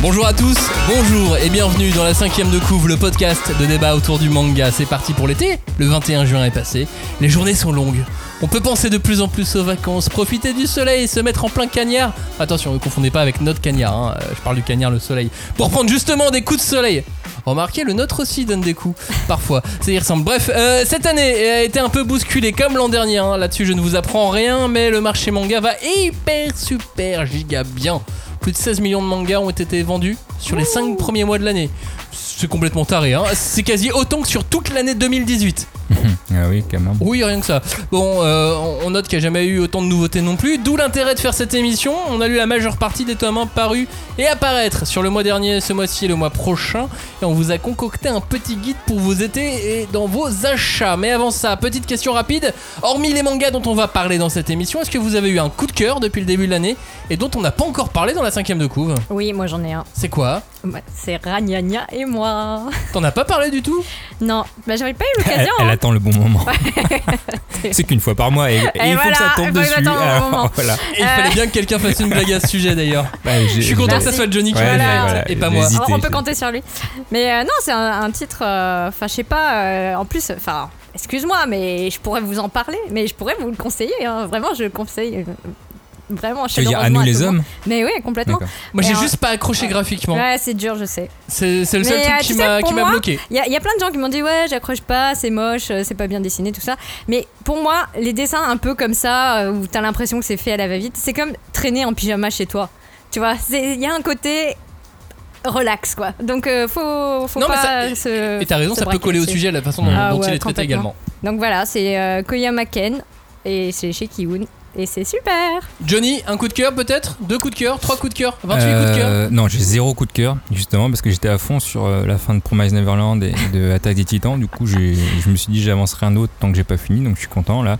Bonjour à tous, bonjour et bienvenue dans la cinquième de couve, le podcast de débat autour du manga. C'est parti pour l'été, le 21 juin est passé, les journées sont longues. On peut penser de plus en plus aux vacances, profiter du soleil, se mettre en plein cagnard. Attention, ne confondez pas avec notre cagnard, hein, euh, je parle du cagnard le soleil. Pour prendre justement des coups de soleil. Remarquez, le nôtre aussi donne des coups, parfois. Ça y ressemble. Bref, euh, cette année a été un peu bousculée comme l'an dernier. hein. Là-dessus, je ne vous apprends rien, mais le marché manga va hyper, super, giga bien. Plus de 16 millions de mangas ont été vendus sur les 5 premiers mois de l'année. C'est complètement taré, hein. C'est quasi autant que sur toute l'année 2018. Ah oui, quand même. Oui, rien que ça. Bon, euh, on- note qu'il n'y a jamais eu autant de nouveautés non plus, d'où l'intérêt de faire cette émission. On a lu la majeure partie des tomes parus et apparaître sur le mois dernier, ce mois-ci et le mois prochain. Et on vous a concocté un petit guide pour vous aider et dans vos achats. Mais avant ça, petite question rapide. Hormis les mangas dont on va parler dans cette émission, est-ce que vous avez eu un coup de cœur depuis le début de l'année et dont on n'a pas encore parlé dans la cinquième de couve? Oui, moi j'en ai un. C'est quoi? C'est Ragnagna et moi. T'en as pas parlé du tout Non, bah j'avais pas eu l'occasion. elle hein. attend le bon moment. c'est qu'une fois par mois et, et il faut que ça tombe dessus. Alors, voilà. Et il fallait bien que quelqu'un fasse une blague à ce sujet d'ailleurs. Bah, Je suis content que ça soit Johnny qui Ouais, Voilà. et pas moi. hésité. On, on peut compter sur lui. Mais euh, non, c'est un, un titre. euh, Enfin, je sais pas. euh, en plus, enfin, excuse-moi, mais je pourrais vous en parler. Mais je pourrais vous le conseiller. hein. Vraiment, je le conseille. Vraiment, Tu veux dire à chaleureusement nous les hommes Mais oui, complètement. Moi j'ai juste pas accroché graphiquement. Ouais, c'est dur, je sais. C'est le seul Mais, truc euh, qui m'a bloqué. Il y, a- il y a plein de gens qui m'ont dit ouais j'accroche pas, c'est moche, euh, c'est pas bien dessiné, tout ça. Mais pour moi, les dessins un peu comme ça, euh, où t'as l'impression que c'est fait à la va-vite, c'est comme traîner en pyjama chez toi. Tu vois, il y a un côté relax quoi. Donc euh, faut, faut Non, mais pas ça- se. Et t'as raison, ça peut coller au sujet, la façon dont, Ah dont il ouais, est traité également. Donc voilà, c'est euh, Koyama Ken et c'est chez Kiun et c'est super. Johnny, un coup de cœur peut-être? Deux coups de cœur? Trois coups de cœur? 28 coups de cœur? Euh, Non, j'ai zéro coup de cœur, justement, parce que j'étais à fond sur euh, la fin de Promise Neverland et de Attaque des Titans. Du coup, j'ai- je me suis dit, j'avancerai un autre tant que j'ai pas fini, donc je suis content là.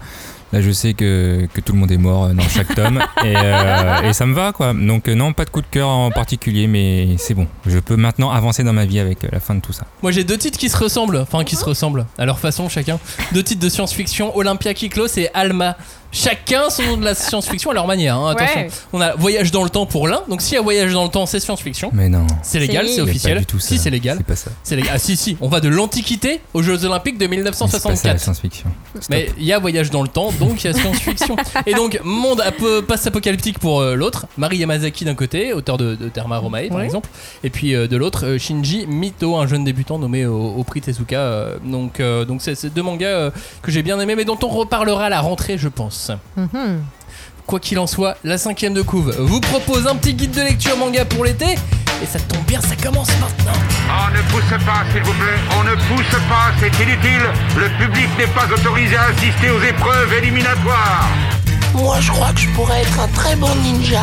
Là, je sais que, que tout le monde est mort euh, dans chaque tome et, euh, et ça me va quoi. Donc, euh, non, pas de coup de cœur en particulier, mais c'est bon. Je peux maintenant avancer dans ma vie avec euh, la fin de tout ça. Moi j'ai deux titres qui se ressemblent, enfin qui se ressemblent à leur façon chacun. Deux titres de science-fiction, Olympia Kiklos et Alma. Chacun son de la science-fiction à leur manière. hein, Attention, Ouais. on a Voyage dans le temps pour l'un. Donc s'il y a Voyage dans le temps, c'est science-fiction. Mais non. C'est légal, Si. c'est officiel. pas du tout ça. Si c'est légal. C'est pas ça. C'est légal. Ah si si, on va de l'Antiquité aux Jeux Olympiques de Mais C'est pas ça la 1964. science-fiction. Mais il y a voyage dans le temps, donc il y a science-fiction. Et donc, monde apo- post-apocalyptique pour euh, l'autre. Mari Yamazaki d'un côté, auteur de, de Terma Romae par Ouais. exemple. Et puis euh, de l'autre, euh, Shinji Mito, un jeune débutant nommé au, au prix Tezuka. euh, donc, euh, donc c'est c'est deux mangas euh, que j'ai bien aimés, mais dont on reparlera à la rentrée, je pense. Quoi qu'il en soit, la cinquième de couve vous propose un petit guide de lecture manga pour l'été. Et ça tombe bien, ça commence maintenant. On ne pousse pas, s'il vous plaît. On ne pousse pas, c'est inutile. Le public n'est pas autorisé à assister aux épreuves éliminatoires. Moi, je crois que je pourrais être un très bon ninja.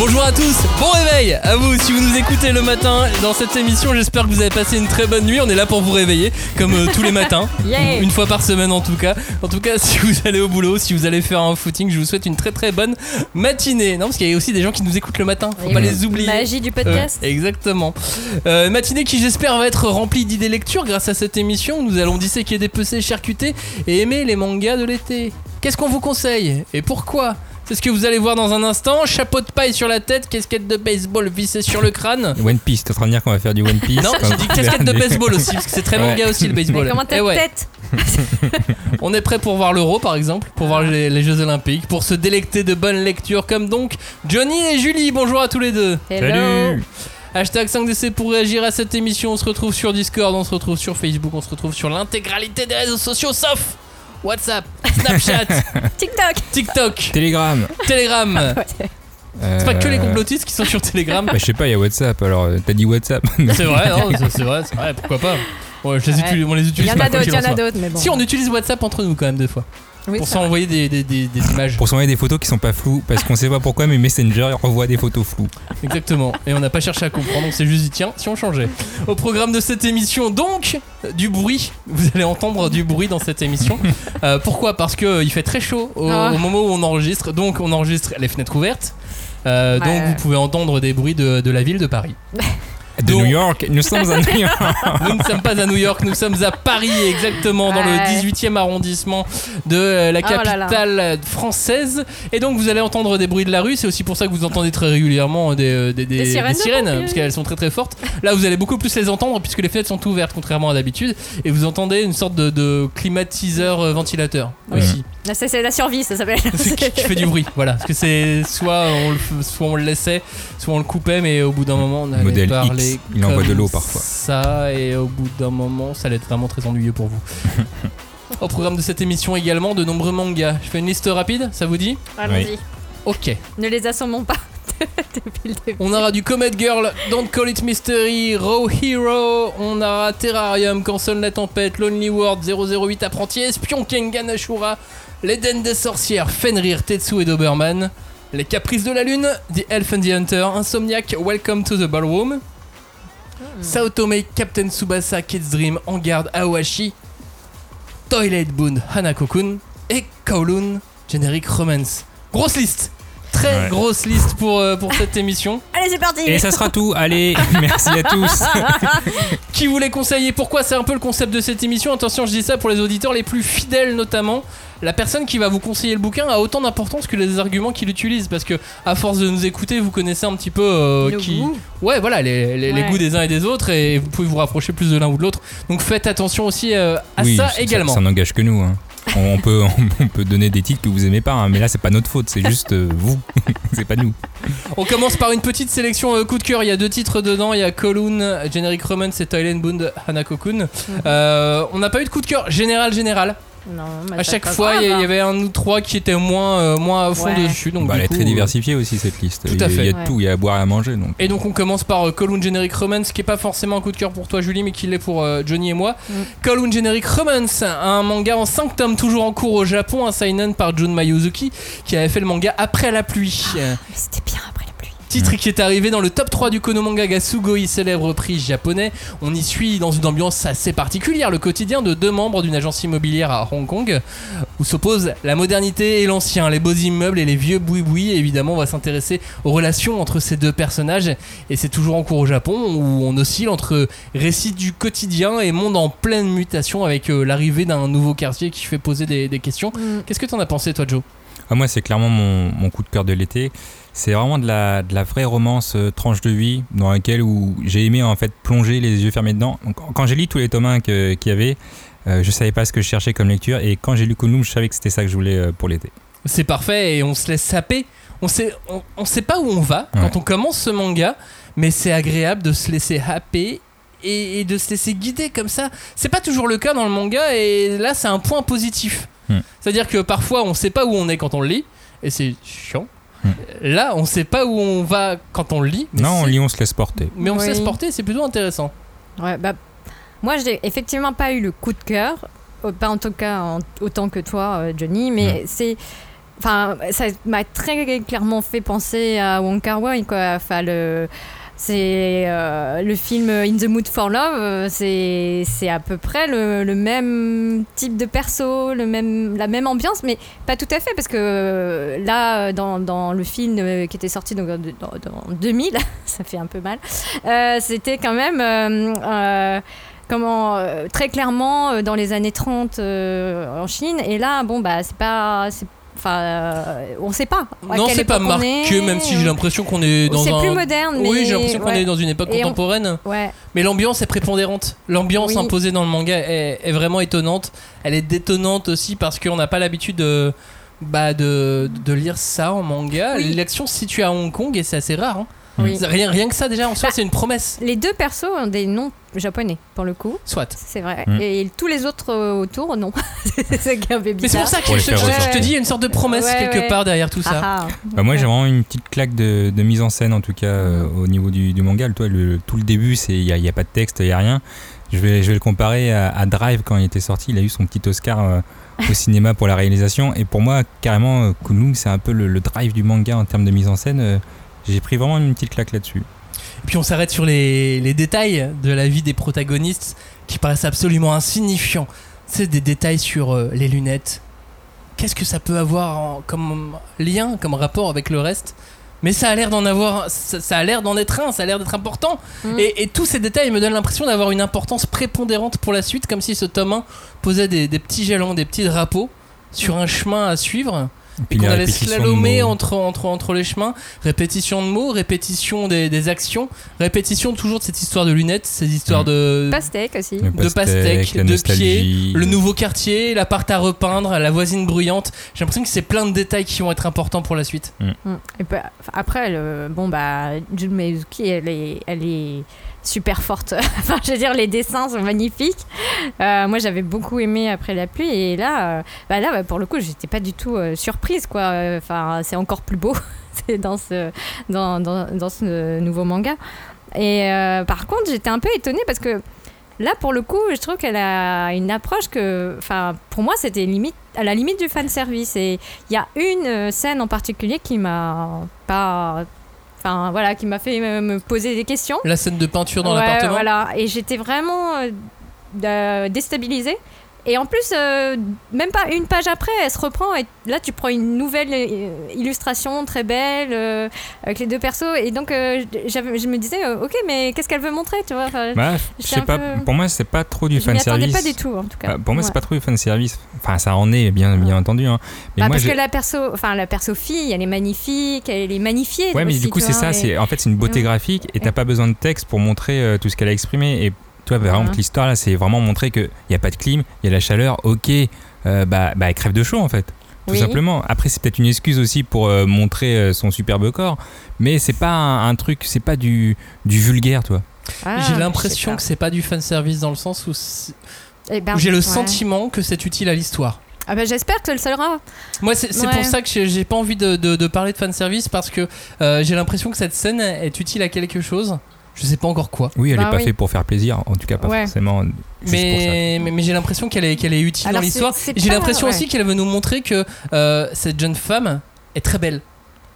Bonjour à tous, bon réveil à vous si vous nous écoutez le matin dans cette émission. J'espère que vous avez passé une très bonne nuit. On est là pour vous réveiller comme euh, tous les matins, Yeah. une fois par semaine en tout cas. En tout cas, si vous allez au boulot, si vous allez faire un footing, je vous souhaite une très très bonne matinée. Non, parce qu'il y a aussi des gens qui nous écoutent le matin. Faut Et pas oui. les oublier. Magie du podcast. Euh, exactement. Euh, matinée qui j'espère va être remplie d'idées lecture grâce à cette émission. Nous allons disséquer, dépecer, charcuter et aimer les mangas de l'été. Qu'est-ce qu'on vous conseille? Et pourquoi? C'est ce que vous allez voir dans un instant. Chapeau de paille sur la tête, casquette de baseball vissée sur le crâne. One Piece, t'es en train de dire qu'on va faire du One Piece Non, j'ai dit casquette de baseball aussi, parce que c'est très Ouais. manga aussi le baseball. Mais comment ta Eh ouais. tête On est prêt pour voir l'Euro par exemple, pour voir les, les Jeux Olympiques, pour se délecter de bonnes lectures comme donc Johnny et Julie. Bonjour à tous les deux. Hello. Salut Hashtag 5DC pour réagir à cette émission. On se retrouve sur Discord, on se retrouve sur Facebook, on se retrouve sur l'intégralité des réseaux sociaux sauf WhatsApp, Snapchat, TikTok. TikTok, Telegram Telegram. C'est pas que les Euh, complotistes qui sont sur Telegram. Bah, je sais pas, il y a WhatsApp, alors euh, t'as dit WhatsApp. C'est vrai, non, c'est- vrai, c'est vrai, pourquoi pas. Ouais, je les Ouais. utilise, on les Il utilise y en a d'autres, il y en a d'autres, mais bon. Si on utilise WhatsApp entre nous quand même des fois Oui, pour s'envoyer des, des, des, des images. Pour s'envoyer des photos qui sont pas floues, parce qu'on sait pas pourquoi, mais Messenger renvoie des photos floues. Exactement. Et on n'a pas cherché à comprendre, on s'est juste dit tiens, si on changeait. Au programme de cette émission, donc, du bruit. Vous allez entendre du bruit dans cette émission. Euh, pourquoi? Parce que euh, il fait très chaud au, Ah. au moment où on enregistre, donc on enregistre les fenêtres ouvertes. Euh, Ouais. Donc vous pouvez entendre des bruits de, de la ville de Paris. De Donc- New York, nous sommes à New York. Nous ne sommes pas à New York, nous sommes à Paris, exactement, dans Ouais. le 18e arrondissement de euh, la Oh là là. capitale française. Et donc, vous allez entendre des bruits de la rue. C'est aussi pour ça que vous entendez très régulièrement des, euh, des, des- Des sirènes des de sirènes, pompiers. parce qu'elles sont très très fortes. Là, vous allez beaucoup plus les entendre puisque les fenêtres sont ouvertes, contrairement à d'habitude. Et vous entendez une sorte de, de climatiseur euh, ventilateur Oui. aussi. C'est la survie, ça s'appelle. C'est qui, qui fait du bruit, voilà. Parce que c'est soit on le, soit on le laissait, soit on le coupait, mais au bout d'un moment, on allait Modèle parler X, il envoie de comme l'eau parfois. Ça, et au bout d'un moment, ça allait être vraiment très ennuyeux pour vous. Au programme de cette émission également, de nombreux mangas. Je fais une liste rapide, ça vous dit? Allons-y. Ok. Ne les assommons pas depuis le début. On aura du Comet Girl, Don't Call It Mystery, Raw Hero, on aura Terrarium, Quand sonne la tempête, Lonely World, 008 Apprenti Espion, Kengan Ashura, L'Eden des sorcières, Fenrir, Tetsu et Doberman, Les Caprices de la Lune, The Elf and the Hunter, Insomniac, Welcome to the Ballroom, Saotome, Captain Tsubasa, Kids Dream, En garde, Aoashi, Toilet Boon, Hanako-kun et Kowloon, Generic Romance. Grosse liste Très Ouais. grosse liste pour, euh, pour cette émission. Allez, c'est parti Et ça sera tout. Allez, merci à tous. Qui vous les conseiller? Pourquoi? C'est un peu le concept de cette émission. Attention, je dis ça pour les auditeurs les plus fidèles notamment. La personne qui va vous conseiller le bouquin a autant d'importance que les arguments qu'il utilise parce que à force de nous écouter, vous connaissez un petit peu euh, qui, goûts. ouais, voilà, les, les- les Ouais. goûts des uns et des autres et vous pouvez vous rapprocher plus de l'un ou de l'autre. Donc faites attention aussi euh, à oui, ça également. Ça, n'engage que nous. hein. On, on peut, on peut donner des titres que vous aimez pas, hein, mais là c'est pas notre faute, c'est juste euh, vous, c'est pas nous. On commence par une petite sélection euh, coup de cœur. Il y a deux titres dedans. Il y a Kowloon, Generic Romance et Toilet Bound Hanako-kun. Euh, on n'a pas eu de coup de cœur général général. Non, À chaque fois, il y, hein. avait un ou trois qui étaient moins, euh, moins à fond Ouais. dessus. Donc Bah, elle est très euh, diversifiée aussi cette liste. Tout il y à a, fait. il y a Ouais. tout, il y a à boire et à manger. Donc. Et donc on commence par euh, Kowloon Generic Romance, qui est pas forcément un coup de cœur pour toi Julie, mais qui l'est pour euh, Johnny et moi. Mm. Kowloon Generic Romance, un manga en 5 tomes toujours en cours au Japon, un seinen par Jun Mayuzuki, qui avait fait le manga Après la pluie. Euh, Mais C'était bien après la pluie. Titre qui est arrivé dans le top 3 du Kono Manga Gasugoi, célèbre prix japonais. On y suit dans une ambiance assez particulière le quotidien de deux membres d'une agence immobilière à Hong Kong, où s'opposent la modernité et l'ancien, les beaux immeubles et les vieux boui-boui. Évidemment, on va s'intéresser aux relations entre ces deux personnages. Et c'est toujours en cours au Japon, où on oscille entre récit du quotidien et monde en pleine mutation avec euh, l'arrivée d'un nouveau quartier qui fait poser des, des questions. Mm. Qu'est-ce que t'en as pensé, toi, Joe? Ah, moi, c'est clairement mon, mon coup de cœur de l'été. C'est vraiment de la, de la vraie romance euh, tranche de vie dans laquelle où j'ai aimé en fait plonger les yeux fermés dedans. Donc, quand j'ai lu tous les tomes 1 que- qu'il y avait, euh, je savais pas ce que je cherchais comme lecture et quand j'ai lu Kunlum, je savais que c'était ça que je voulais euh, pour l'été. C'est parfait et on se laisse saper. On sait, on, on sait pas où on va Ouais. quand on commence ce manga, mais c'est agréable de se laisser happer et, et de se laisser guider comme ça. C'est pas toujours le cas dans le manga et là c'est un point positif. Hmm. C'est-à-dire que parfois on sait pas où on est quand on le lit et c'est chiant. Hmm. Là on sait pas où on va quand on lit. mais non, on lit, on se laisse porter. Mais on Oui. se porter, c'est plutôt intéressant. Ouais, bah, moi, j'ai effectivement pas eu le coup de cœur, euh, pas en tout cas en- autant que toi, euh, Johnny, mais c'est. Enfin, ça m'a très clairement fait penser à Wong Kar Wai, quoi. Enfin, le. C'est euh, le film In the Mood for Love, euh, c'est à peu près le, même type de perso, le même, la même ambiance, mais pas tout à fait, parce que euh, là, dans, dans le film qui était sorti donc, dans 2000, ça fait un peu mal, c'était quand même comment très clairement dans les années 30 euh, en Chine et là bon bah c'est pas enfin euh, on sait pas à non, c'est pas marqué, est. même si j'ai l'impression qu'on est dans c'est un. plus moderne mais Oui, j'ai l'impression qu'on ouais. est dans une époque Et on- contemporaine. ouais Mais l'ambiance est prépondérante. L'ambiance Oui. imposée dans le manga est, est vraiment étonnante. Elle est détonnante aussi parce qu'on n'a pas l'habitude de, bah de, de lire ça en manga. Oui. L'action se situe à Hong Kong et c'est assez rare. hein. Oui. Rien, rien que ça déjà en soi Bah, c'est une promesse. les deux persos ont des noms japonais pour le coup Soit. c'est vrai Mm. et tous les autres euh, autour non c'est ça qui est un peu Mais c'est bizarre pour ça que Pour je, te- faire je- je te ressortir. dis il y a une sorte de promesse Ouais, quelque ouais. part derrière tout ça. Ah, ah. Bah, moi, j'ai vraiment une petite claque de, de mise en scène, en tout cas, euh, au niveau du, du manga. Toi, le, tout le début, c'est il n'y a, y a pas de texte, il n'y a rien. Je vais, je vais le comparer à, à Drive quand il était sorti. Il a eu son petit Oscar euh, au cinéma pour la réalisation. Et pour moi, carrément, Kunlun, c'est un peu le, le Drive du manga en termes de mise en scène. J'ai pris vraiment une petite claque là-dessus. Et puis on s'arrête sur les, les détails de la vie des protagonistes qui paraissent absolument insignifiants. C'est des détails sur euh, les lunettes. Qu'est-ce que ça peut avoir en- comme lien, comme rapport avec le reste? Mais ça a l'air d'en avoir, ça, ça a l'air d'en être un, ça a l'air d'être important. Mm. Et, et tous ces détails me donnent l'impression d'avoir une importance prépondérante pour la suite, comme si ce tome 1 posait des, des petits jalons, des petits drapeaux sur un chemin à suivre. Qu'on la allait slalomer entre, entre, entre les chemins, répétition de mots, répétition des, des actions, répétition toujours de cette histoire de lunettes, ces histoires Mm. de, Pastèque aussi. De pastèques, la de pieds, le nouveau quartier, l'appart à repeindre, la voisine bruyante. J'ai l'impression que c'est plein de détails qui vont être importants pour la suite. Mm. Et enfin, après, le, bon, bah, Jun Meizuki, elle est, elle est super forte. enfin, je veux dire, les dessins sont magnifiques. Euh, moi, j'avais beaucoup aimé après la pluie. Et là, euh, bah, là bah, pour le coup, j'étais pas du tout euh, surprise, quoi. Enfin, c'est encore plus beau dans, ce, dans, dans, ce nouveau manga. Et par contre, j'étais un peu étonnée parce que là, pour le coup, je trouve qu'elle a une approche que, enfin, pour moi, c'était limite, à la limite du fan service. Et il y a une scène en particulier qui m'a pas, enfin, voilà, qui m'a fait me, me poser des questions. La scène de peinture dans Ouais, l'appartement. Voilà, et j'étais vraiment euh, déstabilisée. Et en plus, euh, même pas une page après, elle se reprend et là tu prends une nouvelle euh, illustration très belle euh, avec les deux persos et donc euh, je me disais ok mais qu'est-ce qu'elle veut montrer tu vois Enfin, Bah, pas. peu- Pour moi, c'est pas trop du fan service. pas du tout en tout cas. Bah, pour moi, c'est Ouais. pas trop du fan service. Enfin, ça en est bien, bien entendu. Hein. Mais Bah, moi, parce que la perso, enfin la perso fille, elle est magnifique, elle est magnifiée. Ouais, mais aussi, du coup, c'est ça. et- C'est en fait, c'est une beauté Ouais. graphique et t'as pas besoin de texte pour montrer tout ce qu'elle a exprimé. Et toi, par exemple, l'histoire là, c'est vraiment montrer que y a pas de clim, il y a la chaleur. Ok, euh, bah, bah, elle crève de chaud en fait. Tout Oui. simplement. Après, c'est peut-être une excuse aussi pour euh, montrer euh, son superbe corps, mais c'est pas un, un truc, c'est pas du, du vulgaire, toi. Ah, J'ai l'impression que c'est pas du fan service dans le sens où. Eh ben, où j'ai le ouais. sentiment que c'est utile à l'histoire. Ah bah j'espère que le sera. Moi, c'est Ouais. pour ça que j'ai pas envie de, de- de parler de fan service parce que euh, j'ai l'impression que cette scène est utile à quelque chose. Je sais pas encore quoi. Oui, elle Bah est pas oui. faite pour faire plaisir, en tout cas pas Ouais. forcément. juste pour ça. Mais, j'ai l'impression qu'elle est, qu'elle est utile Alors, dans l'histoire. J'ai l'impression ouais. aussi qu'elle veut nous montrer que euh, cette jeune femme est très belle.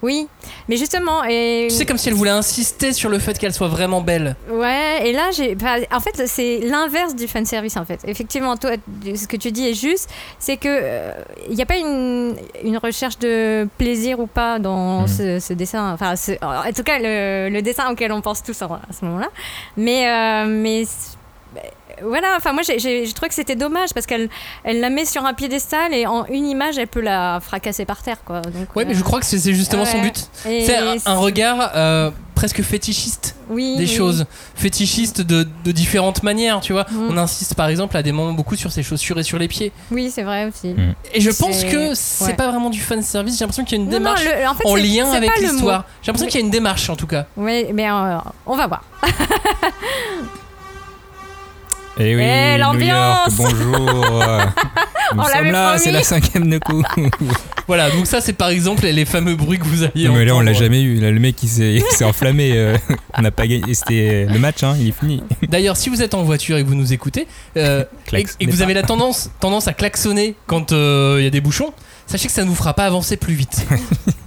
Oui, mais justement et Tu sais, comme si elle voulait insister sur le fait qu'elle soit vraiment belle. ouais et là j'ai enfin, en fait c'est l'inverse du fan service en fait. Effectivement toi ce que tu dis est juste, c'est que il n'y a pas une, une recherche de plaisir ou pas dans Mhm. ce, ce dessin. Enfin ce- en tout cas le, le dessin auquel on pense tous en- à ce moment-là. Mais euh, mais voilà, enfin moi j'ai- trouvé que c'était dommage parce qu'elle elle la met sur un piédestal et en une image elle peut la fracasser par terre quoi. Donc, Ouais, mais je euh, crois que c'est c'est justement son but. C'est un, un regard euh, presque fétichiste oui, des oui. choses. Fétichiste de, de différentes manières, tu vois. Mhm. On insiste par exemple à des moments beaucoup sur ses chaussures et sur les pieds. Oui, c'est vrai aussi. Mhm. Et je pense que c'est ouais. pas vraiment du fan service. J'ai l'impression qu'il y a une Non, non, démarche le- en fait, en c'est- lien avec l'histoire. J'ai l'impression qu'il y a une démarche en tout cas. Oui, mais euh, on va voir. Et oui, Eh, New l'ambiance bonjour. Nous On sommes là, c'est la cinquième de coup. Voilà, donc ça c'est par exemple les fameux bruits que vous aviez Non, mais là, on l'a jamais eu. Là, le mec, il s'est enflammé. euh, on n'a pas gagné. C'était le match, hein, il est fini. D'ailleurs, si vous êtes en voiture et que vous nous écoutez, euh, et, que vous pas. avez la tendance, tendance à klaxonner quand euh, il y a des bouchons, sachez que ça ne vous fera pas avancer plus vite.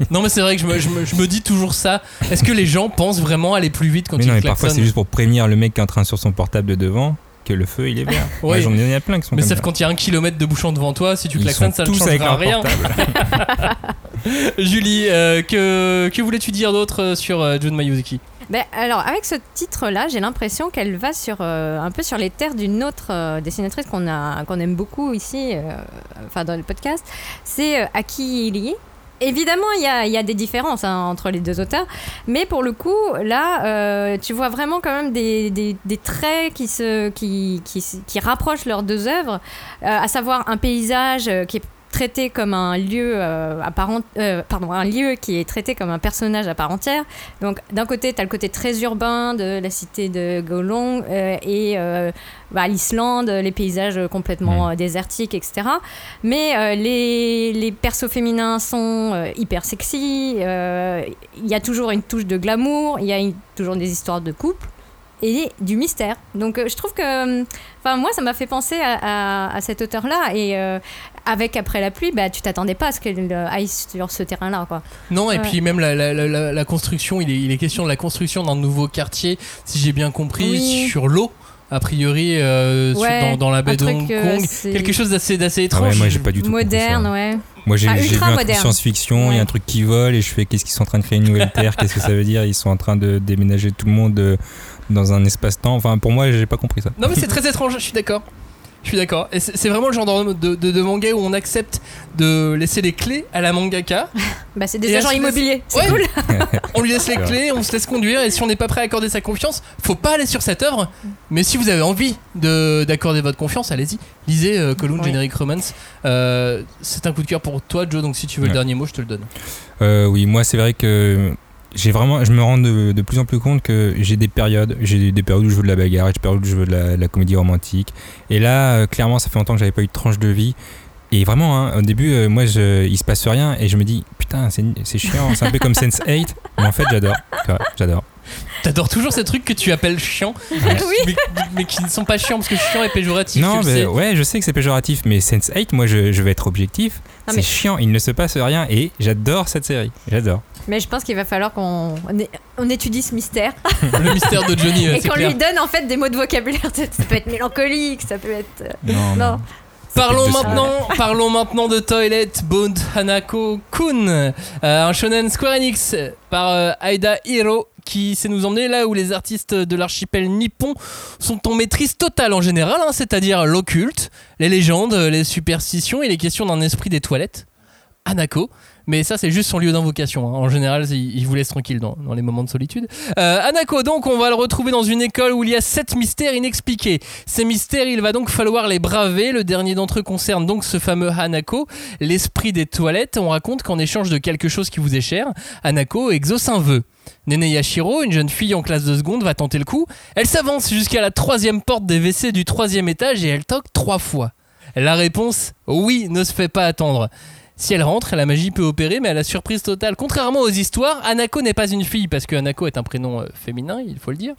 non, mais c'est vrai que je me, je me- je me dis toujours ça. Est-ce que les gens pensent vraiment aller plus vite quand Mais ils non, mais klaxonnent parfois, c'est juste pour prévenir le mec qui est en train sur son portable de devant que le feu, il est vert. Oui. Ouais, J'en ai plein qui sont Mais comme sauf ça. quand il y a un kilomètre de bouchon devant toi, si tu klaxonnes, ça ne changera rien. Julie, euh, que, que voulais-tu dire d'autre euh, sur euh, Jun Mayuzuki? Ben, alors, avec ce titre-là, j'ai l'impression qu'elle va sur, euh, un peu sur les terres d'une autre euh, dessinatrice qu'on a qu'on aime beaucoup ici, euh, enfin dans le podcast. C'est euh, Aki Irie. Évidemment, il y a, des différences hein, entre les deux auteurs, mais pour le coup, là, euh, tu vois vraiment quand même des, traits qui, se, qui, qui rapprochent leurs deux œuvres, euh, à savoir un paysage euh, qui est traité comme un lieu euh, à part en- euh, pardon un lieu qui est traité comme un personnage à part entière. Donc d'un côté tu as le côté très urbain de la cité de Golong euh, et euh, bah, l'Islande les paysages complètement désertiques etc mais les, les persos féminins sont hyper sexy il y a toujours une touche de glamour il y a une- toujours des histoires de couple et du mystère. Donc je trouve que, enfin moi ça m'a fait penser à, à- à cet auteur-là et euh, avec après la pluie, bah tu t'attendais pas à ce qu'elle euh, aille sur ce terrain-là quoi. Non, et Ouais. puis même la, la- la- la- la construction, il est, il est question de la construction d'un nouveau quartier, si j'ai bien compris, Oui. sur l'eau. A priori, euh, sur- dans, dans la baie de Hong euh, Kong. Quelque chose d'assez d'assez Ah étrange. ouais, moi j'ai pas du tout compris Moderne, ouais. Moi j'ai Ah, vu un truc science-fiction, il y a un truc qui vole et je fais qu'est-ce qu'ils sont en train de créer une nouvelle terre, qu'est-ce que ça veut dire? Ils sont en train de déménager tout le monde dans un espace-temps. Enfin pour moi j'ai pas compris ça. Non mais c'est très étrange, je suis d'accord. Je suis d'accord. Et c'est vraiment le genre de, de, de- de manga où on accepte de laisser les clés à la mangaka. Bah c'est des agents laisse- immobiliers, c'est Ouais. cool. On lui laisse les clés, on se laisse conduire et si on n'est pas prêt à accorder sa confiance, faut pas aller sur cette œuvre. Mais si vous avez envie de- d'accorder votre confiance, allez-y. Lisez euh, Column Oui. Generic Romance. Euh, c'est un coup de cœur pour toi, Joe. Donc si tu veux le dernier mot, je te le donne. Euh, oui, moi c'est vrai que j'ai vraiment, je me rends de, de plus en plus compte que j'ai des périodes, j'ai des périodes où je veux de la bagarre, des périodes où je veux de la, comédie romantique. Et là, euh, clairement, ça fait longtemps que j'avais pas eu de tranche de vie. Et vraiment, hein, au début, euh, moi, je, il se passe rien et je me dis, putain, c'est chiant, c'est un peu comme Sense 8. Mais en fait, j'adore. J'adore. T'adores toujours ces trucs que tu appelles chiants, mais, mais qui ne sont pas chiants parce que chiant est péjoratif. Non, tu le mais sais. ouais, je sais que c'est péjoratif, mais Sense 8, moi, je, je vais être objectif. C'est mais- chiant, il ne se passe rien et j'adore cette série. J'adore. Mais je pense qu'il va falloir qu'on on étudie ce mystère Le mystère de Johnny, et qu'on lui donne en fait des mots de vocabulaire. Ça peut être mélancolique, ça peut être. euh, Non, Non. Parlons maintenant, parlons maintenant de Toilet Bound Hanako Kun, euh, un shonen Square Enix par euh, Aida Hiro qui sait nous emmener là où les artistes de l'archipel nippon sont en maîtrise totale en général, hein, c'est-à-dire l'occulte, les légendes, les superstitions et les questions d'un esprit des toilettes. Hanako. Mais ça, c'est juste son lieu d'invocation. hein. En général, il, vous laisse tranquille dans, les moments de solitude. Euh, Hanako, donc, on va le retrouver dans une école où il y a sept mystères inexpliqués. Ces mystères, il va donc falloir les braver. Le dernier d'entre eux concerne donc ce fameux Hanako, l'esprit des toilettes. On raconte qu'en échange de quelque chose qui vous est cher, Hanako exauce un vœu. Nene Yashiro, une jeune fille en classe de seconde, va tenter le coup. Elle s'avance jusqu'à la troisième porte des WC du troisième étage et elle toque trois fois. La réponse, oui, ne se fait pas attendre. Si elle rentre, la magie peut opérer, mais à la surprise totale. Contrairement aux histoires, Anako n'est pas une fille, parce que Anako est un prénom euh, féminin, il faut le dire.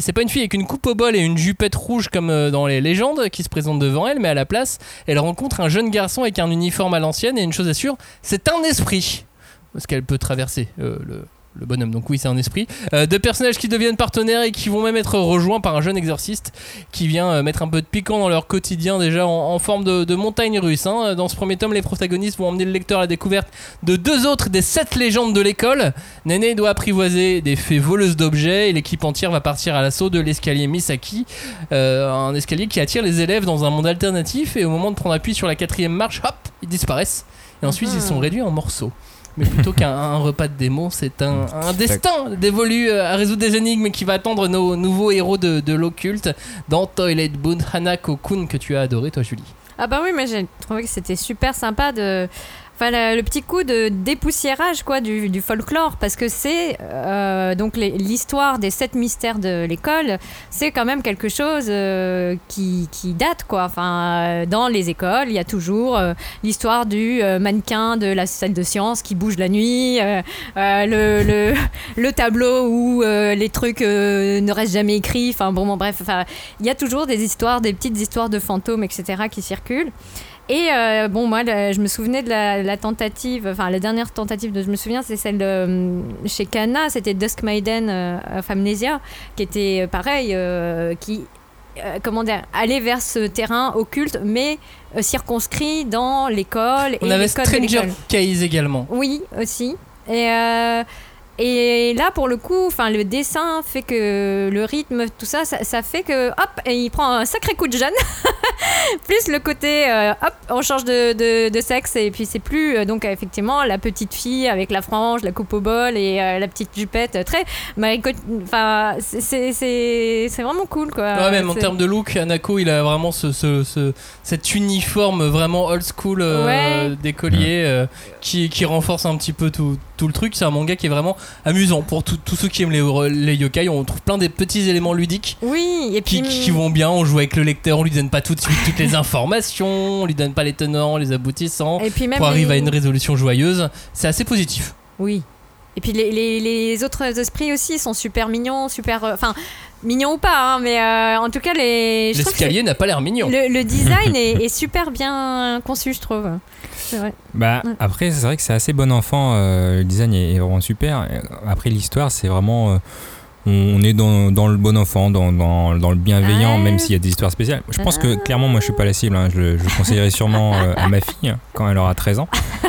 C'est pas une fille avec une coupe au bol et une jupette rouge comme euh, dans les légendes qui se présente devant elle, mais à la place, elle rencontre un jeune garçon avec un uniforme à l'ancienne, et une chose est sûre, c'est un esprit. Parce qu'elle peut traverser euh, le, le bonhomme, donc oui, c'est un esprit. Euh, deux personnages qui deviennent partenaires et qui vont même être rejoints par un jeune exorciste qui vient euh, mettre un peu de piquant dans leur quotidien déjà en, en forme de, de montagne russe. hein. Dans ce premier tome, les protagonistes vont emmener le lecteur à la découverte de deux autres des sept légendes de l'école. Néné doit apprivoiser des fées voleuses d'objets et l'équipe entière va partir à l'assaut de l'escalier Misaki, euh, un escalier qui attire les élèves dans un monde alternatif et au moment de prendre appui sur la quatrième marche, hop, ils disparaissent. Et ensuite, ils sont réduits en morceaux. Mais plutôt qu'un un repas de démons, c'est un, un destin dévolu euh, à résoudre des énigmes qui va attendre nos nouveaux héros de, de l'occulte dans Toilet Boon Hanako Kun que tu as adoré, toi, Julie. Ah bah oui, mais j'ai trouvé que c'était super sympa de... Le, petit coup de dépoussiérage quoi du, folklore parce que c'est euh, donc l'histoire des sept mystères de l'école c'est quand même quelque chose euh, qui, qui date quoi. Enfin euh, dans les écoles il y a toujours l'histoire du mannequin de la salle de sciences qui bouge la nuit le, le, le tableau où les trucs ne restent jamais écrits. Enfin bon, bref il y a toujours des histoires des petites histoires de fantômes etc qui circulent et euh, bon, moi, le- je me souvenais de la, la tentative, enfin, la dernière tentative de je me souviens, c'est celle de, euh, chez Kana, c'était Dusk Maiden euh, of Amnesia, qui était euh, pareil, euh, qui, euh, comment dire, allait vers ce terrain occulte, mais euh, circonscrit dans l'école. On et avait les codes de Stranger. Case également. Oui, aussi. Et, euh, et là, pour le coup, enfin, le dessin fait que le rythme, tout ça, ça, ça fait que, hop, et il prend un sacré coup de jeune. plus le côté, euh, hop, on change de, de, de sexe, et puis c'est plus, euh, donc, effectivement, la petite fille avec la frange, la coupe au bol et euh, la petite jupette, très. Enfin, c'est- vraiment cool, quoi. Ouais, même en termes de look, Anako, il a vraiment ce, ce- ce- cet uniforme vraiment old school Ouais. d'écolier qui, qui renforce un petit peu tout, tout le truc. C'est un manga qui est vraiment amusant pour tous ceux qui aiment les, les yokai. On trouve plein des petits éléments ludiques Oui, et puis. qui, qui vont bien. On joue avec le lecteur, on lui donne pas tout de suite toutes les informations, on lui donne pas les tenants, les aboutissants Et puis même pour arriver à une résolution joyeuse. C'est assez positif. Oui. Et puis les, les, les autres esprits aussi sont super mignons, super. euh, Enfin, mignon ou pas, hein, mais euh, en tout cas, les. L'escalier n'a pas l'air mignon. Le, le design est, est super bien conçu, je trouve. C'est vrai. Bah, Ouais. après, c'est vrai que c'est assez bon enfant. euh, le design est, est vraiment super. Après, l'histoire, c'est vraiment. euh, on est dans, dans le bon enfant, dans, dans, dans le bienveillant, Ouais. même s'il y a des histoires spéciales. Je pense que Ah. clairement, moi, je suis pas la cible. hein. Je, le- je le conseillerais sûrement euh, à ma fille hein, quand elle aura 13 ans.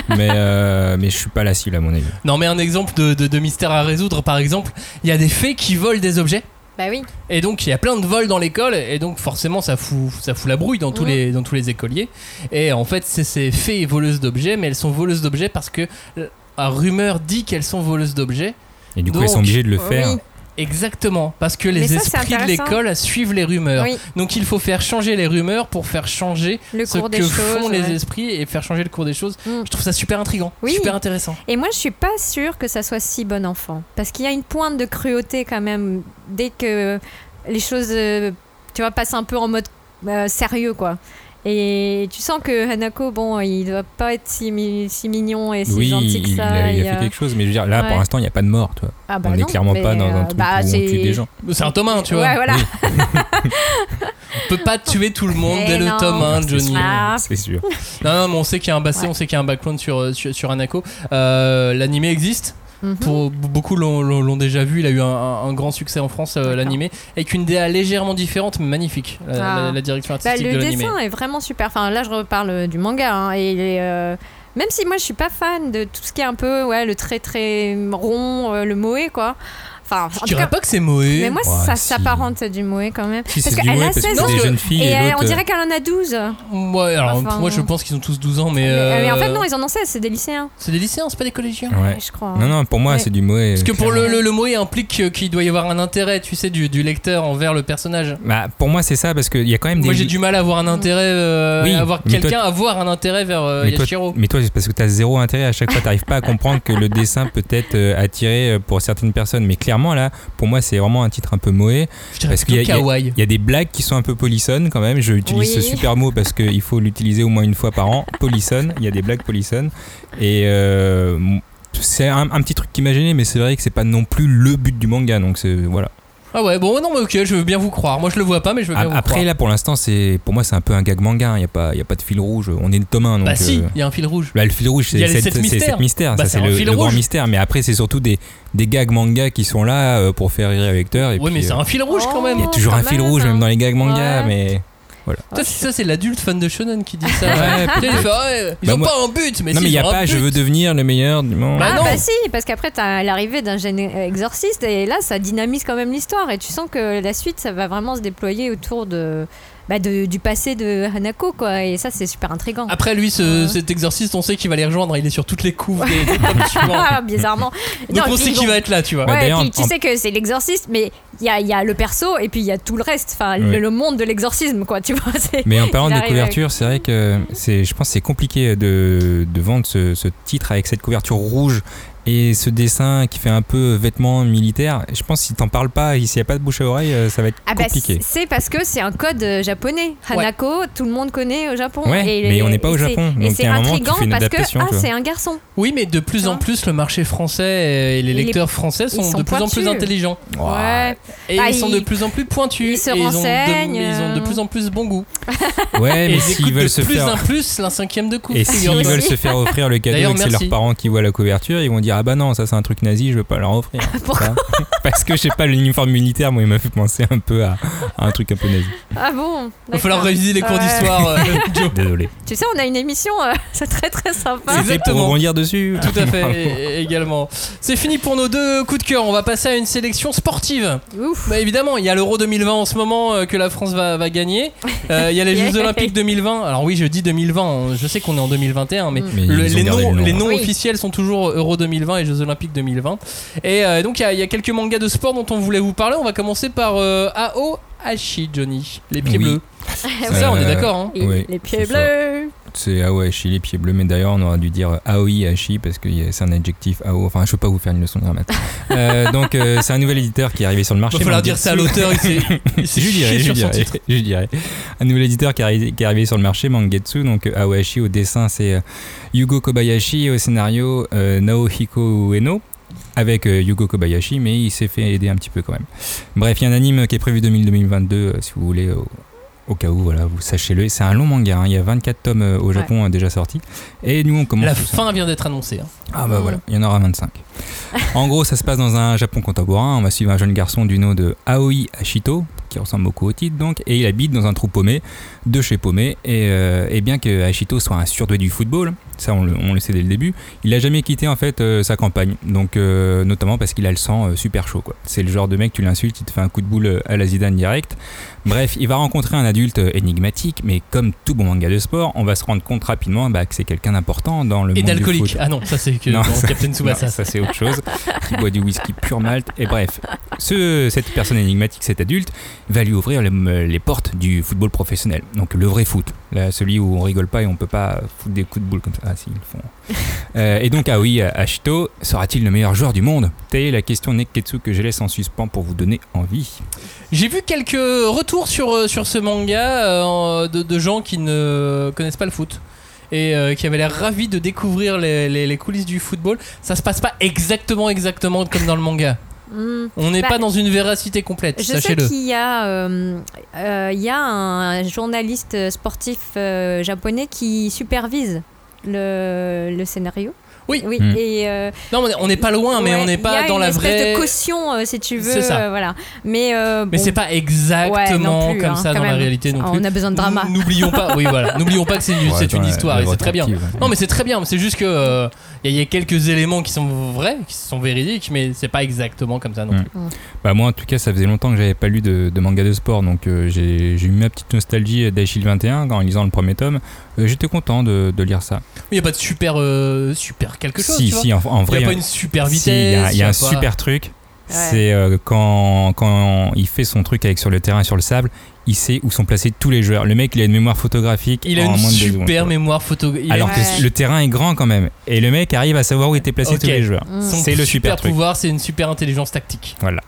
Mais, euh, mais je suis pas la cible, à mon avis. Non, mais un exemple de, de- de mystère à résoudre, par exemple, il y a des fées qui volent des objets. Bah oui. Et donc il y a plein de vols dans l'école et donc forcément ça fout, ça fout la brouille dans tous, les, dans tous les écoliers. Et en fait c'est ces fées voleuses d'objets mais elles sont voleuses d'objets parce que euh, la rumeur dit qu'elles sont voleuses d'objets. Et du coup, Donc, elles sont obligées de le oui. Exactement, parce que les ça, esprits de l'école suivent les rumeurs. Oui, Donc il faut faire changer les rumeurs pour faire changer le ce que font les esprits et faire changer le cours des choses. Mm. Je trouve ça super intrigant, Oui. super intéressant. Et moi, je suis pas sûre que ça soit si bon enfant. Parce qu'il y a une pointe de cruauté quand même dès que les choses, euh, tu vois, passent un peu en mode euh, sérieux, quoi. Et tu sens que Hanako, bon, il doit pas être si, mi- si mignon et si Oui, gentil que il, ça. a, il a fait euh, quelque chose, mais je veux dire, là, ouais. pour l'instant, il n'y a pas de mort, toi. ah bah on est non, clairement pas dans un euh, truc bah, où on tue des gens. C'est un tome 1, tu vois. Ouais, voilà. On peut pas tuer tout le monde Mais dès le tome 1, Johnny. Ah. C'est sûr. Non, non, mais on sait qu'il y a un bassin, Ouais. on sait qu'il y a un background sur, euh, sur, sur Anako. Euh, L'animé existe? Mhm. Pour, beaucoup l'ont- déjà vu. Il a eu un, grand succès en France, euh, l'animé, avec une DA légèrement différente, mais magnifique. La, Ah. la- la direction Bah, artistique le de l'animé. dessin est vraiment super. Enfin, là, je reparle du manga. hein, et il est, euh, même si moi, je suis pas fan de tout ce qui est un peu ouais, le très très rond, euh, le moé, quoi. Enfin, en Je tout dirais cas, pas que c'est Moé. mais moi, Ouais, ça si. s'apparente à du moé quand même. Si, parce qu'elle a parce que 16 c'est ans. des jeunes filles Et et elle- on l'autre, dirait qu'elle en a 12. Ouais, alors Enfin, moi je pense qu'ils ont tous 12 ans, mais. Mais, euh, mais en fait, non, ils en ont 16, c'est des lycéens. C'est des lycéens, c'est pas des collégiens. Ouais. Je crois. Non, non, pour moi, Ouais. c'est du Moé. Parce que pour le, le, le Moé implique euh, qu'il doit y avoir un intérêt, tu sais, du, du lecteur envers le personnage. Bah, pour moi, c'est ça, parce qu'il y a quand même des. Moi j'ai du mal à avoir un intérêt, euh, Oui, à avoir quelqu'un à avoir un intérêt vers euh, mais, toi, Yashiro. mais toi, c'est parce que t'as zéro intérêt à chaque fois, t'arrives pas à comprendre que le dessin peut être euh, attiré euh, pour certaines personnes. Mais clairement, là, pour moi, c'est vraiment un titre un peu Moé. Parce qu'il y a- plutôt kawaii. Il y a des blagues qui sont un peu polissonnes quand même. Je utilise Oui. ce super mot parce qu'il faut l'utiliser au moins une fois par an. Polissonne, il y a des blagues polissonnes. Et euh, c'est un, un petit truc qui m'a gêné, mais c'est vrai que c'est pas non plus le but du manga. Donc c'est voilà. Ah ouais, bon, non, mais ok, je veux bien vous croire. Moi je le vois pas, mais je veux bien A- vous Après croire. là, pour l'instant, c'est pour moi c'est un peu un gag manga. Il y a pas, il y a pas de fil rouge. On est le tome 1, donc. bah si, euh, il y a un fil rouge. Bah, le fil rouge, c'est a les sept, sept c'est mystères. sept mystères. Bah, ça, c'est le, fil le grand mystère. Mais après, c'est surtout des, des gags manga qui sont là euh, pour faire rire les lecteurs. Et ouais, puis, mais c'est euh, un fil rouge quand même. Il y a toujours quand un fil rouge, hein. même dans les gags manga. Ouais. Toi, c'est ça, c'est l'adulte fan de shonen qui dit ça. Ouais, ils Bah, ont moi- pas un but, mais non, si, mais il n'y a pas. Je veux devenir le meilleur du monde. Bah ah non. bah si, parce qu'après t'as l'arrivée d'un jeune exorciste et là ça dynamise quand même l'histoire et tu sens que la suite ça va vraiment se déployer autour de, bah, de- du passé de Hanako quoi et ça c'est super intriguant. Après lui, ce- cet exorciste, on sait qu'il va les rejoindre. Il est sur toutes les couves des, des. Ah, bizarrement. Donc Non, on sait qu'il va être là, tu vois. Ouais, d'ailleurs, puis tu en- sais que c'est l'exorciste, mais il y a, il y a le perso et puis il y a tout le reste, enfin le, Ouais. le monde de l'exorcisme, quoi, tu vois. Mais en parlant de couverture, c'est vrai que c'est, je pense que c'est compliqué de, de vendre ce, ce titre avec cette couverture rouge et ce dessin qui fait un peu vêtements militaires. Je pense que si t'en parles pas, s'il n'y a pas de bouche à oreille, euh, ça va être Ah bah, compliqué. c'est parce que c'est un code euh, japonais. Hanako, tout le monde connaît au Japon. Ouais, et, mais on n'est pas au Japon, Et donc c'est intriguant fais une parce que ah, c'est un garçon. Oui, mais de plus en plus, le marché français et les lecteurs français sont, de plus en plus intelligents. Ouais. Et Bah, ils sont de plus en plus pointus. ils se et ils ont, de, renseignent, ils ont de plus en plus bon goût. Ouais, et mais ils s'ils veulent de se plus faire. en plus la cinquième de coupe. Et s'ils veulent se faire offrir le cadeau et que c'est leurs parents qui voient la couverture, ils vont dire Ah bah non, ça c'est un truc nazi, je veux pas leur offrir. Pourquoi Ça. Parce que je sais pas, l'uniforme militaire, moi il m'a fait penser un peu à, à un truc un peu nazi. Ah bon Il va falloir réviser les cours Ouais. d'histoire, euh, Joe. Désolé. Tu sais, on a une émission, euh, c'est très très sympa. C'était pour Exactement. rebondir dessus. Tout à fait, également. C'est fini pour nos deux coups de cœur. On va passer à une sélection sportive. Ouf. Bah évidemment, il y a l'Euro 2020 en ce moment euh, que la France va, va gagner. Euh, Il y a les Jeux. Olympiques 2020. Alors oui, je dis 2020. hein. Je sais qu'on est en 2021, mais, Mm. Mais le- les, noms, le nom, les noms Oui. officiels sont toujours Euro 2020 et Jeux Olympiques 2020. Et euh, donc il y, a- il y a quelques mangas de sport dont on voulait vous parler. On va commencer par euh, Ao Hachi, Johnny, les pieds Oui. bleus. C'est ça, on est d'accord. Hein. Oui, les pieds bleus. C'est Aoashi, les pieds bleus, mais d'ailleurs on aurait dû dire Aoi Hashi parce que c'est un adjectif Ao. Enfin, je peux pas vous faire une leçon de grammaire. Euh, donc, euh, c'est un nouvel éditeur qui est arrivé sur le marché. Il va falloir dire ça à l'auteur. Il s'est il s'est Je dirais, je sur son dirais, titre. je dirais. Un nouvel éditeur qui est, arrivé, qui est arrivé sur le marché, Mangetsu. Donc, euh, Aoashi au dessin, c'est euh, Yugo Kobayashi au scénario, euh, Naohiko Ueno. avec Yugo Kobayashi, mais il s'est fait aider un petit peu quand même. Bref, il y a un anime qui est prévu 2000-2022, euh, si vous voulez, au, au cas où, voilà, vous sachez-le. C'est un long manga, hein, il y a 24 tomes au Japon déjà sortis. Et nous, on commence. La fin vient d'être annoncée. hein. Ah bah voilà, il y en aura 25. en gros, ça se passe dans un Japon contemporain. On va suivre un jeune garçon du nom de Aoi Ashito, qui ressemble beaucoup au titre donc, et il habite dans un trou paumé de chez Paumé. Et, euh, et bien que Ashito soit un surdoué du football, ça on le, on le sait dès le début, il a jamais quitté en fait euh, sa campagne. Donc euh, notamment parce qu'il a le sang super chaud quoi. C'est le genre de mec tu l'insultes, il te fait un coup de boule à la Zidane direct. Bref, il va rencontrer un adulte énigmatique, mais comme tout bon manga de sport, on va se rendre compte rapidement bah, que c'est quelqu'un d'important dans le Et monde du d'alcoolique. Ah non, ça c'est que Non, ça- Captain non, Tsubasa. ça c'est autre chose. Qui boit du whisky pur malt. Et bref, ce, cette personne énigmatique, cet adulte, va lui ouvrir les, les portes du football professionnel. Donc le vrai foot. Là, celui où on rigole pas et on peut pas foutre des coups de boule comme ça. Ah si, ils le font. Euh, et donc, ah oui, Ashito sera-t-il le meilleur joueur du monde? Telle est la question Neketsu que je laisse en suspens pour vous donner envie. J'ai vu quelques retours sur, euh, sur ce manga euh, de, de gens qui ne connaissent pas le foot et euh, qui avaient l'air ravis de découvrir les, les- les coulisses du football. Ça se passe pas exactement exactement comme dans le manga. Hmm. On n'est Bah, pas dans une véracité complète, Je sais sachez-le. qu'il y a, euh, euh, il y a un journaliste sportif euh, japonais qui supervise le, le scénario. Oui. oui. Mm. Et euh, Non, mais on n'est pas loin, mais ouais, on n'est pas a dans une la vraie. de caution, euh, si tu veux. C'est ça. euh, voilà. Mais euh, Mais bon, c'est pas ouais, exactement non plus, comme hein, ça quand dans la réalité non On plus. a besoin de drama. N'oublions pas, oui voilà, n'oublions pas que c'est une, Ouais, c'est histoire et c'est très bien. Non mais c'est très bien, c'est juste que euh, il y, a- il y a quelques éléments qui sont vrais, qui sont véridiques, mais c'est pas exactement comme ça non plus. Bah moi en tout cas ça faisait longtemps que j'avais pas lu de, de manga de sport donc euh, j'ai eu ma petite nostalgie d'Aishil 21 en lisant le premier tome. Euh, J'étais content de, de lire ça. Il y a pas de super euh, super quelque chose. si tu vois. si en, en Il vrai y a pas hein, une super vitesse. il y a, il y a un pas- super truc. Ouais. C'est euh, quand, quand il fait son truc avec sur le terrain et sur le sable, il sait où sont placés tous les joueurs. Le mec il a une mémoire photographique Il a en une moins de super mémoire photographique. Alors Ouais. que le terrain est grand quand même. Et le mec arrive à savoir où étaient placés tous les joueurs. C'est le super truc. pouvoir, c'est une super intelligence tactique. Voilà.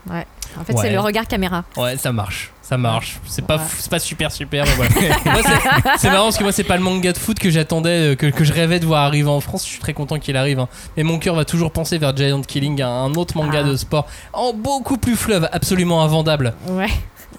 En fait, Ouais. c'est le regard caméra. Ouais, ça marche. Ça marche. C'est pas, Ouais. c'est pas super super, mais voilà. Moi, c'est- marrant parce que moi, c'est pas le manga de foot que j'attendais, euh, que, que je rêvais de voir arriver en France. Je suis très content qu'il arrive. hein. Mais mon cœur va toujours penser vers Giant Killing, un un autre manga Ah. de sport en beaucoup plus fleuve, absolument invendable. Ouais.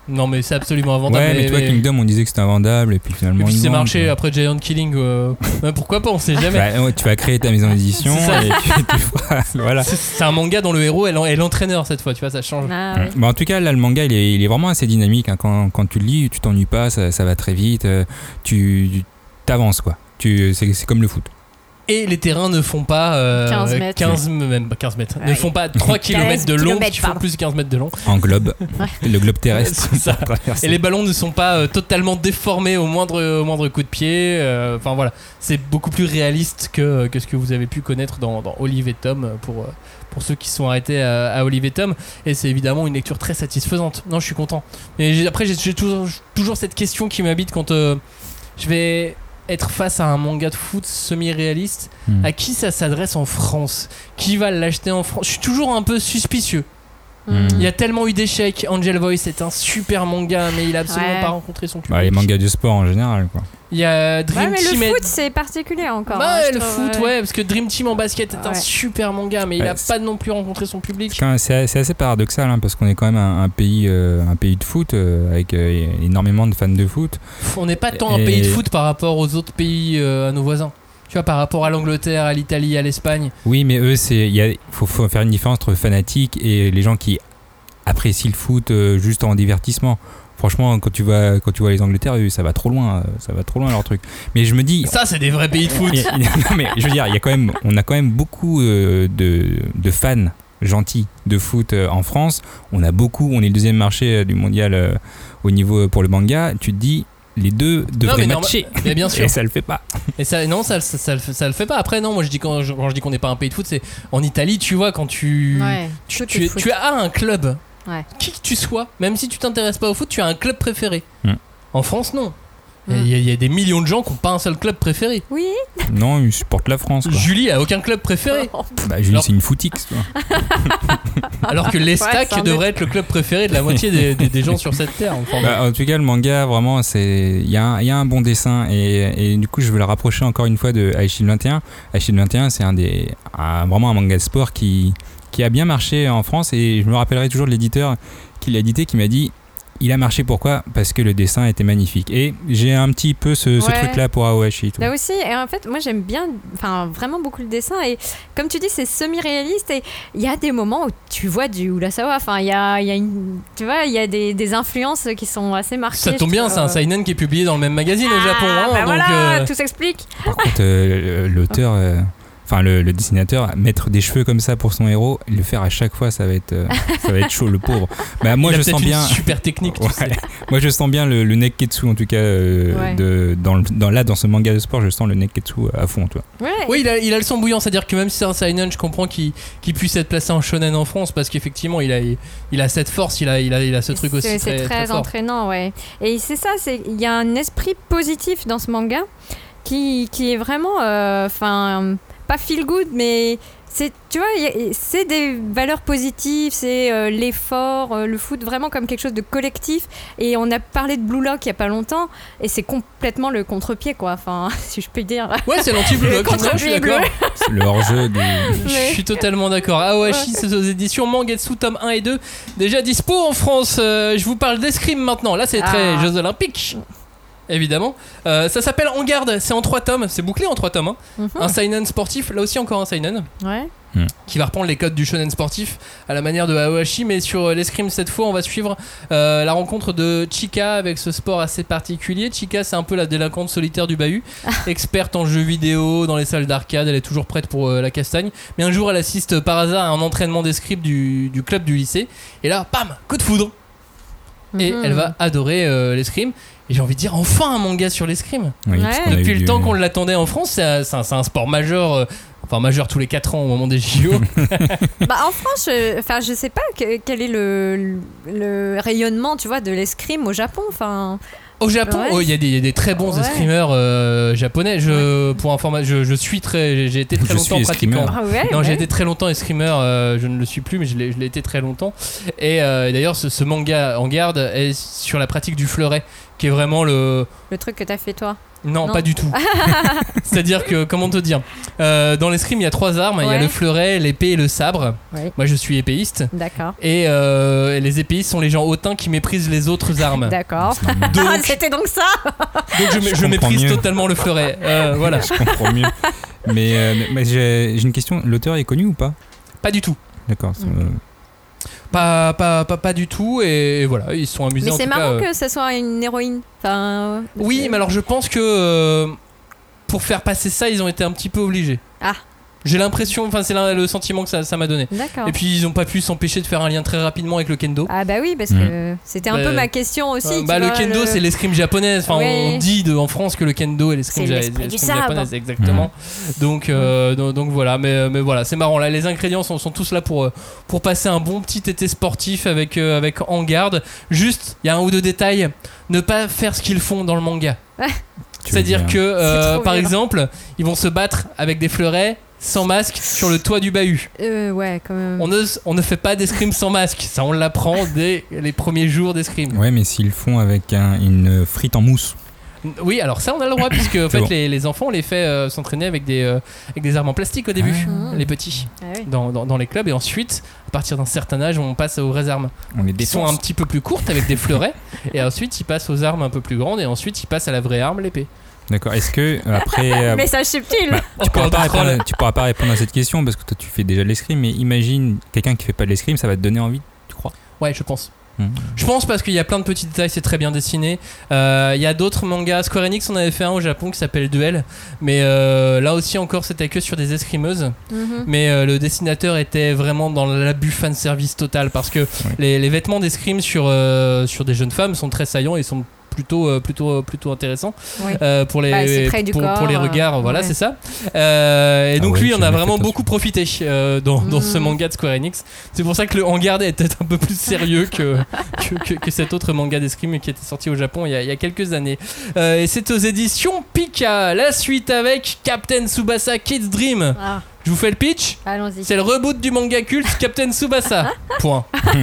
Non, mais c'est absolument invendable. Ouais, mais, toi, Kingdom, on disait que c'était invendable et puis finalement. Et puis c'est marché quoi. après Giant Killing. euh, pourquoi pas On sait jamais. Bah, ouais, tu vas créer ta maison d'édition C'est ça. et tu. Voilà. C'est- C'est un manga dont le héros est l'en- est l'entraîneur cette fois, tu vois, ça change. Ah, Ouais. ouais. Bah, en tout cas, là, le manga, il est, il est vraiment assez dynamique. hein. Quand, quand tu le lis, tu t'ennuies pas, ça, ça va très vite. euh, tu t'avances, quoi. Tu, c'est, c'est comme le foot. Et les terrains ne font pas euh, 15 mètres. 15 même pas 15 mètres. Ne font pas 3 km de long, qui font plus de 15 mètres de long. En globe. le globe terrestre. C'est ça. Et les ballons ne sont pas euh, totalement déformés au moindre, au moindre coup de pied. euh, Enfin voilà, c'est beaucoup plus réaliste que, que ce que vous avez pu connaître dans, dans Olive et Tom euh, pour, euh, pour ceux qui sont arrêtés à, à Olive et Tom. Et c'est évidemment une lecture très satisfaisante. Non, je suis content. Mais après, j'ai j'ai toujours, toujours cette question qui m'habite quand euh, je vais être face à un manga de foot semi-réaliste. Hmm. À qui ça s'adresse en France? Qui va l'acheter en France Je suis toujours un peu suspicieux. Hmm. Il y a tellement eu d'échecs. Angel Voice est un super manga, mais il a absolument Ouais. pas rencontré son public. Bah, les mangas du sport en général, quoi. Il y a Dream Ouais, mais Team. le foot, c'est particulier encore. Bah, hein, le trouve, foot, ouais, parce que Dream Team en basket est un super manga, mais il Ouais, a c'est- pas non plus rencontré son public. C'est assez paradoxal hein, parce qu'on est quand même un, un pays, euh, un pays de foot euh, avec euh, énormément de fans de foot. On n'est pas tant un pays de foot par rapport aux autres pays, euh, à nos voisins. Tu vois, par rapport à l'Angleterre, à l'Italie, à l'Espagne. Oui, mais eux, c'est il y a- faut, faut faire une différence entre fanatiques et les gens qui apprécient le foot euh, juste en divertissement. Franchement, quand tu vas quand tu vois les Angleterres, eux, ça va trop loin, euh, ça va trop loin leur truc. Mais je me dis, Ça, c'est des vrais pays de foot. a- non, mais je veux dire, il y a quand même, on a quand même beaucoup euh, de, de fans gentils de foot euh, en France. On a beaucoup, on est le deuxième marché euh, du mondial euh, au niveau euh, pour le manga. Tu te dis, les deux devraient mais normal- matcher. mais bien sûr. Et ça le fait pas. Et ça, non, ça, ça, ça le fait- ça le fait pas. Après, non, moi je dis quand je, quand je dis qu'on n'est pas un pays de foot, c'est en Italie, tu vois, quand tu. Ouais, tu, tu, tu as un club, Ouais. qui que tu sois, même si tu t'intéresses pas au foot, tu as un club préféré. Mm. En France, non. Mm. Il y, a- il y a des millions de gens qui n'ont pas un seul club préféré. Oui. Non, ils supportent la France. Quoi. Julie a aucun club préféré. Bah, Julie, Alors- c'est une footix. Alors que l'Estac Ouais, devrait être le club préféré de la moitié des, des- des gens sur cette terre. Bah, en tout cas, le manga, vraiment, c'est il y, a un- il y a un bon dessin et, et du coup, je veux le rapprocher encore une fois de Aishil 21. Aishil 21, c'est un des un- vraiment un manga de sport qui qui a bien marché en France et je me rappellerai toujours de l'éditeur qui l'a édité qui m'a dit il a marché pourquoi? Parce que le dessin était magnifique. Et j'ai un petit peu ce, ce Ouais. truc-là pour Aoashi. tout. Là aussi, et en fait, moi j'aime bien, enfin vraiment beaucoup le dessin. Et comme tu dis, c'est semi-réaliste. Et il y a des moments où tu vois du Urasawa. Enfin, il y a, il y a une, tu vois, il y a des, des influences qui sont assez marquées. Ça tombe bien, c'est un seinen qui est publié dans le même magazine au Japon. Ah, hein, bah donc, voilà, euh, tout s'explique. Par contre, euh, l'auteur, euh, enfin le, le dessinateur, mettre des cheveux comme ça pour son héros, le faire à chaque fois, ça va être, euh, ça va être chaud, le pauvre. Bah, moi, je sens bien. super technique, tu Ouais. sais. Moi, je sens bien le, le neketsu en tout cas. euh, Ouais. de, dans, le- dans, là, dans ce manga de sport, je sens le neketsu à fond, toi. Ouais. Oui, il a, il a le son bouillant, c'est-à-dire que même si c'est un seinen, je comprends qu'il qu'il puisse être placé en shonen en France parce qu'effectivement, il a, il a cette force, il a, il a, il a ce truc aussi C'est très, entraînant, ouais. Et c'est ça, c'est il y a un esprit positif dans ce manga qui, qui est vraiment, euh, enfin, pas feel good, mais c'est, tu vois, c'est des valeurs positives, c'est euh, l'effort, euh, le foot vraiment comme quelque chose de collectif. Et on a parlé de Blue Lock il y a pas longtemps, et c'est complètement le contre-pied, quoi. Enfin, si je puis dire. Ouais, c'est l'anti-blue lock, non, je suis d'accord. C'est le hors-jeu du. Je suis totalement d'accord. Awashi, c'est aux éditions Mangetsu tome 1 et 2. Déjà dispo en France. Euh, je vous parle d'escrime maintenant. Là, c'est très Ah. Jeux Olympiques. Évidemment. Euh, ça s'appelle En Garde. C'est en 3 tomes. C'est bouclé en 3 tomes. hein. Mhm. Un seinen sportif. Là aussi, encore un seinen. Ouais. Qui va reprendre les codes du shonen sportif à la manière de Aohashi. Mais sur euh, l'escrime, cette fois, on va suivre euh, la rencontre de Chika avec ce sport assez particulier. Chika, c'est un peu la délinquante solitaire du bahut. experte en jeux vidéo, dans les salles d'arcade, elle est toujours prête pour euh, la castagne. Mais un jour, elle assiste par hasard à un entraînement d'escrime du, du club du lycée. Et là, pam, coup de foudre. Et Mhm. elle va adorer euh, l'escrime. Et j'ai envie de dire, enfin un manga sur l'escrime. Oui, Ouais. Depuis le temps qu'on l'attendait en France, c'est un, sport majeur. euh, Enfin, majeur tous les 4 ans au moment des JO. Bah, en France, je, enfin, je sais pas que- quel est le, le rayonnement, tu vois, de l'escrime au Japon. Enfin, Au Japon, Ouais. oh, il y, a des- il y a des très bons Ouais. escrimeurs euh, japonais. Je, pour informa- je, je suis très, j'ai été très Je longtemps pratiquant. escrimeur. ah ouais, Non, ouais. j'ai été très longtemps escrimeur, euh, je ne le suis plus, mais je l'ai je l'ai été très longtemps. Et euh, d'ailleurs, ce, ce manga en garde est sur la pratique du fleuret, qui est vraiment le. le truc que t'as fait toi. Non, Non. pas du tout. C'est-à-dire que, comment te dire euh, Dans l'escrime, il y a trois armes il y a le fleuret, l'épée et le sabre. Ouais. Moi, je suis épéiste. D'accord. Et euh, les épéistes sont les gens hautains qui méprisent les autres armes. D'accord. Ah, Donc, C'était donc ça donc je, Je je comprends méprise mieux. totalement le fleuret. Euh, voilà, Je comprends mieux. Mais, euh, mais- mais j'ai une question. L'auteur est connu ou pas? Pas du tout. D'accord. Pas, pas, pas, pas du tout. Et, voilà, ils se sont amusés Mais c'est marrant cas, euh, que ça soit une héroïne. Enfin, Oui, mais alors je pense que euh, pour faire passer ça, ils ont été un petit peu obligés. Ah. J'ai l'impression, enfin c'est le sentiment que ça ça m'a donné. D'accord. Et puis ils ont pas pu s'empêcher de faire un lien très rapidement avec le kendo. Ah bah oui, parce Mm. que c'était un Bah, peu ma question aussi. Euh, tu bah, le kendo, c'est l'escrime japonaise. Enfin, on dit de, en France que le kendo est l'escrime C'est ja- japonaise, exactement. Donc, euh, donc, donc voilà, mais, mais voilà, c'est marrant. Là, les ingrédients sont, sont tous là pour, euh, pour passer un bon petit été sportif avec, euh, avec en garde. Juste, il y a un ou deux détails. Ne pas faire ce qu'ils font dans le manga. veux C'est-à-dire dire. que, euh, par exemple, ils vont se battre avec des fleurets sans masque sur le toit du bahut. Euh, ouais, quand même. On ne, on ne fait pas d'escrime sans masque. Ça, on l'apprend dès les premiers jours d'escrime. Ouais, mais s'ils le font avec un- une frite en mousse. Oui, alors ça, on a le droit, puisque en fait, bon. les, les enfants, on les fait euh, s'entraîner avec des, euh, avec des armes en plastique au début, Ah. les petits, Ah oui. dans, dans, dans les clubs. Et ensuite, à partir d'un certain âge, on passe aux vraies armes. On les Qui sont un petit peu plus courtes avec des fleurets. et ensuite, ils passent aux armes un peu plus grandes. Et ensuite, ils passent à la vraie arme, l'épée. D'accord. Est-ce que après. euh, Message subtil. bah, tu, pourras pas trolls. répondre, tu pourras pas répondre à cette question parce que toi tu fais déjà de l'escrime, mais imagine quelqu'un qui fait pas de l'escrime, ça va te donner envie, tu crois? Ouais, je pense. Hmm. Je pense parce qu'il y a plein de petits détails, c'est très bien dessiné. Euh, Il y a d'autres mangas. Square Enix, on avait fait un au Japon qui s'appelle Duel. Mais euh, là aussi, encore, c'était que sur des escrimeuses. Mhm. Mais euh, le dessinateur était vraiment dans l'abus fanservice total parce que les, les vêtements d'escrime sur, euh, sur des jeunes femmes sont très saillants et sont plutôt, euh, plutôt, plutôt intéressants Oui. euh, pour, les, Bah, c'est près du pour, corps, pour les euh, regards. Voilà, ouais. c'est ça. Euh, et Ah donc ouais, lui, on a vraiment beaucoup profité euh, dans, dans ce Mm. manga de Square Enix. C'est pour ça que le Hangar est peut-être un peu plus sérieux que, que, que- que cet autre manga d'escrime qui était sorti au Japon il y a, il y a quelques années. Euh, et c'est aux éditions Pika. La suite avec Captain Tsubasa Kids Dream. Ah, Je vous fais le pitch allons-y. c'est le reboot du manga culte Captain Tsubasa. Point. Mais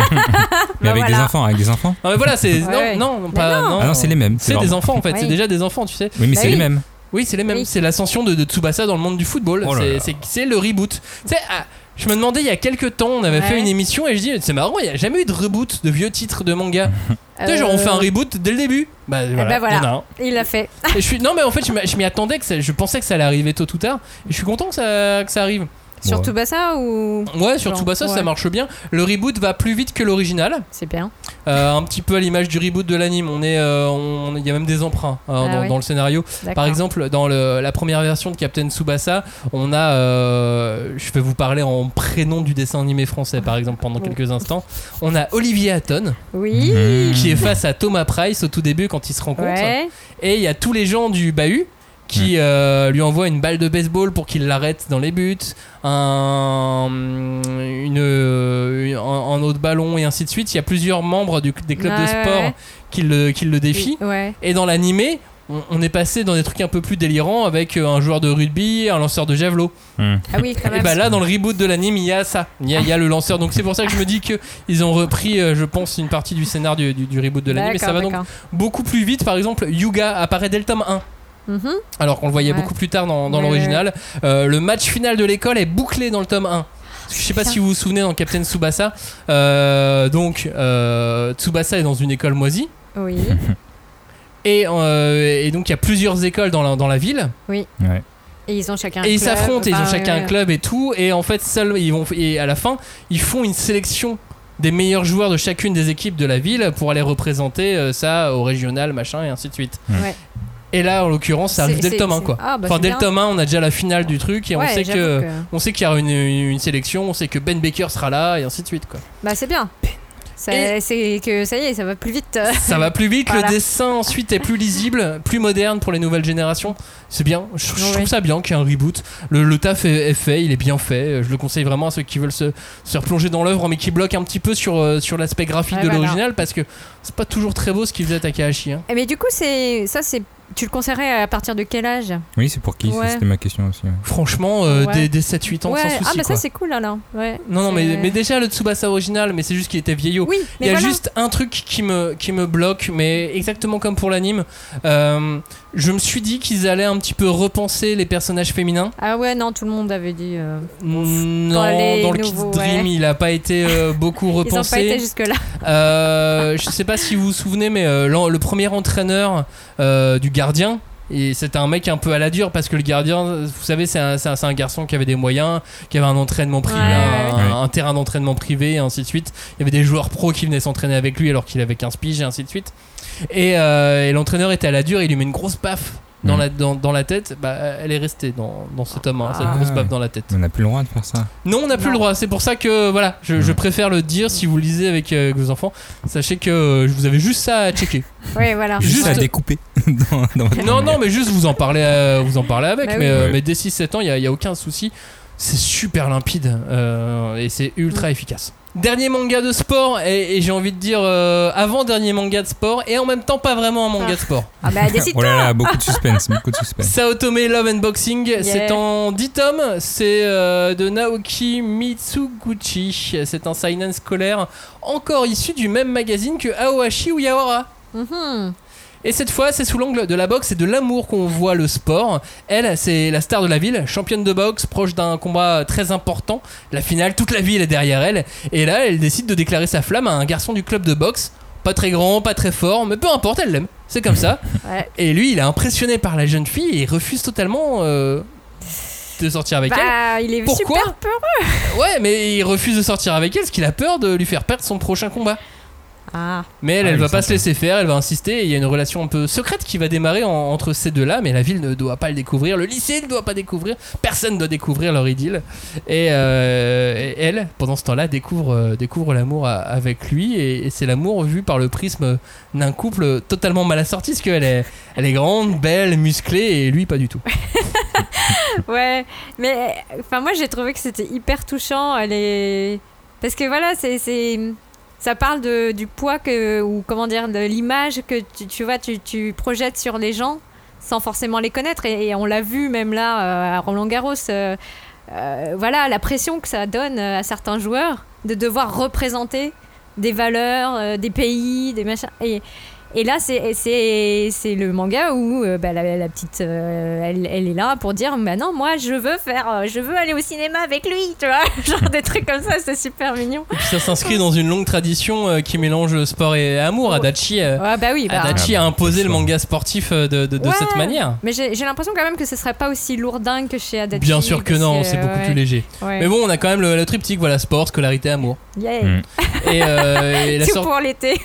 Bah avec des enfants, avec des enfants Non mais voilà, c'est Ouais, non, ouais. non, non, Mais pas non. non. Ah non, c'est les mêmes. C'est des enfants en fait, Oui. c'est déjà des enfants, tu sais. Oui, mais Bah c'est oui. les mêmes. Oui, c'est les mêmes. Oui. C'est l'ascension de, de Tsubasa dans le monde du football. Oh c'est le reboot. Tu sais, ah, Je me demandais il y a quelques temps, on avait Ouais. fait une émission et je dis c'est marrant, il n'y a jamais eu de reboot de vieux titres de manga. Tu sais, genre on fait un Euh, reboot dès le début. Bah eh voilà, ben voilà. il y en a un. Il l'a fait. Et je suis non mais en fait je m'y- je m'y attendais que ça- je pensais que ça allait arriver tôt ou tard et je suis content que ça, que ça arrive. Sur Ouais. Tsubasa ou. Ouais, sur Genre, Tsubasa ça marche bien. Le reboot va plus vite que l'original, C'est bien. Euh, un petit peu à l'image du reboot de l'anime. On est, euh, on- il y a même des emprunts hein, Ah dans, oui. dans le scénario. Par exemple, dans le- la première version de Captain Tsubasa, on a, euh, je vais vous parler en prénom du dessin animé français par exemple pendant Oh. quelques instants. On a Olivier Hatton Oui. Qui est face à Thomas Price au tout début quand ils se rencontrent. Ouais. Et il y a tous les gens du bahut qui euh, lui envoient une balle de baseball pour qu'il l'arrête dans les buts, un, une, euh, un, un autre ballon et ainsi de suite. Il y a plusieurs membres du- des clubs de sport ouais. qui le, qui le défient. Ouais. Et dans l'animé, on, on est passé dans des trucs un peu plus délirants avec euh, un joueur de rugby, un lanceur de javelot. Hmm. Ah oui, quand Et bah là, dans le reboot de l'anime, il y a ça. Il y a, il y a le lanceur. Donc c'est pour ça que je me dis que ils ont repris, je pense, une partie du scénar du, du- du reboot de l'anime. Et ça va donc beaucoup plus vite. Par exemple, Yuga apparaît dès le tome 1. Mhm. Alors qu'on le voyait Ouais. beaucoup plus tard dans, dans Ouais, l'original. Euh, le match final de l'école est bouclé dans le tome 1. Je sais pas si vous vous souvenez dans Captain Tsubasa. Euh, donc, euh, Tsubasa est dans une école moisie. Oui. Et, euh, et donc, il y a plusieurs écoles dans la, dans la ville. Ouais. Et ils ont chacun un Et ils s'affrontent, et ils ont chacun un club et tout. Et en fait, seul, ils vont, et à la fin, ils font une sélection des meilleurs joueurs de chacune des équipes de la ville pour aller représenter ça au régional, machin, et ainsi de suite. Ouais. Et là, en l'occurrence, ça arrive dès le tome 1, c'est- quoi. Ah, bah, enfin, dès le tome 1, on a déjà la finale du truc et on sait que, que- on sait qu'il y aura une, une sélection, on sait que Ben Baker sera là et ainsi de suite, quoi. Bah, c'est bien. Ça- Et- C'est que ça y est, ça va plus vite. Ça va plus vite, Voilà. le dessin ensuite est plus lisible, plus moderne pour les nouvelles générations. C'est bien, je, trouve ça bien qu'il y ait un reboot. Le, le taf est, est fait, il est bien fait. Je le conseille vraiment à ceux qui veulent se, se replonger dans l'œuvre, mais qui bloquent un petit peu sur, euh, sur l'aspect graphique Ouais, de voilà. l'original parce que c'est pas toujours très beau ce qu'il faisait Takahashi. hein. Eh, Mais du coup, c'est ça, c'est tu le conseillerais à partir de quel âge? Oui, c'est pour qui? Ouais. C'était ma question aussi. ouais. Franchement, euh, Ouais. dès, dès 7-8 ans, Ouais. sans Ah souci. bah quoi. ça c'est cool alors. Ouais. non, non, mais, déjà le Tsubasa original, mais c'est juste qu'il était vieillot. Oui, Il y a voilà. juste un truc qui me, qui me bloque, mais exactement comme pour l'anime. euh, je me suis dit qu'ils allaient un petit peu repenser les personnages féminins. Ah ouais, non, tout le monde avait dit. euh, Non, les dans le nouveaux, Kids Dream, ouais. il a pas été euh, beaucoup Ils ont repensé. pas été jusque là. Euh, je sais pas si vous vous souvenez, mais euh, le premier entraîneur euh, du gardien. Et c'était un mec un peu à la dure parce que le gardien, vous savez, c'est un, un- garçon qui avait des moyens, qui avait un entraînement privé, Ouais, un, terrain d'entraînement privé, et ainsi de suite. Il y avait des joueurs pros qui venaient s'entraîner avec lui alors qu'il avait 15 piges, et ainsi de suite. Et, euh, et l'entraîneur était à la dure, il lui met une grosse baffe dans, Mm. la, dans, dans la tête. Bah, elle est restée dans, dans ce tome, hein, cette Ah. grosse baffe dans la tête. On n'a plus le droit de faire ça. Non, on n'a plus le droit. C'est pour ça que voilà, je, je Mm. préfère le dire si vous le lisez avec, euh, avec vos enfants. Sachez que euh, vous avez juste ça à checker. Ouais, voilà. Juste- Juste à découper dans, dans votre non, non, mais juste vous en parlez, euh, vous en parlez avec. Bah mais, oui. euh, mais dès 6-7 ans, il n'y a, y a aucun souci. C'est super limpide euh, et c'est ultra efficace. Dernier manga de sport, et, et j'ai envie de dire euh, avant-dernier manga de sport, et en même temps pas vraiment un manga Ah. de sport. Ah bah Oh là décide-toi. là, beaucoup de suspense, beaucoup de suspense. Saotome Love and Boxing, c'est en 10 tomes, c'est euh, de Naoki Mitsuguchi, c'est un seinen scolaire encore issu du même magazine que Aohashi ou Yawara. Mhm. Et cette fois, c'est sous l'angle de la boxe et de l'amour qu'on voit le sport. Elle, c'est la star de la ville, championne de boxe, proche d'un combat très important. La finale, toute la ville est derrière elle. Et là, elle décide de déclarer sa flamme à un garçon du club de boxe. Pas très grand, pas très fort, mais peu importe, elle l'aime. C'est comme ça. Ouais. Et lui, il est impressionné par la jeune fille et il refuse totalement euh, de sortir avec Bah, il est Pourquoi super peur. elle. Ouais, mais il refuse de sortir avec elle parce qu'il a peur de lui faire perdre son prochain combat. Ah. Mais elle, Ah, elle il va pas se laisser faire, elle va insister. Et il y a une relation un peu secrète qui va démarrer en- entre ces deux-là, mais la ville ne doit pas le découvrir, le lycée ne doit pas découvrir, personne ne doit découvrir leur idylle. Et, euh, et elle, pendant ce temps-là, découvre, euh, découvre l'amour a- avec lui, et, et c'est l'amour vu par le prisme d'un couple totalement mal assorti, parce qu'elle est, elle est grande, belle, musclée, et lui pas du tout. Ouais, mais enfin moi j'ai trouvé que c'était hyper touchant. Elle est parce que voilà, c'est c'est ça parle de, du poids que ou comment dire de l'image que tu, tu vois tu, tu projettes sur les gens sans forcément les connaître et, on l'a vu même là euh, à Roland Garros. euh, euh, voilà la pression que ça donne à certains joueurs de devoir représenter des valeurs, des pays, des machins. Et, Et là, c'est c'est c'est le manga où euh, bah, la, la petite, euh, elle, elle est là pour dire, bah non, moi, je veux faire, euh, je veux aller au cinéma avec lui, tu vois, genre des trucs comme ça, c'est super mignon. Et puis ça s'inscrit dans une longue tradition euh, qui mélange sport et amour. Adachi, euh, Ouais, bah oui, bah. Adachi a imposé le manga sportif de, de- de Ouais. cette manière. Mais j'ai j'ai l'impression quand même que ce serait pas aussi lourdingue que chez Adachi. Bien sûr que non, c'est beaucoup ouais, plus léger. ouais. Mais bon, on a quand même le, le triptyque, voilà, sport, scolarité, amour. Yeah. Mm. Et, euh, et la Tout sor- pour l'été.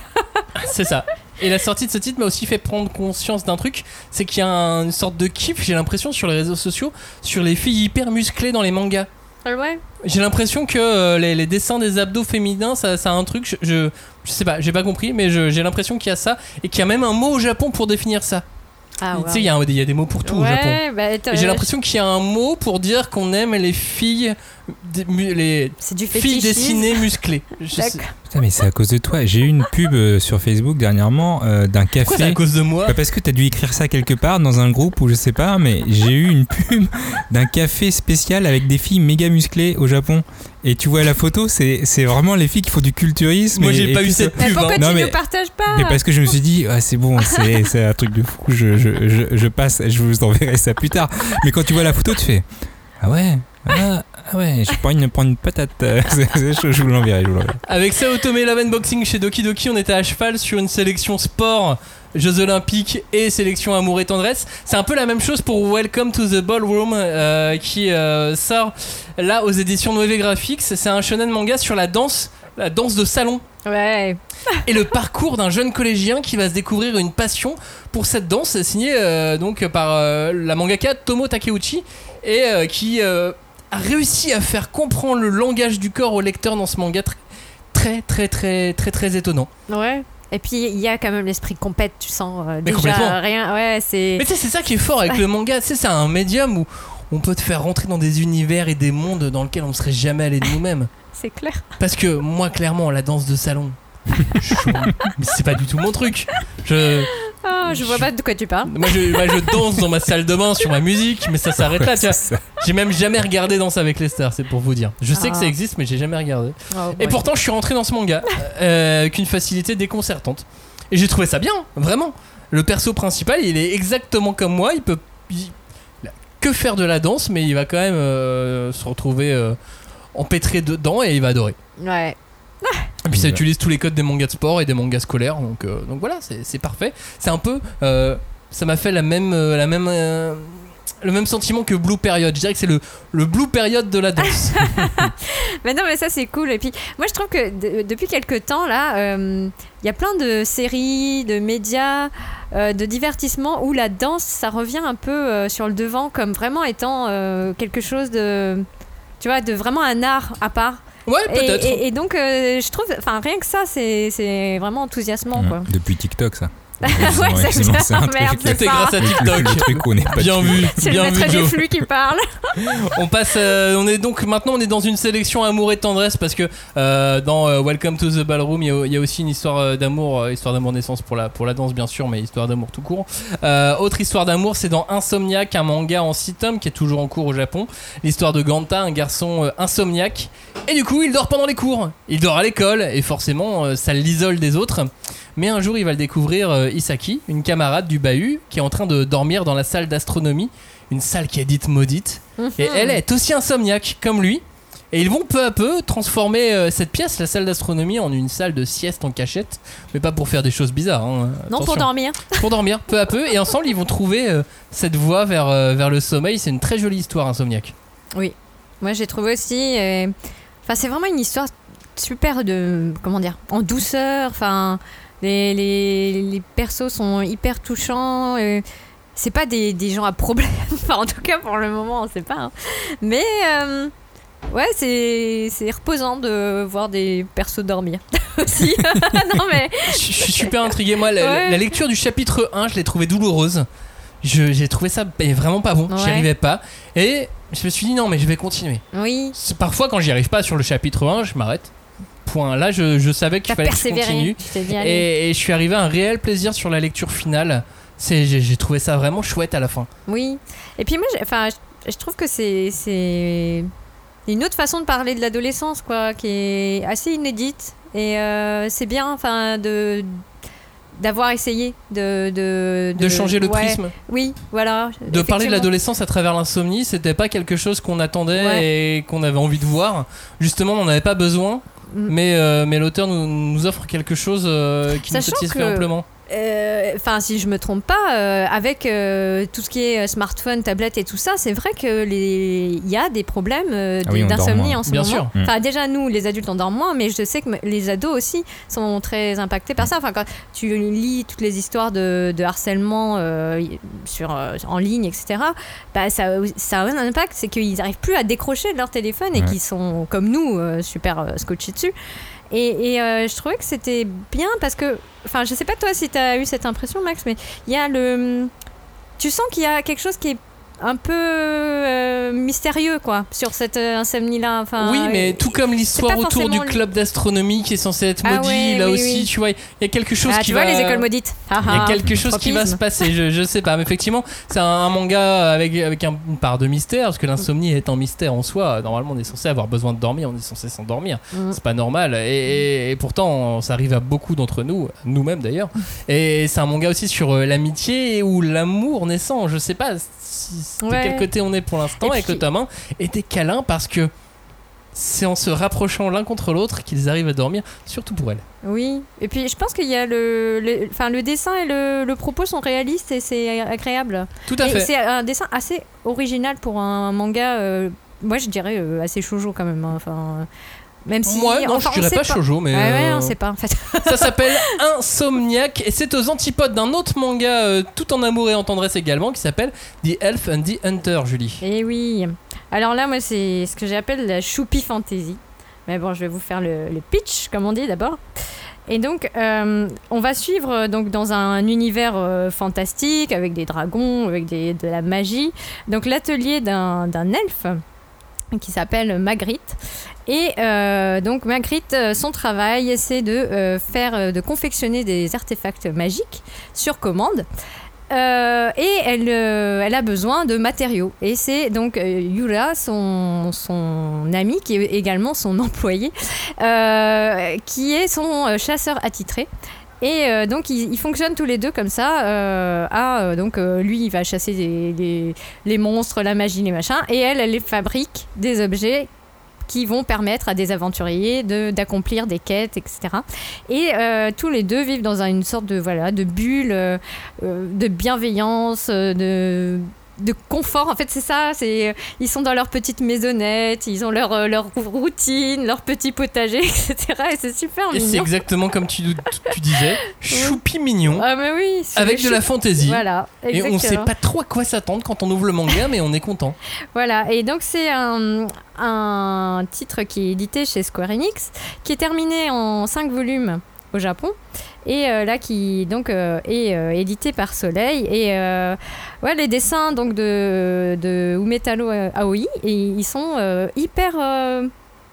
c'est ça. Et la sortie de ce titre m'a aussi fait prendre conscience d'un truc, c'est qu'il y a un- une sorte de kiff, j'ai l'impression, sur les réseaux sociaux, sur les filles hyper musclées dans les mangas. Ah ouais? J'ai l'impression que euh, les, les dessins des abdos féminins, ça, ça a un truc, je, je, je sais pas, j'ai pas compris, mais j'ai l'impression qu'il y a ça, et qu'il y a même un mot au Japon pour définir ça. Ah Tu sais, il y, a y des mots pour tout au Japon. Bah, J'ai euh, l'impression qu'il y a un mot pour dire qu'on aime les filles, des- mu- les c'est du filles fétichisme. dessinées musclées. Je sais- D'accord. Putain, mais c'est à cause de toi. J'ai eu une pub euh, sur Facebook dernièrement euh, d'un Pourquoi c'est à café. cause de moi Bah, parce que t'as dû écrire ça quelque part dans un groupe ou je sais pas, mais j'ai eu une pub d'un café spécial avec des filles méga musclées au Japon. Et tu vois la photo, c'est c'est vraiment les filles qui font du culturisme. Moi j'ai et pas eu cette Mais pub. pourquoi hein. Non, tu mais- ne partages pas Mais parce que je me suis dit, ah, c'est bon, c'est c'est un truc de fou, je, je, je, je passe, je vous enverrai ça plus tard. Mais quand tu vois la photo, tu fais, ah ouais, ah, ah ouais, je prends une, prendre une patate, c'est- c'est chaud, je vous l'enverrai, je vous l'enverrai. Avec ça, Otome Love Boxing chez Doki Doki, on était à cheval sur une sélection sport, Jeux Olympiques et sélection amour et tendresse. C'est un peu la même chose pour Welcome to the Ballroom euh, qui euh, sort là aux éditions Noé Graphics. C'est un shonen manga sur la danse, la danse de salon. Ouais. et le parcours d'un jeune collégien qui va se découvrir une passion pour cette danse, signé euh, donc par euh, la mangaka Tomo Takeuchi et euh, qui euh, a réussi à faire comprendre le langage du corps au lecteur dans ce manga très très très très très très étonnant. Ouais. Et puis il y a quand même l'esprit compète, tu sens euh, déjà rien. Ouais, c'est. Mais tu sais, c'est ça qui est fort avec le manga. Tu sais, c'est un médium où on peut te faire rentrer dans des univers et des mondes dans lesquels on ne serait jamais allé de nous-mêmes. C'est clair. Parce que moi, clairement, la danse de salon, je- mais c'est pas du tout mon truc. Je, Ah, je vois pas de quoi tu parles. moi, je, moi, je danse dans ma salle de bain sur ma musique, mais ça s'arrête là. tu vois. J'ai même jamais regardé Danse avec les stars, c'est pour vous dire. Je sais que Ah. ça existe, mais j'ai jamais regardé. Oh, Et ouais. pourtant, je suis rentré dans ce manga euh, avec une facilité déconcertante. Et j'ai trouvé ça bien, vraiment. Le perso principal, il est exactement comme moi. Il peut il- il a que faire de la danse, mais il va quand même euh, se retrouver euh, empêtré dedans et il va adorer. Ouais. Et puis ça utilise tous les codes des mangas de sport et des mangas scolaires, donc, euh, donc voilà, c'est c'est parfait. C'est un peu, euh, ça m'a fait la même, euh, la même, euh, le même sentiment que Blue Period. Je dirais que c'est le, le Blue Period de la danse. Mais non, mais ça c'est cool. Et puis, moi je trouve que de- depuis quelques temps là, euh, il y a plein de séries, de médias, euh, de divertissements où la danse ça revient un peu euh, sur le devant comme vraiment étant euh, quelque chose de. Tu vois, de vraiment un art à part. Ouais, Et, peut-être. et- et donc, euh, je trouve, enfin, rien que ça, c'est c'est vraiment enthousiasmant, quoi. Depuis TikTok, ça. Ouais, c'est sinon, ça. c'est un truc, Merde, c'est C'est ça. grâce à TikTok. le truc où on est pas Bien vu, C'est le bien maître vu des Joe. flux qui parle. On passe, euh, on est donc maintenant on est dans une sélection amour et tendresse parce que euh, dans euh, Welcome to the Ballroom il y a- il y, a aussi une histoire d'amour, histoire d'amour naissance pour la pour la danse bien sûr, mais histoire d'amour tout court. Autre histoire d'amour, c'est dans Insomniac, un manga en 6 tomes qui est toujours en cours au Japon. L'histoire de Ganta, un garçon insomniaque, et du coup il dort pendant les cours. Il dort à l'école et forcément ça l'isole des autres. Mais un jour, il va le découvrir, Isaki, une camarade du bahut, qui est en train de dormir dans la salle d'astronomie, une salle qui est dite maudite. Et Mhm. elle est aussi insomniaque, comme lui. Et ils vont peu à peu transformer euh, cette pièce, la salle d'astronomie, en une salle de sieste en cachette. Mais pas pour faire des choses bizarres. hein, Non, pour attention. dormir. Pour dormir, peu à peu. Et ensemble, ils vont trouver euh, cette voie vers, euh, vers le sommeil. C'est une très jolie histoire, insomniaque. Oui. Moi, j'ai trouvé aussi. euh, Enfin, c'est vraiment une histoire super de. Comment dire En douceur. Enfin, les, les, les persos sont hyper touchants. euh, c'est pas des, des gens à problème. enfin, en tout cas, pour le moment, on sait pas. hein. Mais. euh, Ouais, c'est c'est reposant de voir des persos dormir aussi. non, mais. Je suis super intrigué. Moi, la, Ouais. la lecture du chapitre 1, je l'ai trouvé douloureuse. Je- J'ai trouvé ça vraiment pas bon. J'y Ouais. arrivais pas. Et je me suis dit non, mais je vais continuer. Oui. C'est- Parfois, quand j'y arrive pas sur le chapitre 1, je m'arrête. Point. Là, je, je savais qu'il fallait que je continue. dit. Et, et je suis arrivé à un réel plaisir sur la lecture finale. C'est, j'ai, j'ai trouvé ça vraiment chouette à la fin. Oui. Et puis moi, enfin, je, je trouve que c'est c'est une autre façon de parler de l'adolescence, quoi, qui est assez inédite. Et euh, c'est bien, enfin, de d'avoir essayé de de, De changer le ouais, prisme. Oui, voilà. De parler de l'adolescence à travers l'insomnie, c'était pas quelque chose qu'on attendait Ouais. et qu'on avait envie de voir. Justement, on n'en avait pas besoin. Mais, euh, mais l'auteur nous, nous offre quelque chose euh, qui nous satisfait que- amplement. Euh, Enfin, si je me trompe pas, euh, avec euh, tout ce qui est smartphone, tablette et tout ça, c'est vrai que les, il y a des problèmes Ah oui, d'insomnie en ce Bien moment. sûr. Enfin, déjà nous, les adultes, on dort moins, mais je sais que les ados aussi sont très impactés par ça. Enfin, quand tu lis toutes les histoires de, de harcèlement euh, sur euh, en ligne, etc. Bah, ça, ça a un impact, c'est qu'ils n'arrivent plus à décrocher de leur téléphone et Ouais. qu'ils sont comme nous euh, super euh, scotchés dessus. Et, euh, je trouvais que c'était bien parce que, enfin, je sais pas toi si tu as eu cette impression, Max, mais il y a le. Tu sens qu'il y a quelque chose qui est un peu euh, mystérieux, quoi, sur cette euh, insomnie-là. Enfin, oui, mais euh, tout comme l'histoire autour du club d'astronomie qui est censé être Ah maudit, ouais, là oui, aussi, oui. tu vois, il y a quelque chose ah, qui tu va. vois les écoles maudites. Ah, Il y a ah, quelque chose qui va se passer, je, je sais pas. Mais effectivement, c'est un, un manga avec, avec un- une part de mystère, parce que l'insomnie est un mystère en soi. Normalement, on est censé avoir besoin de dormir, on est censé s'endormir. Mm. C'est pas normal. Et, et- et pourtant, ça arrive à beaucoup d'entre nous, nous-mêmes d'ailleurs. Et c'est un manga aussi sur euh, l'amitié ou l'amour naissant. Je sais pas si, de quel côté on est pour l'instant Et avec puis- le tome 1. Et des câlins parce que c'est en se rapprochant l'un contre l'autre qu'ils arrivent à dormir, surtout pour elle. Oui, et puis je pense qu'il y a le, le, enfin, le dessin et le, le propos sont réalistes et c'est agréable. Tout à et fait. c'est un dessin assez original pour un manga. euh, moi, je dirais euh, assez shoujo quand même. hein, Enfin, même si. Moi, non, enfin, je dirais pas shoujo, mais. Ouais, ouais, euh, on sait pas en fait. Ça s'appelle Insomniac et c'est aux antipodes d'un autre manga euh, tout en amour et en tendresse également qui s'appelle The Elf and the Hunter, Julie. Et oui. Alors là, moi, c'est ce que j'appelle la choupi fantasy. Mais bon, je vais vous faire le, le pitch, comme on dit d'abord. Et donc, euh, on va suivre donc dans un univers euh, fantastique avec des dragons, avec des, de la magie. Donc, l'atelier d'un d'un elfe qui s'appelle Magritte. Et euh, donc Magritte, euh, son travail, c'est de euh, faire, de confectionner des artefacts magiques sur commande. Et elle, elle a besoin de matériaux. Et c'est donc Yura, son, son ami, qui est également son employé, qui est son chasseur attitré. Et donc ils, fonctionnent tous les deux comme ça. donc lui, il va chasser les, les- monstres, la magie, les machins, et elle, elle fabrique des objets qui vont permettre à des aventuriers d'accomplir des quêtes, etc. Et euh, tous les deux vivent dans un- une sorte de voilà de bulle, euh, euh, de bienveillance, de de confort. En fait, c'est ça. C'est ils sont dans leur petite maisonnette, ils ont leur euh, leur routine, leur petit potager, etc. Et c'est super Et c'est exactement comme tu, tu disais, choupi mignon, Ah mais oui. avec de la fantaisie. Voilà. Et on sait pas trop à quoi s'attendre quand on ouvre le manga, mais on est content. Voilà, et donc c'est un, un titre qui est édité chez Square Enix, qui est terminé en 5 volumes au Japon, et euh, là qui donc euh, est euh, édité par Soleil. Et ouais, les dessins donc de, de Umetaro Aoi, et ils sont hyper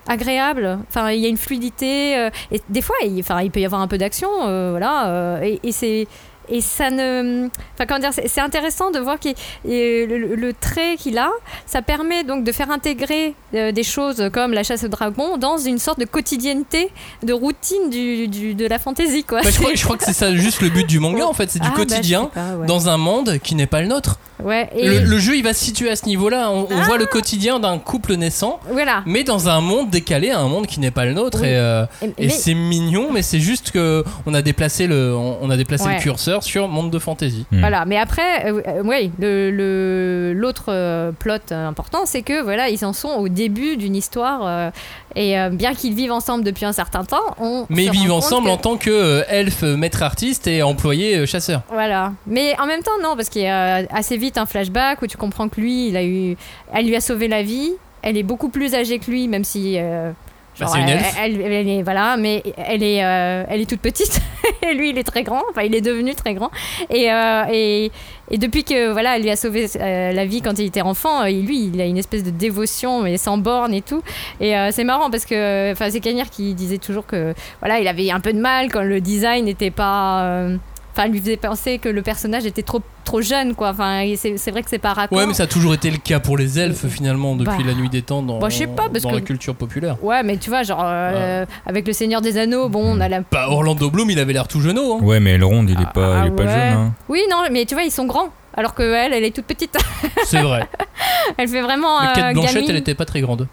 agréables. Enfin, il y a une fluidité, et des fois, il, enfin, il peut y avoir un peu d'action, voilà, et c'est et ça ne. Enfin, comment dire, c'est intéressant de voir que le, le- trait qu'il a, ça permet donc de faire intégrer euh, des choses comme la chasse au dragon dans une sorte de quotidienneté, de routine du, du- de la fantaisie, quoi. Bah, je, crois, je crois que c'est ça juste le but du manga en fait, c'est du Ah, bah, quotidien sais pas, ouais. dans un monde qui n'est pas le nôtre. Ouais, et Le, le jeu il va se situer à ce niveau-là, on, on Ah. voit le quotidien d'un couple naissant, voilà. mais dans un monde décalé, un monde qui n'est pas le nôtre. Oui. Et, euh, Et- et mais- c'est mignon, mais c'est juste que on a déplacé le, on, on a déplacé Ouais. le curseur sur monde de fantasy. Hmm. Voilà, mais après, euh, euh, oui, le- le- l'autre euh, plot important, c'est que voilà, ils en sont au début d'une histoire, euh, et euh, bien qu'ils vivent ensemble depuis un certain temps, on Mais ils vivent ensemble que- en tant que euh, elfe, maître artiste et employé euh, chasseur. Voilà. Mais en même temps, non, parce qu'il y a assez vite un flashback où tu comprends que lui, il a eu, elle lui a sauvé la vie. Elle est beaucoup plus âgée que lui, même si. Bah, une elle, elfe. elle- elle est voilà, mais elle est, euh, elle est toute petite et lui il est très grand. Enfin, il est devenu très grand. Et, euh, et, et depuis que voilà, elle lui a sauvé euh, la vie quand il était enfant, euh, lui il a une espèce de dévotion mais sans borne et tout. Et c'est marrant parce que enfin c'est Cagnard qui disait toujours que voilà, il avait un peu de mal quand le design n'était pas enfin, lui faisait penser que le personnage était trop, trop jeune, quoi. Enfin, c'est c'est vrai que c'est pas raccord. Ouais, mais ça a toujours été le cas pour les elfes finalement depuis Bah. la nuit des temps dans, Bah, je sais pas, parce dans que- la culture populaire. Ouais, mais tu vois, genre, euh, avec le Seigneur des Anneaux, bon, on a la. Bah, Orlando Bloom, il avait l'air tout jeune. Hein. Ouais, mais Elrond, il est pas, Ah, il est pas ouais. jeune. Hein. Oui, non, mais tu vois, ils sont grands. Alors que elle, elle est toute petite. C'est vrai. elle fait vraiment. Mais euh, Kate Blanchett, gamine. elle était pas très grande.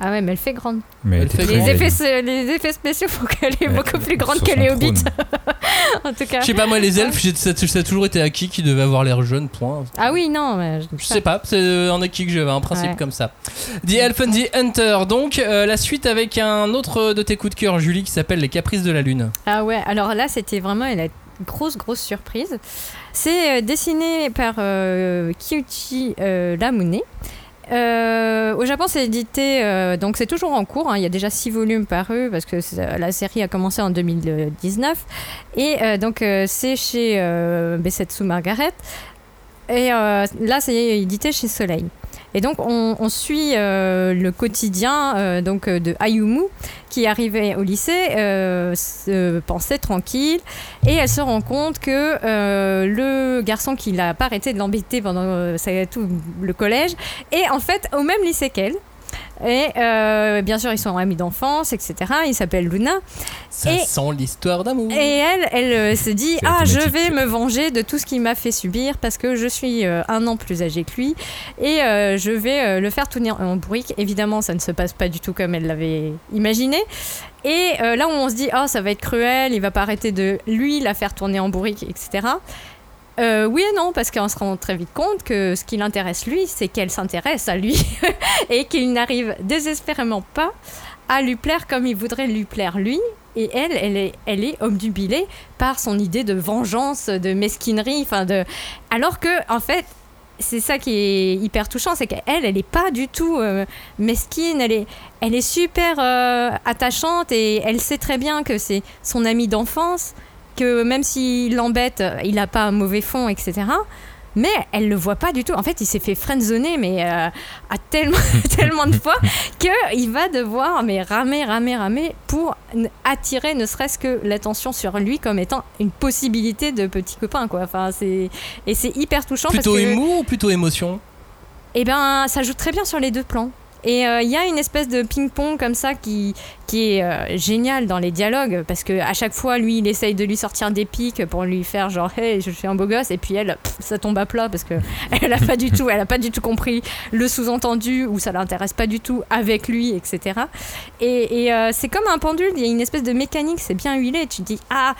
Ah ouais, mais elle fait grande. Mais Elle elle fait Les grande. effets, les effets spéciaux font qu'elle est Ouais, beaucoup plus grande que les hobbits. en tout cas. Je sais pas, moi, les elfes, j'ai- ça, ça a toujours été acquis qui devait avoir l'air jeune, point. Ah oui, non, mais Je sais pas, c'est un acquis que j'avais, un principe Ouais. comme ça. The Elf and the Hunter, donc euh, la suite avec un autre de tes coups de cœur, Julie, qui s'appelle Les Caprices de la Lune. Ah ouais, alors là, c'était vraiment une grosse, grosse surprise. C'est euh, dessiné par euh, Kyuchi euh, Lamune. Euh, au Japon, c'est édité, euh, donc c'est toujours en cours. hein. Il y a déjà six volumes parus parce que la série a commencé en 2019. Et euh, donc, c'est chez Bessetsu Margaret. Et là, c'est édité chez Soleil. Et donc, on, suit euh, le quotidien euh, donc, euh, de Ayumu, qui arrivait au lycée, se pensait tranquille, et elle se rend compte que le garçon qui l'a pas arrêté de l'embêter pendant tout le collège est en fait au même lycée qu'elle. Et euh, bien sûr, ils sont amis d'enfance, etc. Il s'appelle Luna. Ça Et- sent l'histoire d'amour. Et elle, elle euh, se dit Ah, je vais me venger de tout ce qu'il m'a fait subir parce que je suis euh, un an plus âgée que lui et euh, je vais le faire tourner en bourrique. Évidemment, ça ne se passe pas du tout comme elle l'avait imaginé. Et euh, là où on se dit Ah, ça va être cruel, il va pas arrêter de lui la faire tourner en bourrique, etc. Euh, oui et non, parce qu'on se rend très vite compte que ce qui l'intéresse lui, c'est qu'elle s'intéresse à lui et qu'il n'arrive désespérément pas à lui plaire comme il voudrait lui plaire lui. Et elle, elle est, elle est obnubilée par son idée de vengeance, de mesquinerie, enfin de. Alors que, en fait, c'est ça qui est hyper touchant, c'est qu'elle, elle est pas du tout euh, mesquine, elle est, elle est super euh, attachante et elle sait très bien que c'est son ami d'enfance, que même s'il l'embête, il n'a pas un mauvais fond, etc. Mais elle le voit pas du tout. En fait, il s'est fait friendzoner, mais euh, à tellement, tellement de fois qu'il va devoir mais ramer, ramer, ramer pour attirer ne serait-ce que l'attention sur lui comme étant une possibilité de petit copain, quoi. Enfin, c'est et c'est hyper touchant Plutôt parce que humour ou plutôt émotion? Eh ben, ça joue très bien sur les deux plans. Et euh, il y a une espèce de ping-pong comme ça qui, qui est euh, génial dans les dialogues parce que à chaque fois, lui, il essaye de lui sortir des pics pour lui faire genre, hey, je suis un beau gosse, et puis elle, ça tombe à plat parce que elle a pas du tout, elle a pas du tout compris le sous-entendu ou ça l'intéresse pas du tout avec lui, etc. Et, et, euh, c'est comme un pendule, il y a une espèce de mécanique, c'est bien huilé. Tu dis ah.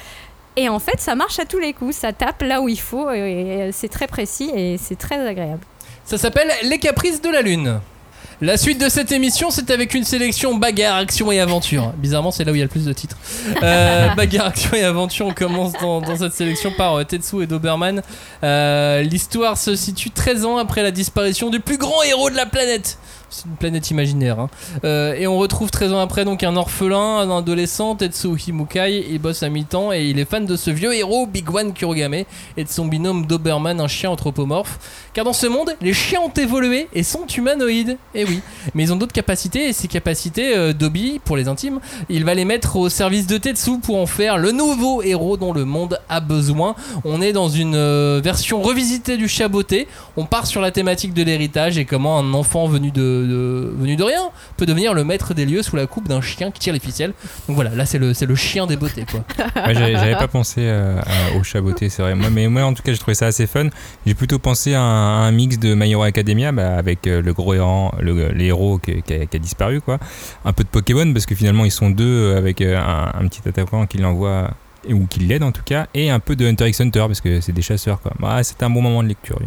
Et en fait, ça marche à tous les coups, ça tape là où il faut, et c'est très précis et c'est très agréable. Ça s'appelle Les Caprices de la Lune. La suite de cette émission, c'est avec une sélection bagarre, action et aventure. Bizarrement, c'est là où il y a le plus de titres. Euh, bagarre, action et aventure, on commence dans, dans cette sélection par euh, Tetsu et Doberman. Euh, L'histoire se situe 13 ans après la disparition du plus grand héros de la planète. C'est une planète imaginaire. hein. Euh, et on retrouve 13 ans après donc un orphelin, un adolescent, Tetsu Himukai. Il bosse à mi-temps et il est fan de ce vieux héros, Big One Kurogame, et de son binôme Doberman, un chien anthropomorphe. Car dans ce monde, les chiens ont évolué et sont humanoïdes. Et oui, mais ils ont d'autres capacités et ces capacités, euh, Dobby, pour les intimes, il va les mettre au service de Tetsu pour en faire le nouveau héros dont le monde a besoin. On est dans une euh, version revisitée du chaboté. On part sur la thématique de l'héritage et comment un enfant venu de, venu de rien peut devenir le maître des lieux sous la coupe d'un chien qui tire les ficelles. Donc voilà, là c'est le, c'est le chien des beautés quoi. J'avais pas pensé euh, au chaboté, c'est vrai. Moi, mais moi, en tout cas, j'ai trouvé ça assez fun. J'ai plutôt pensé à un, mix de My Academia bah, avec euh, le gros héros, le, héros qui, a, disparu, quoi. Un peu de Pokémon parce que finalement, ils sont deux euh, avec un, petit attaquant qui l'envoie ou qui l'aide en tout cas, et un peu de Hunter x Hunter parce que c'est des chasseurs, quoi. Bah, c'était un bon moment de lecture.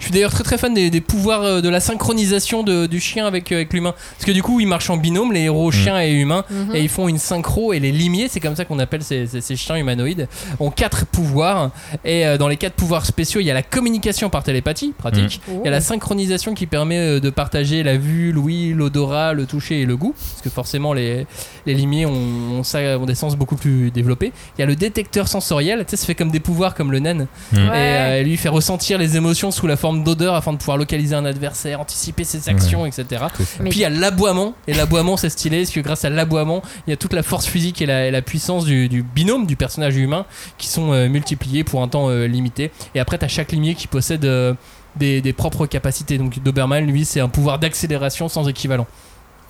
Je suis d'ailleurs très très fan des, des pouvoirs euh, de la synchronisation de- du chien avec, euh, avec l'humain. Parce que du coup, ils marchent en binôme, les héros chiens et humains, Mhm. et ils font une synchro. Et les limiers, c'est comme ça qu'on appelle ces, ces- ces chiens humanoïdes, ont quatre pouvoirs. Et euh, dans les quatre pouvoirs spéciaux, il y a la communication par télépathie, pratique. Il y a la synchronisation qui permet de partager la vue, l'ouïe, l'odorat, le toucher et le goût. Parce que forcément, les, les limiers ont, ont ça, ont des sens beaucoup plus développés. Il y a le détecteur sensoriel, tu sais, ça fait comme des pouvoirs comme le naine. Mm. Et euh, lui fait ressentir les émotions sous la forme forme d'odeur afin de pouvoir localiser un adversaire, anticiper ses actions, etc. Puis il y a l'aboiement, et l'aboiement c'est stylé, parce que grâce à l'aboiement, il y a toute la force physique et la, et la puissance du, du binôme du personnage humain qui sont euh, multipliés pour un temps euh, limité. Et après, tu as chaque limier qui possède euh, des, des propres capacités. Donc Doberman, lui, c'est un pouvoir d'accélération sans équivalent.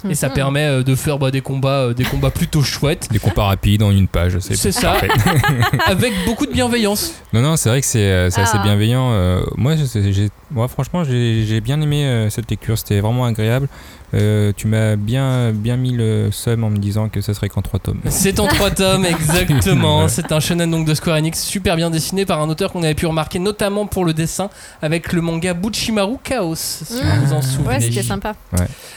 Et ça Mhm. permet euh, de faire bah, des combats, euh, des combats plutôt chouettes. Des compas rapides en une page, c'est C'est ça. parfait. avec beaucoup de bienveillance. Non, non, c'est vrai que c'est euh, c'est assez Ah. bienveillant. euh, moi, moi, franchement, j'ai bien aimé euh, cette lecture. C'était vraiment agréable. Euh, tu m'as bien, bien mis le seum en me disant que ça serait qu'en trois tomes. C'est en trois tomes, exactement. Ouais. C'est un shonen donc de Square Enix, super bien dessiné par un auteur qu'on avait pu remarquer notamment pour le dessin avec le manga Buchimaru Chaos, si vous vous en souvenez. Ouais, c'était sympa.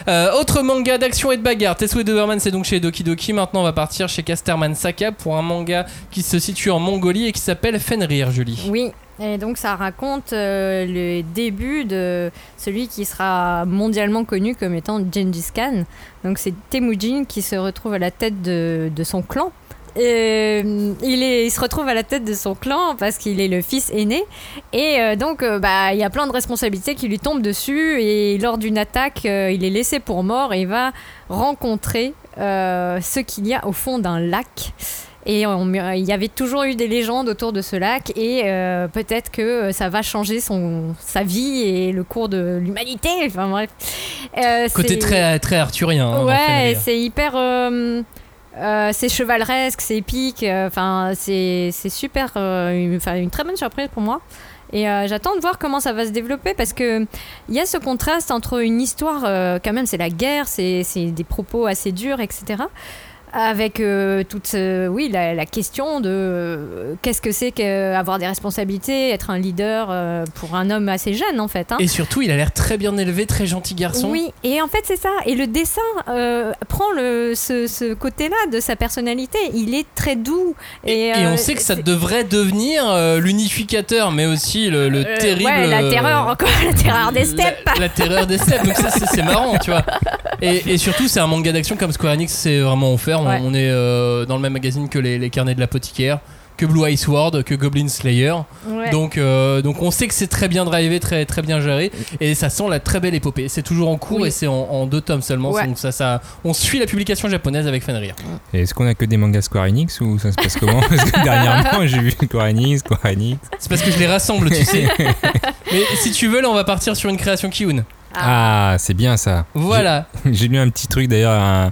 Euh, autre manga d'action et de bagarre. Tetsuo et Doberman, c'est donc chez Doki Doki. Maintenant, on va partir chez Casterman Saka pour un manga qui se situe en Mongolie et qui s'appelle Fenrir, Julie. Oui, et donc ça raconte euh, le début de celui qui sera mondialement connu comme étant Gengis Khan. Donc c'est Temujin qui se retrouve à la tête de son clan. Euh, il, est, il se retrouve à la tête de son clan parce qu'il est le fils aîné. Et euh, donc, euh, bah, il y a plein de responsabilités qui lui tombent dessus. Et lors d'une attaque, il est laissé pour mort et il va rencontrer ce qu'il y a au fond d'un lac. Et on- il y avait toujours eu des légendes autour de ce lac et euh, peut-être que ça va changer son, sa vie et le cours de l'humanité. Enfin bref. Euh, Côté très, très arthurien. hein, ouais, c'est hyper. euh, euh, c'est chevaleresque, c'est épique. euh, Enfin, c'est c'est super. euh, une, une très bonne surprise pour moi. Et euh, j'attends de voir comment ça va se développer parce que il y a ce contraste entre une histoire, quand même, c'est la guerre, c'est c'est des propos assez durs, etc. Avec euh, toute, euh, oui, la, la question de euh, qu'est-ce que c'est qu'avoir des responsabilités, être un leader euh, pour un homme assez jeune en fait. hein. Et surtout, il a l'air très bien élevé, très gentil garçon. Oui, et en fait c'est ça. Et le dessin prend le, ce, ce côté-là de sa personnalité. Il est très doux. Et, Et on sait que ça devrait devenir l'unificateur, mais aussi le, le terrible. Ouais, la terreur, encore la terreur des steppes. La, la terreur des steppes, donc ça c'est c'est marrant, tu vois. Et, et surtout, c'est un manga d'action comme Square Enix c'est vraiment offert. On, Ouais. on est euh, dans le même magazine que les, les carnets de l'apothicaire, que Blue Eye Sword, que Goblin Slayer. Ouais. Donc, euh, donc on sait que c'est très bien drivé, très, très bien géré. Et ça sent la très belle épopée. C'est toujours en cours Oui. et c'est en, en deux tomes seulement. Ouais. Donc ça, ça, on suit la publication japonaise avec Fenrir. Et Est-ce qu'on a que des mangas Square Enix ou ça se passe comment? Parce que dernièrement, j'ai vu Square Enix, Square Enix. C'est parce que je les rassemble, tu sais. Mais si tu veux, là, on va partir sur une création Kiun. Ah, c'est bien ça. Voilà. J'ai lu un petit truc d'ailleurs, un,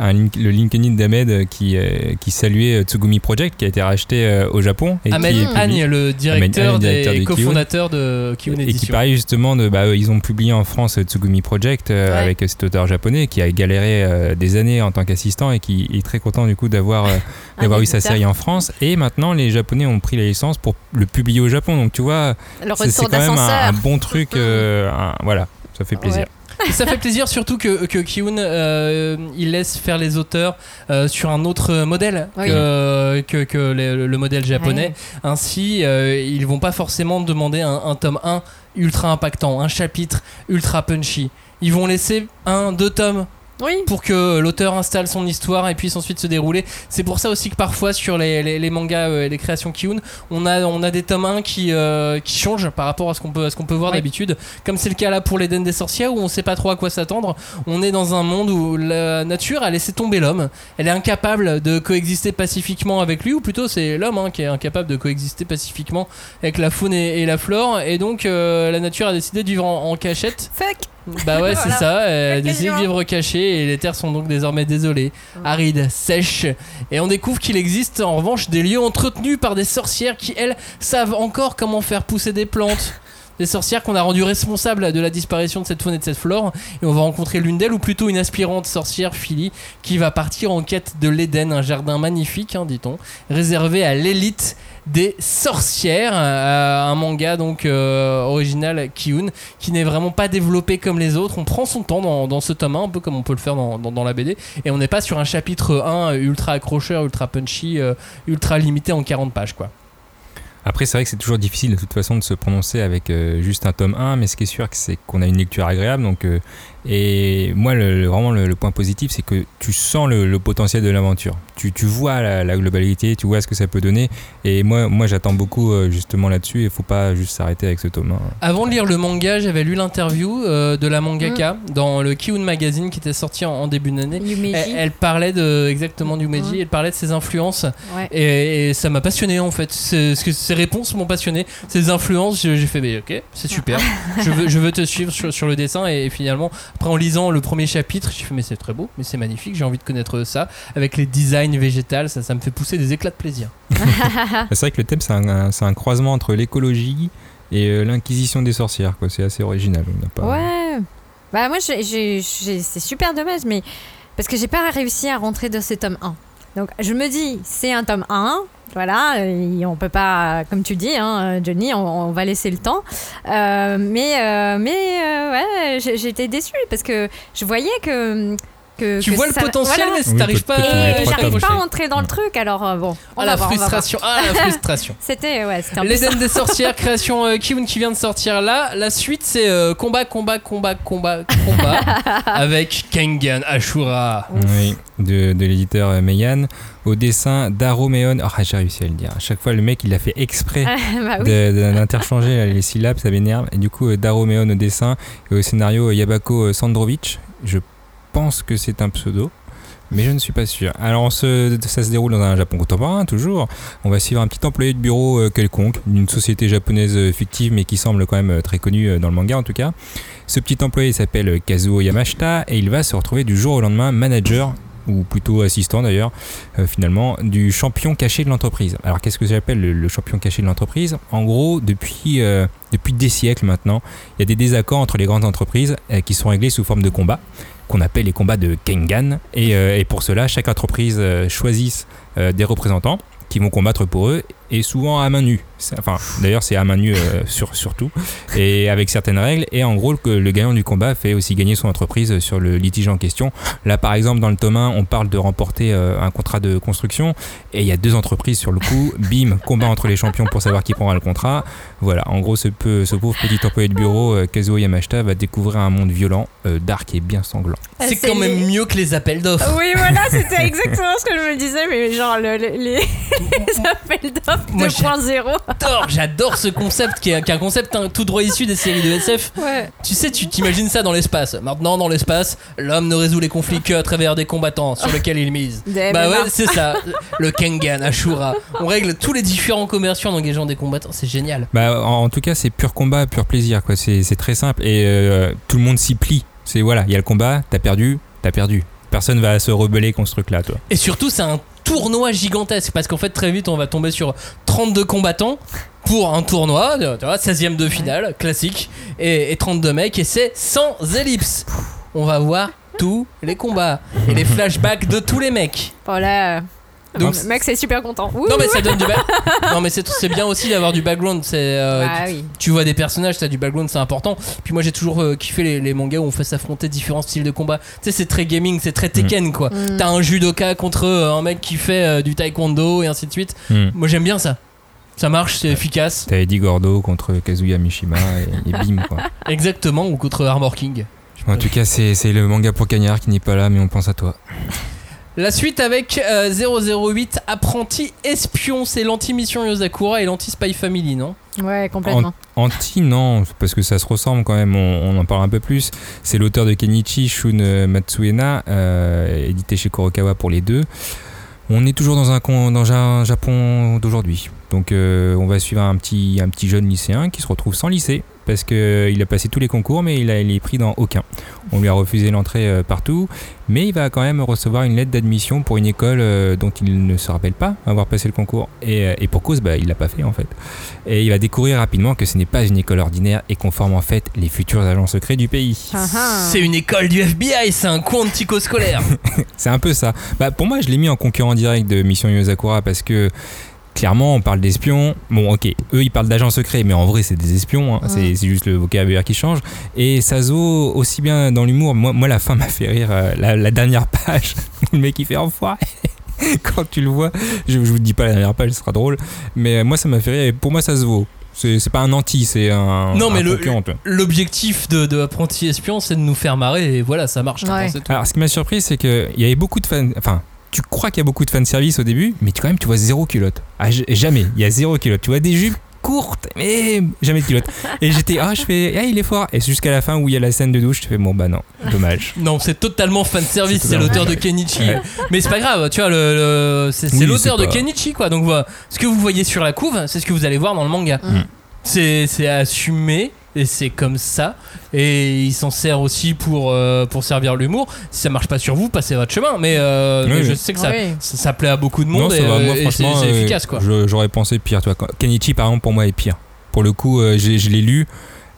un le LinkedIn d'Ahmed euh, qui, euh, qui saluait euh, Tsugumi Project qui a été racheté au Japon. Et Ahmed qui Agne, le directeur, Ahmed des de Kiun. cofondateurs de Kiun et qui Edition. parlait justement de bah, ils ont publié en France Tsugumi Project Ouais. avec cet auteur japonais qui a galéré des années en tant qu'assistant et qui est très content du coup d'avoir d'avoir eu sa série en France et maintenant les japonais ont pris la licence pour le publier au Japon donc tu vois c'est quand même un, bon truc euh, un- voilà ça fait plaisir Ouais. Ça fait plaisir surtout que, que Kiun euh, il laisse faire les auteurs euh, sur un autre modèle Oui. que, que, que le, le modèle japonais. Ouais. Ainsi, euh, ils vont pas forcément demander un, un tome 1 ultra impactant, un chapitre ultra punchy. Ils vont laisser un, deux tomes Oui. pour que l'auteur installe son histoire et puisse ensuite se dérouler. C'est pour ça aussi que parfois sur les, les, les mangas euh, et les créations Kiun, on a, on a des tomes 1 qui, euh, qui changent par rapport à ce qu'on peut, à ce qu'on peut voir Oui. d'habitude. Comme c'est le cas là pour l'Éden des sorcières où on sait pas trop à quoi s'attendre. On est dans un monde où la nature a laissé tomber l'homme. Elle est incapable de coexister pacifiquement avec lui, ou plutôt c'est l'homme hein, qui est incapable de coexister pacifiquement avec la faune et, et la flore. Et donc euh, la nature a décidé de vivre en- en cachette Fuck. bah ouais, c'est ça. Elle décide de vivre cachée et les terres sont donc désormais désolées, arides, sèches. Et on découvre qu'il existe en revanche des lieux entretenus par des sorcières qui, elles, savent encore comment faire pousser des plantes. Des sorcières qu'on a rendues responsables de la disparition de cette faune et de cette flore. Et on va rencontrer l'une d'elles, ou plutôt une aspirante sorcière, Philly, qui va partir en quête de l'Éden, un jardin magnifique, hein, dit-on, réservé à l'élite des sorcières, euh, un manga donc euh, original Kiun qui n'est vraiment pas développé comme les autres. On prend son temps dans, dans ce tome 1, un peu comme on peut le faire dans, dans- la BD, et on n'est pas sur un chapitre 1 ultra accrocheur, ultra punchy, euh, ultra limité en 40 pages quoi. Après, c'est vrai que c'est toujours difficile de toute façon de se prononcer avec juste un tome 1, mais ce qui est sûr, c'est qu'on a une lecture agréable. Donc, Et moi, le, le- vraiment, le, le point positif, c'est que tu sens le, le potentiel de l'aventure. Tu, tu vois la, la globalité, tu vois ce que ça peut donner. Et moi, moi j'attends beaucoup euh, justement là-dessus. Il faut pas juste s'arrêter avec ce tome. hein. Avant de lire le manga, j'avais lu l'interview euh, de la mangaka dans le Kiun Magazine qui était sorti en, en début d'année. Elle, elle parlait de exactement du Meiji, Ouais. elle parlait de ses influences Ouais. et, et ça m'a passionné en fait. Ce que ses réponses m'ont passionné, ses influences. J'ai fait, mais ok, c'est super. je veux, je veux te suivre sur, sur le dessin et, finalement, après en lisant le premier chapitre, j'ai fait, mais c'est très beau, mais c'est magnifique. J'ai envie de connaître ça avec les designs végétales. Ça, ça me fait pousser des éclats de plaisir. C'est vrai que le thème, c'est un, un- c'est un croisement entre l'écologie et euh, l'inquisition des sorcières. quoi. C'est assez original. On n'a pas... Ouais. Bah moi, c'est super dommage, mais parce que j'ai pas réussi à rentrer dans ce tome 1. Donc je me dis, c'est un tome 1. Voilà, on peut pas, comme tu dis, hein, Johnny, on, on va laisser le temps. Euh, mais euh, mais euh, ouais, j'étais déçue parce que je voyais que. Que Tu que vois le potentiel, voilà. mais si Oui, t'arrives pas Et les j'arrive pas à rentrer dans le truc, alors euh, bon. on Ah va la voir, on va voir. frustration, ah la frustration. C'était ouais, c'était un peu ça. L'Eden des sorcières, création euh, Kiun qui vient de sortir là. La suite c'est euh, combat, combat, combat, combat, combat avec Kengan Ashura. Oui, de, de l'éditeur euh, Meian, au dessin d'Aroméon. Ah, j'ai réussi à le dire. À chaque fois, le mec, il a fait exprès bah oui. d'interchanger les syllabes, ça m'énerve. Et du coup, euh, Daroméon au dessin et au scénario euh, Yabako euh, Sandrovic. Je pense que c'est un pseudo. Mais je ne suis pas sûr. Alors, ça se déroule dans un Japon contemporain, toujours. On va suivre un petit employé de bureau euh, quelconque, d'une société japonaise euh, fictive, mais qui semble quand même euh, très connue dans le manga en tout cas. Ce petit employé s'appelle Kazuo Yamashita et il va se retrouver du jour au lendemain manager ou plutôt assistant d'ailleurs, euh, finalement, du champion caché de l'entreprise. Alors qu'est-ce que j'appelle le, champion caché de l'entreprise? En gros, depuis, euh, depuis des siècles maintenant, il y a des désaccords entre les grandes entreprises euh, qui sont réglés sous forme de combats, qu'on appelle les combats de Kengan. Et, pour cela, chaque entreprise choisit des représentants qui vont combattre pour eux, et souvent à main nue. Enfin, d'ailleurs, c'est à main nue euh, sur, surtout, et avec certaines règles. Et en gros, le, le gagnant du combat fait aussi gagner son entreprise sur le litige en question. Là, par exemple, dans le tome 1, on parle de remporter euh, un contrat de construction, et il y a deux entreprises sur le coup. Bim, combat entre les champions pour savoir qui prendra le contrat. Voilà, en gros, ce, peu- ce pauvre petit employé de bureau, euh, Kazuo Yamashita, va découvrir un monde violent, euh, dark et bien sanglant. Ah, C'est quand même mieux que les appels d'offres. Oui, voilà, c'était exactement ce que je me disais, mais genre le- le- les, les appels d'offres 2.0. J'adore, j'adore ce concept qui est, qui est un concept hein, tout droit issu des séries de SF. Ouais. Tu sais, tu t'imagines ça dans l'espace. Maintenant, dans l'espace, l'homme ne résout les conflits que à travers des combattants sur lesquels il mise. Des Bah MMA. ouais, c'est ça. Le Kengan, Ashura. On règle tous les différents commerciaux en engageant des combattants. C'est génial. Bah, en, en tout cas, c'est pur combat, pur plaisir. quoi. C'est c'est très simple et euh, tout le monde s'y plie. C'est voilà, il y a le combat, t'as perdu, t'as perdu. Personne va se rebeller contre ce truc-là, toi. Et surtout, c'est un tournoi gigantesque parce qu'en fait, très vite, on va tomber sur 32 combattants pour un tournoi, tu vois, 16ème de finale, classique, et, et 32 mecs, et c'est sans ellipse. On va voir tous les combats et les flashbacks de tous les mecs. Voilà. Donc- le mec, c'est super content. Ouh. Non mais ça donne du back. Non mais c'est bien aussi d'avoir du background. C'est euh, Ah tu- oui. tu vois des personnages, t'as du background, c'est important. Puis moi j'ai toujours euh, kiffé les, les mangas où on fait s'affronter différents styles de combat. Tu sais c'est très gaming, c'est très Tekken quoi. Mm. T'as un judoka contre euh, un mec qui fait euh, du taekwondo et ainsi de suite. Hmm. Moi j'aime bien ça. Ça marche, c'est efficace. T'as Eddie Gordo contre Kazuya Mishima et, et bim, quoi. Exactement, ou contre Armor King. En tout cas, c'est c'est le manga pour Cagnard qui n'est pas là, mais on pense à toi. La suite avec euh, 008 Apprenti Espion, c'est l'anti-mission Yosakura et l'anti-Spy Family, non? Ouais, complètement. Anti, non, parce que ça se ressemble quand même, on, on en parle un peu plus. C'est l'auteur de Kenichi, Shun euh, Matsuena, euh, édité chez Kurokawa pour les deux. On est toujours dans un, dans un Japon d'aujourd'hui. Donc euh, on va suivre un petit, un petit jeune lycéen qui se retrouve sans lycée parce qu'il a passé tous les concours mais il, a, il est pris dans aucun. On lui a refusé l'entrée euh, partout mais il va quand même recevoir une lettre d'admission pour une école euh, dont il ne se rappelle pas avoir passé le concours et, euh, et pour cause bah, il l'a pas fait en fait. Et il va découvrir rapidement que ce n'est pas une école ordinaire et qu'on forme en fait les futurs agents secrets du pays. Ah, ah. C'est une école du FBI, c'est un coin antico-scolaire. C'est un peu ça. Bah, pour moi, je l'ai mis en concurrent direct de Mission Yosakura parce que clairement, on parle d'espions. Bon, ok, eux, ils parlent d'agents secrets, mais en vrai, c'est des espions. hein. C'est- C'est juste le vocabulaire qui change. Et Sazo, aussi bien dans l'humour, moi, moi, la fin m'a fait rire. euh, la, la dernière page, le mec, il fait enfoiré. Quand tu le vois, je, je vous dis pas la dernière page, ce sera drôle. Mais euh, moi, ça m'a fait rire. Et pour moi, ça se vaut. C'est c'est pas un anti, c'est un. Non, un mais. L'objectif de, de Apprenti Espion, c'est de nous faire marrer et voilà, ça marche. Ouais. pense. Alors, ce qui m'a surpris, c'est qu'il y avait beaucoup de fans. Enfin, tu crois qu'il y a beaucoup de fanservice au début, mais tu- quand même, tu vois zéro culotte. Ah, jamais, il y a zéro culotte. Tu vois des jupes courtes, mais jamais de culotte. Et j'étais, ah, je fais, ah, il est fort. Et jusqu'à la fin où il y a la scène de douche, tu fais, bon, bah non, dommage. Non, c'est totalement fan service, C'est l'auteur de Kenichi. Ouais. Mais c'est pas grave, tu vois, le, le- c'est Oui, l'auteur de pas- Kenichi, quoi. Donc voilà, ce que vous voyez sur la couve, c'est ce que vous allez voir dans le manga. Mm. C'est c'est assumé et c'est comme ça. Et il s'en sert aussi pour, euh, pour servir l'humour. Si ça marche pas sur vous, passez votre chemin. Mais, euh, Oui, mais oui. je sais que ça, Oui. ça, ça plaît à beaucoup de non, monde et, moi, euh, et c'est efficace, quoi. je- j'aurais pensé pire, toi. Kenichi, par exemple, pour moi, est pire. Pour le coup, euh, je l'ai lu.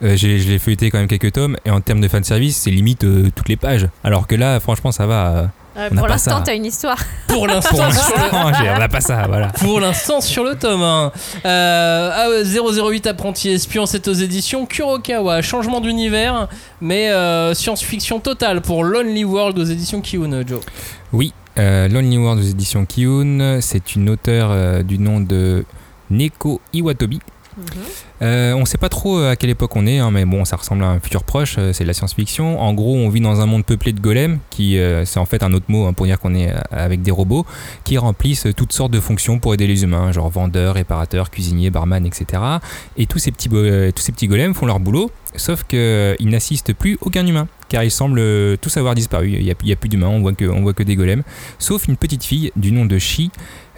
euh, j'ai- je l'ai feuilleté quand même quelques tomes et en termes de fanservice c'est limite euh, toutes les pages alors que là franchement ça va euh, Euh, pour l'instant, t'as une histoire. Pour l'instant, sur le- on n'a pas ça voilà Pour l'instant sur le tome 1. Euh, ah ouais, 008 Apprenti Espion, c'est aux éditions Kurokawa. Changement d'univers, mais euh, science-fiction totale pour Lonely World aux éditions Kiun, Joe. Oui, euh, Lonely World aux éditions Kiun, c'est une auteure euh, du nom de Neko Iwatobi. Euh, on ne sait pas trop euh, à quelle époque on est, hein, mais bon, ça ressemble à un futur proche, euh, c'est de la science-fiction. En gros, on vit dans un monde peuplé de golems, qui c'est en fait un autre mot hein, pour dire qu'on est avec des robots, qui remplissent toutes sortes de fonctions pour aider les humains, genre vendeurs, réparateurs, cuisiniers, barman, etc. Et tous ces petits, tous ces petits golems font leur boulot, sauf qu'ils n'assistent plus aucun humain, car ils semblent tous avoir disparu. Il n'y a, plus d'humains, on voit que, on voit que des golems, sauf une petite fille du nom de Shi,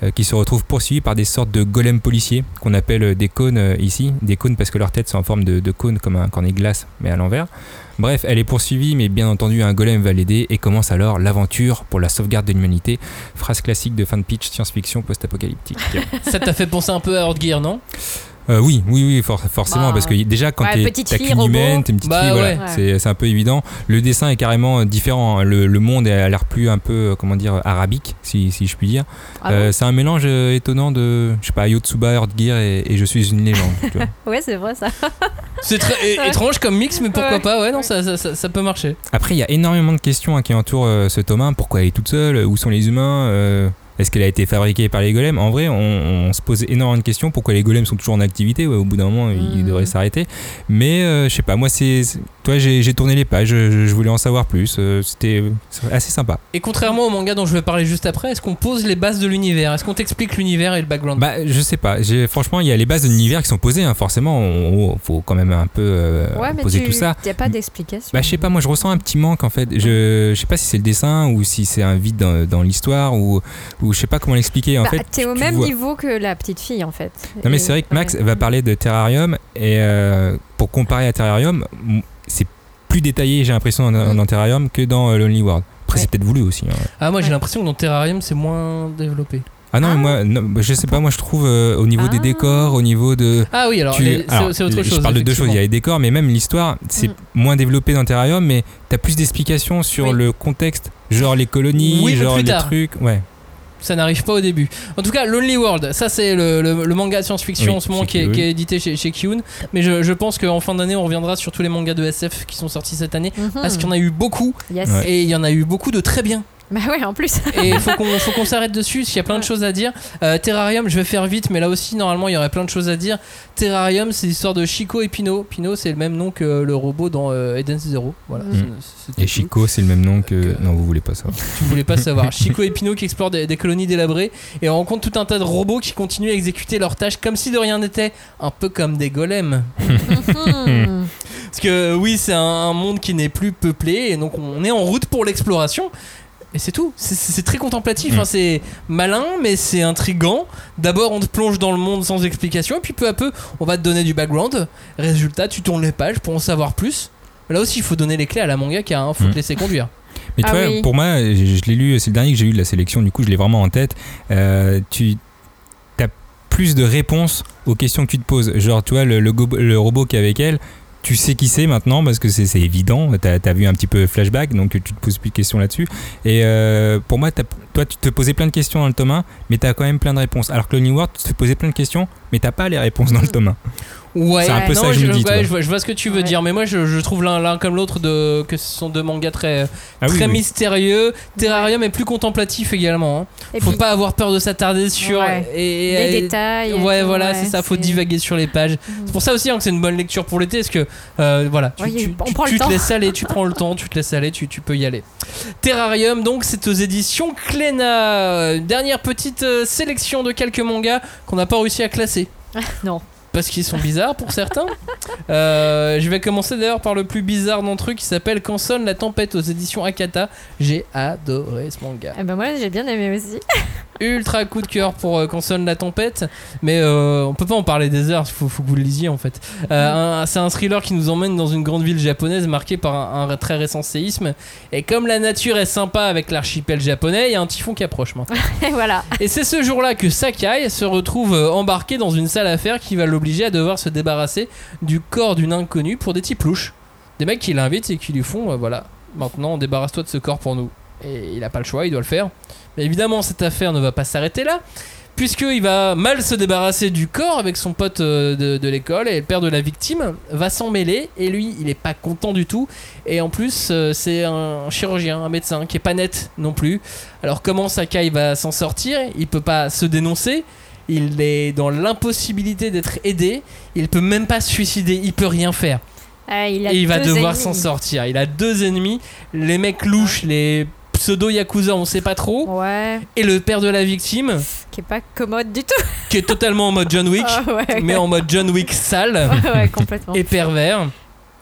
euh, qui se retrouve poursuivie par des sortes de golems policiers qu'on appelle des cônes euh, ici, des cônes parce que leurs têtes sont en forme de, de cône comme un cornet glace mais à l'envers. Bref, elle est poursuivie mais bien entendu un golem va l'aider et commence alors l'aventure pour la sauvegarde de l'humanité. Phrase classique de fin de pitch science-fiction post-apocalyptique. Ça t'a fait penser un peu à Earth Gear, non? Euh, oui, oui, oui, for- forcément, Bah, parce que déjà quand ouais, t'es humaine, t'es une petite Bah, fille, voilà, ouais. c'est un peu évident. Le dessin est carrément différent. hein. Le, le monde a l'air plus un peu, euh, comment dire, arabique, si, si je puis dire. Ah Euh, c'est un mélange étonnant de, je sais pas, Yotsuba, Earth Gear et, et Je suis une légende. tu vois. Ouais, c'est vrai ça. C'est très étrange comme mix, mais pourquoi Ouais. pas Ouais, non, ça, ça, ça- ça peut marcher. Après, il y a énormément de questions hein, qui entourent euh, ce tome 1. Pourquoi elle est toute seule? Où sont les humains? Euh, Est-ce qu'elle a été fabriquée par les golems En vrai, on, on se pose énormément de questions. Pourquoi les golems sont toujours en activité Ouais, Au bout d'un moment, ils Mhm. devraient s'arrêter. Mais euh, je sais pas, moi, c'est. Toi, j'ai tourné les pages, je, je voulais en savoir plus. euh, C'était c'est assez sympa. Et contrairement au manga dont je vais parler juste après, est-ce qu'on pose les bases de l'univers? Est-ce qu'on t'explique l'univers et le background? Bah, je sais pas. Franchement, il y a les bases de l'univers qui sont posées. hein. Forcément, on- faut quand même un peu euh, Ouais, mais poser tu tout ça. y a pas d'explication. Bah, je sais pas, moi je ressens un petit manque en fait. Je, je sais pas si c'est le dessin ou si c'est un vide dans, dans l'histoire ou, ou je sais pas comment l'expliquer. En Bah, fait, t'es au même vois- niveau que la petite fille en fait. Non, mais Et- c'est vrai que Max ouais. va parler de Terrarium et euh, pour comparer à Terrarium, c'est plus détaillé, j'ai l'impression, dans, dans Terrarium que dans euh, Lonely World. Après, Ouais. c'est peut-être voulu aussi. hein. Ah, moi j'ai l'impression que dans Terrarium c'est moins développé. Ah non, Ah. mais moi, non, bah, je sais pas, moi je trouve euh, au niveau des Ah. décors, au niveau de. Ah oui, alors Tu- c'est alors, c'est autre je chose. parle de deux choses. Il y a les décors, mais même l'histoire, c'est Mm. moins développé dans Terrarium, mais t'as plus d'explications sur Oui. le contexte, genre les colonies, Oui, genre les tard. trucs. Ouais. Ça n'arrive pas au début. En tout cas, Lonely World, ça c'est le, le- le manga de science-fiction Oui, en ce moment qui est, Kiun. qui est édité chez, chez Kiun. Mais je, je pense qu'en fin d'année, on reviendra sur tous les mangas de SF qui sont sortis cette année. Mhm. Parce qu'il y en a eu beaucoup. Yes. Ouais. Et il y en a eu beaucoup de très bien. Bah ouais, en plus. Et il faut qu'on faut qu'on s'arrête dessus, parce qu'il y a plein de choses à dire. Euh, Terrarium, je vais faire vite, mais là aussi, normalement, il y aurait plein de choses à dire. Terrarium, c'est l'histoire de Chico et Pino. Pino, c'est le même nom que le robot dans euh, Eden Zero. Voilà. Mm. Et tout. Chico, c'est le même nom que. Que- Non, vous voulez pas ça. Tu voulais pas savoir. Chico et Pino qui explorent des, des colonies délabrées et on rencontre tout un tas de robots qui continuent à exécuter leurs tâches comme si de rien n'était, un peu comme des golems. Parce que oui, c'est un, un monde qui n'est plus peuplé et donc on est en route pour l'exploration. Et c'est tout. C'est- très contemplatif. Mm. hein. C'est malin, mais c'est intrigant. D'abord, on te plonge dans le monde sans explication, et puis peu à peu, on va te donner du background. Résultat, tu tournes les pages pour en savoir plus. Là aussi, il faut donner les clés à la mangaka. Hein. Faut Mm. te laisser conduire. Mais tu Ah vois, oui. pour moi, je, je l'ai lu, c'est le dernier que j'ai eu de la sélection, du coup, je l'ai vraiment en tête. Euh, tu as plus de réponses aux questions que tu te poses. Genre, tu vois, le, le go- le robot qui est avec elle, tu sais qui c'est maintenant parce que c'est évident. Tu as, vu un petit peu flashback, donc tu te poses plus de questions là-dessus. Et euh, pour moi, t'as- toi, tu te posais plein de questions dans le tome 1, mais tu as quand même plein de réponses. Alors que Lonely World, tu te posais plein de questions, mais t'as pas les réponses dans le tome 1. Ouais, C'est un peu non, ça que je me dis, ouais, je, vois, je vois ce que tu veux Ouais. dire, mais moi je, je trouve l'un comme l'autre de que ce sont deux mangas très Ah oui, très oui. mystérieux. Terrarium est plus contemplatif également. hein. Et Faut puis, pas avoir peur de s'attarder sur Ouais. et, les et- détails. Ouais, tout, voilà, ouais, c'est ça. Faut divaguer sur les pages. C'est pour ça aussi hein, que c'est une bonne lecture pour l'été, parce que euh, voilà, tu, Ouais, tu- on tu- prend le tu te temps. laisses aller, tu prends le temps, tu te laisses aller, tu, peux y aller. Terrarium, donc, c'est aux éditions Cléna. Dernière petite euh, sélection de quelques mangas qu'on n'a pas réussi à classer. Non. Parce qu'ils sont bizarres pour certains. Euh, je vais commencer d'ailleurs par le plus bizarre d'entre eux qui s'appelle Quand sonne la tempête aux éditions Akata. J'ai adoré ce manga Eh ben moi j'ai bien aimé aussi. ultra coup de cœur pour euh, Quand sonne la tempête, mais euh, on peut pas en parler des heures, il faut, faut que vous le lisiez en fait. Euh, un- c'est un thriller qui nous emmène dans une grande ville japonaise marquée par un, un très récent séisme. Et comme la nature est sympa avec l'archipel japonais, il y a un typhon qui approche maintenant. Et voilà. Et c'est ce jour-là que Sakai se retrouve euh, embarqué dans une salle à faire qui va l'obliger à devoir se débarrasser du corps d'une inconnue pour des types louches. Des mecs qui l'invitent et qui lui font euh, voilà, maintenant débarrasse-toi de ce corps pour nous. Et il a pas le choix, il doit le faire. Mais évidemment, cette affaire ne va pas s'arrêter là. Puisqu'il va mal se débarrasser du corps avec son pote euh, de, l'école et le père de la victime va s'en mêler et lui il est pas content du tout et en plus euh, c'est un chirurgien, un médecin qui est pas net non plus alors comment Sakai va s'en sortir? Il peut pas se dénoncer. Il est dans l'impossibilité d'être aidé. Il peut même pas se suicider. Il peut rien faire. Ah, il Et il va devoir s'en sortir. Il a deux ennemis. Les mecs louches, les pseudo yakuza, on sait pas trop. Ouais, Et le père de la victime, qui est pas commode du tout. qui est totalement en mode John Wick, Ah ouais. mais en mode John Wick sale complètement. et pervers.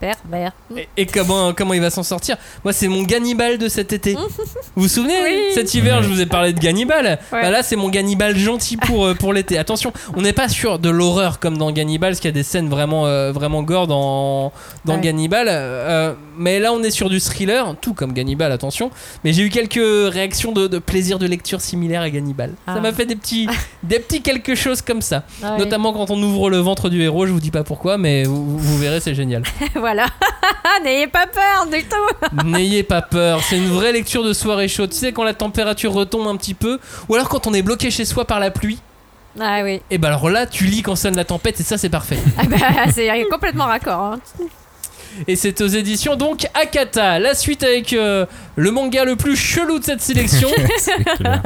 Pervers. Et, et comment, comment il va s'en sortir Moi, c'est mon Gannibal de cet été. vous vous souvenez Oui. Cet hiver, je vous ai parlé de Gannibal. Ouais. Bah là, c'est mon Gannibal gentil pour, euh, pour l'été. Attention, on n'est pas sur de l'horreur comme dans Gannibal, parce qu'il y a des scènes vraiment, euh, vraiment gore dans, dans Ouais. Gannibal. Euh, mais là, on est sur du thriller, tout comme Gannibal, attention. Mais j'ai eu quelques réactions de, de plaisir de lecture similaires à Gannibal. Ça Ah. m'a fait des petits, des petits quelque chose comme ça. Ouais. Notamment quand on ouvre le ventre du héros, je vous dis pas pourquoi, mais vous, vous verrez, c'est génial. voilà. N'ayez pas peur du tout. N'ayez pas peur, c'est une vraie lecture de soirée chaude. Tu sais, quand la température retombe un petit peu, ou alors quand on est bloqué chez soi par la pluie, Ah oui. et ben alors là, tu lis quand sonne la tempête, et ça, c'est parfait. Ah bah, c'est complètement raccord. hein. Et c'est aux éditions donc Akata. La suite avec euh, le manga le plus chelou de cette sélection,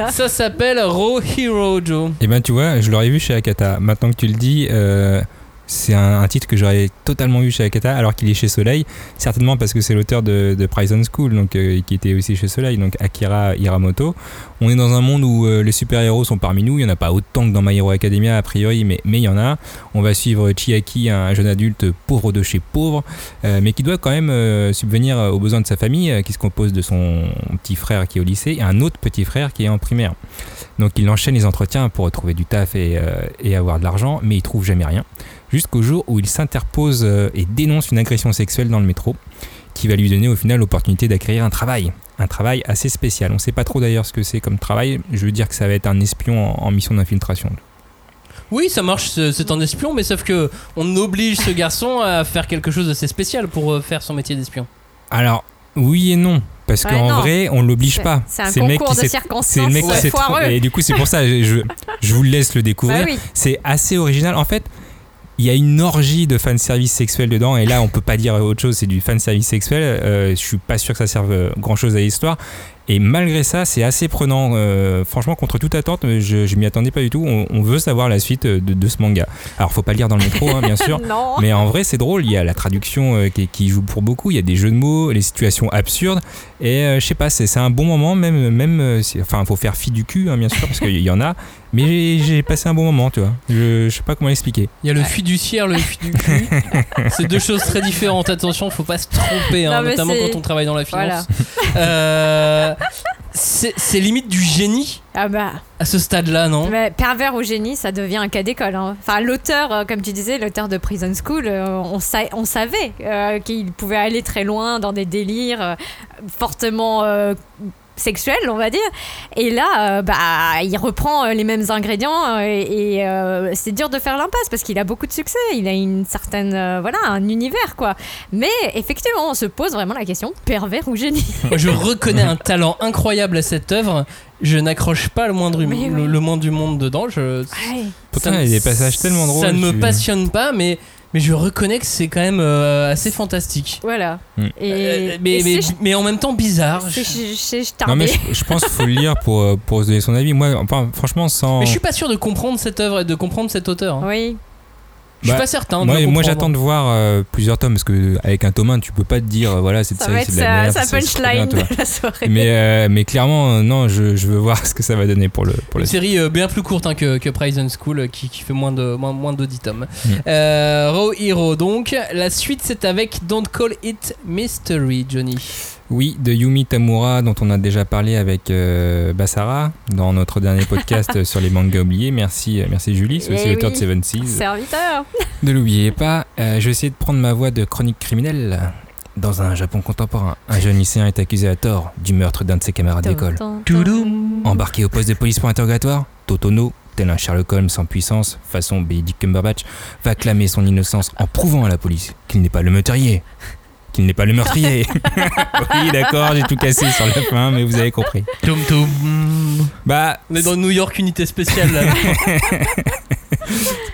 ça s'appelle Raw Hero Joe. Et ben tu vois, je l'aurais vu chez Akata. Maintenant que tu le dis, euh, c'est un, un titre que j'aurais totalement vu chez Akata alors qu'il est chez Soleil. Certainement parce que c'est l'auteur de, de Prison School, donc, euh, qui était aussi chez Soleil, donc Akira Hiramoto. On est dans un monde où euh, les super-héros sont parmi nous. Il n'y en a pas autant que dans My Hero Academia a priori, mais mais il y en a. On va suivre Chiaki, un jeune adulte pauvre de chez pauvre, euh, mais qui doit quand même euh, subvenir aux besoins de sa famille, euh, qui se compose de son petit frère qui est au lycée et un autre petit frère qui est en primaire. Donc il enchaîne les entretiens pour retrouver du taf et, euh, et avoir de l'argent, mais il trouve jamais rien. Jusqu'au jour où il s'interpose euh, et dénonce une agression sexuelle dans le métro, qui va lui donner au final l'opportunité d'acquérir un travail. Un travail assez spécial. On ne sait pas trop d'ailleurs ce que c'est comme travail. Je veux dire que ça va être un espion en, en mission d'infiltration. Oui, ça marche, c'est un espion, mais sauf que on oblige ce garçon à faire quelque chose d'assez spécial pour euh, faire son métier d'espion. Alors, oui et non. Parce Ouais, qu'en vrai, on l'oblige pas. c'est un le mec concours qui circonstances C'est le mec qui Ouais. trop- foireux. Et du coup, c'est pour ça, je, je, je vous laisse le découvrir. Bah oui. C'est assez original. En fait, il y a une orgie de fanservice sexuel dedans. Et là, on peut pas dire autre chose. C'est du fanservice sexuel. Euh, je suis pas sûr que ça serve grand chose à l'histoire. Et malgré ça, c'est assez prenant. Euh, franchement, contre toute attente, je, je m'y attendais pas du tout. On, on veut savoir la suite de, de ce manga. Alors, faut pas le lire dans le métro, hein, bien sûr. Non. Mais en vrai, c'est drôle. Il y a la traduction euh, qui, qui joue pour beaucoup. Il y a des jeux de mots, les situations absurdes. Et euh, je sais pas, c'est un bon moment, même. même euh, enfin, faut faire fi du cul, hein, bien sûr, parce qu'il y en a. Mais j'ai- passé un bon moment, tu vois. Je, je sais pas comment l'expliquer. Il y a le fiduciaire, le fui du cul. c'est deux choses très différentes. Attention, faut pas se tromper, hein, Non, mais notamment c'est- quand on travaille dans la Voilà. finance. Euh, c'est limite du génie Ah bah, à ce stade-là, non? Mais pervers ou génie, ça devient un cas d'école. hein. Enfin, l'auteur, euh, comme tu disais, l'auteur de Prison School, euh, on, sa- on savait euh, qu'il pouvait aller très loin dans des délires euh, fortement sexuels, on va dire. Et là, euh, bah, il reprend euh, les mêmes ingrédients euh, et, et, euh, c'est dur de faire l'impasse parce qu'il a beaucoup de succès. Il a une certaine, euh, voilà, un univers quoi. Mais effectivement, on se pose vraiment la question pervers ou génie. Je reconnais un talent incroyable à cette œuvre. Je n'accroche pas le moindre, Mais le, oui. le moins du monde dedans. Je, Putain, il y a des passages tellement drôles. Ça ne me tu- passionne pas, mais mais je reconnais que c'est quand même euh, assez fantastique. Voilà. Mm. Et, Euh, mais, et mais, c'est- mais en même temps bizarre. Je, Non, mais je, je pense qu'il faut le lire pour, euh, pour se donner son avis. Moi, enfin, franchement, sans. mais je suis pas sûr de comprendre cette œuvre et de comprendre cet auteur. hein. Oui. Je suis Bah, pas certain. de Moi, moi j'attends de voir euh, plusieurs tomes parce que avec un tome 1, tu peux pas te dire euh, voilà cette Ça série va être c'est de la sa, merde. trop bien, punchline de la soirée. Mais, euh, mais clairement, euh, non, je, je veux voir ce que ça va donner pour le pour Une la série euh, bien plus courte hein, que, que Prison School euh, qui, qui fait moins de, moins, moins de 10 tomes. Mm. Euh, Raw Hero donc. La suite c'est avec Don't Call It Mystery, Johnny. Oui, de Yumi Tamura, dont on a déjà parlé avec euh, Basara dans notre dernier podcast sur les mangas oubliés. Merci, euh, merci Julie, c'est aussi Eh l'auteur de Seven Seas. Serviteur. Ne l'oubliez pas, euh, je vais essayer de prendre ma voix de chronique criminelle. Dans un Japon contemporain, un jeune lycéen est accusé à tort du meurtre d'un de ses camarades d'école. Embarqué au poste de police pour interrogatoire, Totono, tel un Sherlock Holmes en puissance, façon Benedict Cumberbatch, va clamer son innocence en prouvant à la police qu'il n'est pas le meurtrier. Qu'il n'est pas le meurtrier. oui, d'accord, j'ai tout cassé sur la fin, mais vous avez compris. Toum toum. Bah, On est dans New York unité spéciale là.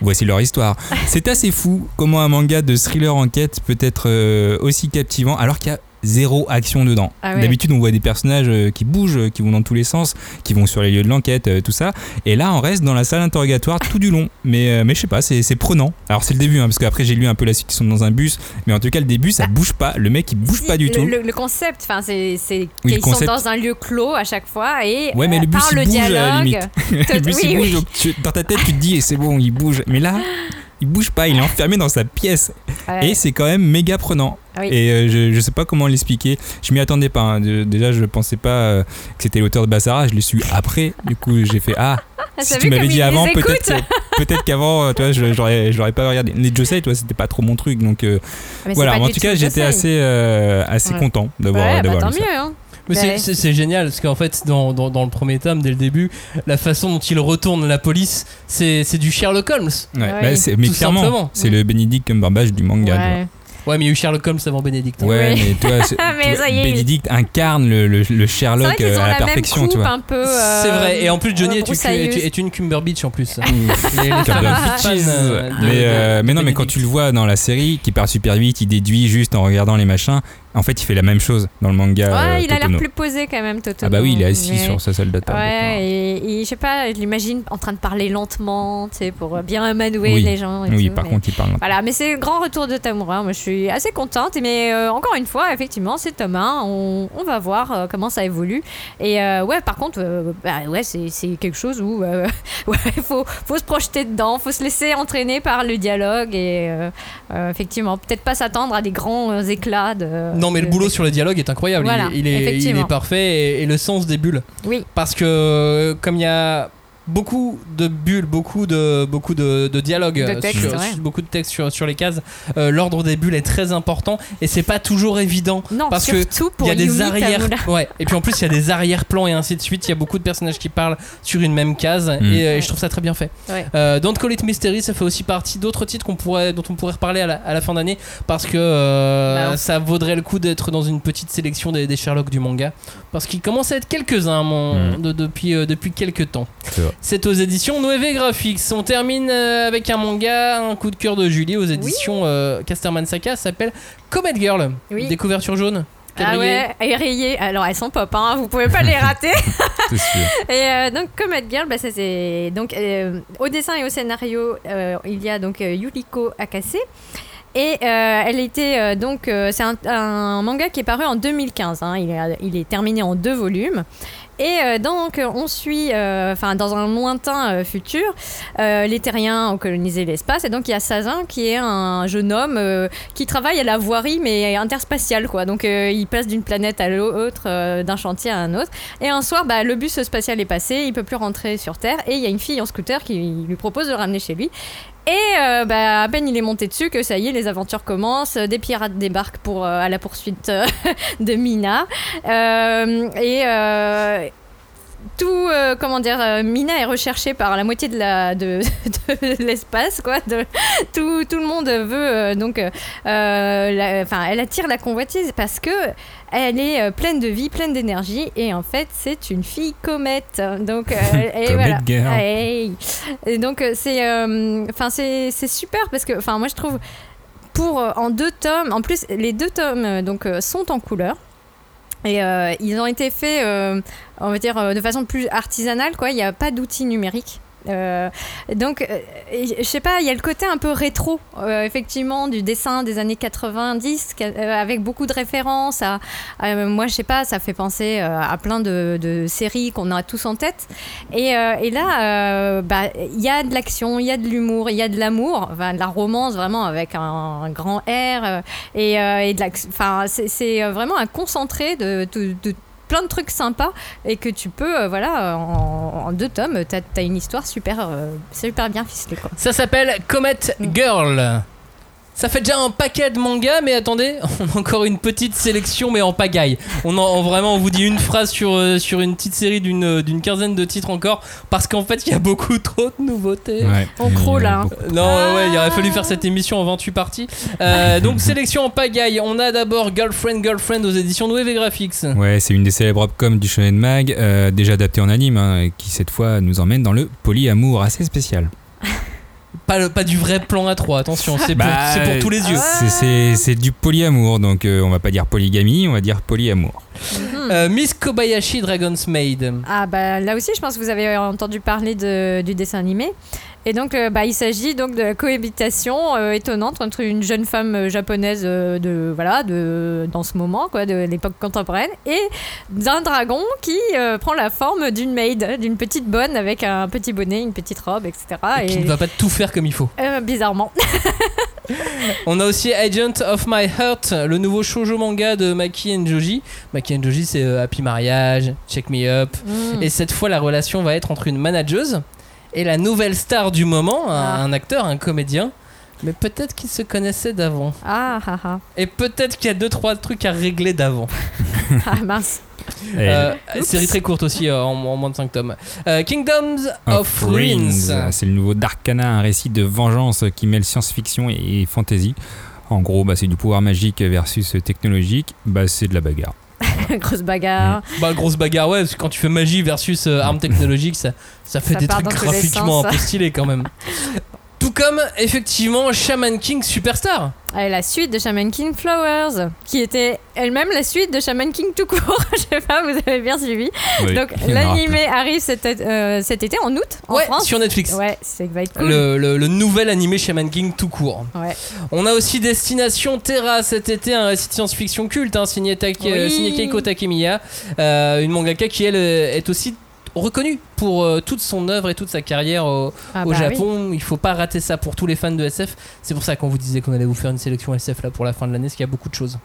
voici leur histoire. C'est assez fou comment un manga de thriller enquête peut être euh, aussi captivant alors qu'il y a zéro action dedans. Ah ouais. D'habitude, on voit des personnages euh, qui bougent, euh, qui vont dans tous les sens, qui vont sur les lieux de l'enquête, euh, tout ça. Et là, on reste dans la salle d'interrogatoire tout du long. Mais, mais je sais pas, c'est prenant. Alors, c'est le début, hein, parce qu'après, j'ai lu un peu la suite, ils sont dans un bus. Mais en tout cas, le début, ça bouge pas. Le mec, il bouge Si, pas du le, tout. Le, le concept, enfin, c'est Oui, qu'ils sont dans un lieu clos à chaque fois et Ouais, mais euh, le bus, par il le bouge, à la dialogue. limite. le bus, oui, il bouge. oui. tu- dans ta tête, tu te dis, c'est bon, il bouge. Mais là, il bouge pas, il est enfermé dans sa pièce. Ouais. Et c'est quand même méga prenant. Ah oui. Et euh, je, je sais pas comment l'expliquer. Je m'y attendais pas. hein. Déjà, je pensais pas euh, que c'était l'auteur de Bassara. Je l'ai su après. Du coup, j'ai fait Ah, si tu m'avais dit avant, peut-être peut-être qu'avant, euh, toi, je- j'aurais j'aurais pas regardé. Les Josei, toi, c'était pas trop mon truc. Donc euh, Ah, mais voilà. Mais en tout cas, j'étais assez, assez Ouais. content d'avoir Ouais, bah, tant mieux. Hein. Mais c'est- Ouais. c'est c'est génial parce qu'en fait, dans, dans, dans le premier tome, dès le début, la façon dont il retourne la police, c'est c'est du Sherlock Holmes. Ouais, Ouais. bah, c'est- mais Tout clairement, simplement. c'est le Benedict Cumberbatch du manga. Ouais. Ouais, mais il y a eu Sherlock Holmes avant Benedict. hein. Ouais, mais toi, c'est- Mais toi. Benedict incarne le, le, le C'est vrai Sherlock qu'ils euh, ont à la la même perfection, coupe tu vois. un peu. euh, C'est vrai, et en plus Johnny est, est, est une Cumberbatch en plus. Les- les de- mais, euh, mais non, mais quand tu le vois dans la série, qui part super vite, il déduit juste en regardant les machins. En fait, il fait la même chose dans le manga. Ouais, euh, il a l'air Totono. plus posé quand même, Toto. Ah bah oui, il est assis Mais- sur sa salle d'attente. Ouais, et, et je sais pas, je l'imagine en train de parler lentement, tu sais, pour bien amadouer Oui. les gens. et Oui, tout, par mais- contre, il parle. lentement. Voilà, mais c'est le grand retour de Tamura. Moi, je suis assez contente. Mais euh, encore une fois, effectivement, c'est Thomas. On, on va voir euh, comment ça évolue. Et euh, ouais, par contre, euh, bah, ouais, c'est quelque chose où euh, ouais, faut, faut se projeter dedans, faut se laisser entraîner par le dialogue. Et euh, euh, effectivement, peut-être pas s'attendre à des grands euh, éclats de. Non, mais le boulot sur le dialogue est incroyable. Voilà, il, il est, il effectivement. est parfait et, et le sens des bulles. Oui, Parce que euh, comme il y a beaucoup de bulles, beaucoup de, beaucoup de, de dialogues, De textes, sur, ouais. sur- beaucoup de textes sur, sur les cases, euh, l'ordre des bulles est très important et c'est pas toujours évident. non, Parce que il y a des arrières ouais et puis en plus il y a des arrière-plans et ainsi de suite il y a beaucoup de personnages qui parlent sur une même case et, euh, et je trouve ça très bien fait Ouais. euh, Don't Call It Mystery ça fait aussi partie d'autres titres qu'on pourrait dont on pourrait reparler à la, à la fin d'année parce que euh, Bah, ça vaudrait le coup d'être dans une petite sélection des, des Sherlock du manga parce qu'il commence à être quelques-uns mon- Mm. de- depuis, euh, depuis quelques temps C'est vrai. C'est aux éditions Noévé Graphics on termine euh, avec un manga un coup de cœur de Julie aux éditions euh, Casterman Saka s'appelle Comet Girl Oui. des couvertures jaunes Ah ouais, rayées. Alors elles sont pop, hein, vous pouvez pas les rater. C'est sûr. Et euh, donc Comet Girl, bah, ça c'est donc euh, au dessin et au scénario, il y a donc Yuriko Akase. Et euh, elle était euh, donc euh, c'est un, un manga qui est paru en 2015. hein. il, est, il est terminé en deux volumes. Et euh, donc on suit, euh, enfin dans un lointain euh, futur, les Terriens ont colonisé l'espace et donc il y a Sazin qui est un jeune homme qui travaille à la voirie mais interspatiale quoi. Donc il passe d'une planète à l'autre, d'un chantier à un autre. Et un soir, bah, le bus spatial est passé, il peut plus rentrer sur Terre et il y a une fille en scooter qui lui propose de ramener chez lui. Et euh, bah, à peine il est monté dessus que ça y est, les aventures commencent. Des pirates débarquent pour, euh, à la poursuite euh, de Mina. Et tout, euh, comment dire, euh, Mina est recherchée par la moitié de la de, de l'espace, quoi. De, tout, tout le monde veut euh, donc, enfin, elle attire la convoitise parce que elle est pleine de vie, pleine d'énergie, et en fait, c'est une fille comète. Donc, euh, et voilà. Hey. Et donc, c'est, enfin, c'est, c'est super parce que, enfin, moi, je trouve pour en deux tomes, en plus, les deux tomes donc sont en couleur. Et euh, ils ont été faits, euh, on va dire, euh, de façon plus artisanale, quoi. Il n'y a pas d'outils numériques. Euh, donc, euh, je sais pas, il y a le côté un peu rétro, euh, effectivement, du dessin des années 90, qu'a- euh, avec beaucoup de références. À, moi, je sais pas, ça fait penser à plein de, séries qu'on a tous en tête. Et, là, bah, il y a de l'action, il y a de l'humour, il y a de l'amour, de la romance vraiment avec un, grand R. et, de. Enfin, c'est- vraiment un concentré de, de plein de trucs sympas et que tu peux, euh, voilà, en, deux tomes, t'as as une histoire super, euh, super bien ficelée, quoi. Ça s'appelle Comet Girl. Ça fait déjà un paquet de mangas, mais attendez, on a encore une petite sélection, mais en pagaille. On en, en- vraiment, on vous dit une phrase sur, euh, sur une petite série d'une euh, d'une quinzaine de titres encore, parce qu'en fait, il y a beaucoup trop de nouveautés. Ouais. On euh, hein. beaucoup. Non, ouais, ouais, il aurait fallu faire cette émission en 28 parties. Euh, donc, sélection en pagaille. On a d'abord Girlfriend, Girlfriend aux éditions Nueve Graphics. Ouais, c'est une des célèbres opcoms du Shonen Mag, euh, déjà adaptée en anime, hein, et qui cette fois nous emmène dans le polyamour assez spécial. Pas, le- pas du vrai plan à 3, attention, c'est pour, Bah, c'est pour tous les yeux. C'est- du polyamour, donc euh, on va pas dire polygamie, on va dire polyamour. Euh, Miss Kobayashi, Dragon's Maid. Ah bah là aussi je pense que vous avez entendu parler de- du dessin animé et donc euh, bah, il s'agit donc de la cohabitation euh, étonnante entre une jeune femme euh, japonaise euh, de voilà de dans ce moment quoi de l'époque contemporaine et d'un dragon qui euh, prend la forme d'une maid d'une petite bonne avec un petit bonnet une petite robe etc Qui et ne va pas tout faire comme il faut. bizarrement On a aussi Agent of My Heart, le nouveau shoujo manga de Maki and Joji. Maki and Joji, c'est Happy Mariage, Check Me Up. Mm. Et cette fois, la relation va être entre une manageuse et la nouvelle star du moment, un, Ah. un acteur, un comédien. Mais peut-être qu'ils se connaissaient d'avant. ah ah ah Et peut-être qu'il y a deux trois trucs à régler d'avant. ah mince Euh, série très courte aussi, euh, en, en moins de 5 tomes. Euh, Kingdoms of, Rings. C'est le nouveau Darkana, un récit de vengeance qui mêle science-fiction et, et fantasy. En gros, bah, c'est du pouvoir magique versus technologique, bah, c'est de la bagarre. grosse bagarre. Bah, grosse bagarre, ouais, parce que quand tu fais magie versus euh, armes technologiques, ça, ça fait Ça des trucs graphiquement un peu stylés quand même. Tout comme, effectivement, Shaman King Superstar. Et la suite de Shaman King Flowers, qui était elle-même la suite de Shaman King tout court. Je sais pas, vous avez bien suivi. Oui, Donc l'animé arrive cet, euh, cet été, en août, en ouais, France. sur Netflix. Ouais, c'est va être cool. Le, le- le nouvel animé Shaman King tout court. Ouais. On a aussi Destination Terra cet été, un récit de science-fiction culte hein, signé, Tak- euh, Oui. signé Keiko Takemiya, euh, une mangaka qui elle est aussi reconnue pour euh, toute son œuvre et toute sa carrière au, Ah au bah Japon. Il faut pas rater ça pour tous les fans de SF. C'est pour ça qu'on vous disait qu'on allait vous faire une sélection SF là pour la fin de l'année, parce qu'il y a beaucoup de choses.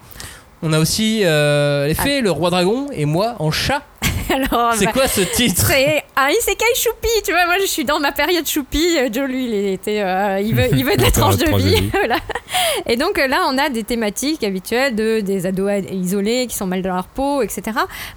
On a aussi euh, les fées, le roi dragon et moi en chat. Alors, C'est bah, quoi ce titre c'est un isekai choupi, tu vois. Moi, je suis dans ma période choupi. Euh, Joe, lui, il était, euh, il veut, il veut de la tranche de vie. voilà. Et donc euh, là, on a des thématiques habituelles de des ados isolés qui sont mal dans leur peau, etc.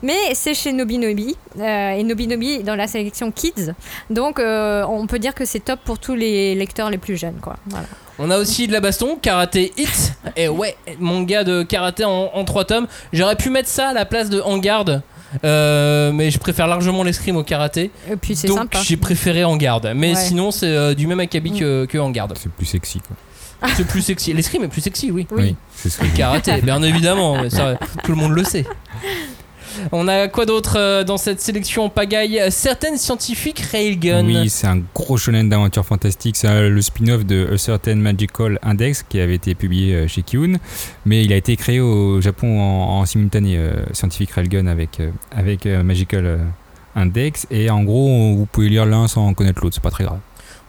Mais c'est chez Nobinobi euh, et Nobinobi dans la sélection Kids. Donc, euh, on peut dire que c'est top pour tous les lecteurs les plus jeunes, quoi. Voilà. On a aussi de la baston, karaté hit. Et ouais, manga de karaté en, en trois tomes. J'aurais pu mettre ça à la place de En Garde. Euh, mais je préfère largement l'escrime au karaté. Et puis c'est Donc sympa. j'ai préféré En Garde. Mais Ouais. sinon, c'est euh, du même acabit que, que En Garde. C'est plus sexy. Quoi. C'est plus sexy. L'escrime est plus sexy, oui. Oui. c'est ce que karaté, bien évidemment. mais ça, tout le monde le sait. On a quoi d'autre euh, dans cette sélection en pagaille? Certaines scientifiques Railgun. Oui, c'est un gros shonen d'aventure fantastique. C'est euh, le spin-off de Certain Magical Index qui avait été publié euh, chez Kiun, mais il a été créé au Japon en, simultané, euh, Scientific Railgun avec, avec Magical Index. Et en gros, vous pouvez lire l'un sans connaître l'autre, c'est pas très grave.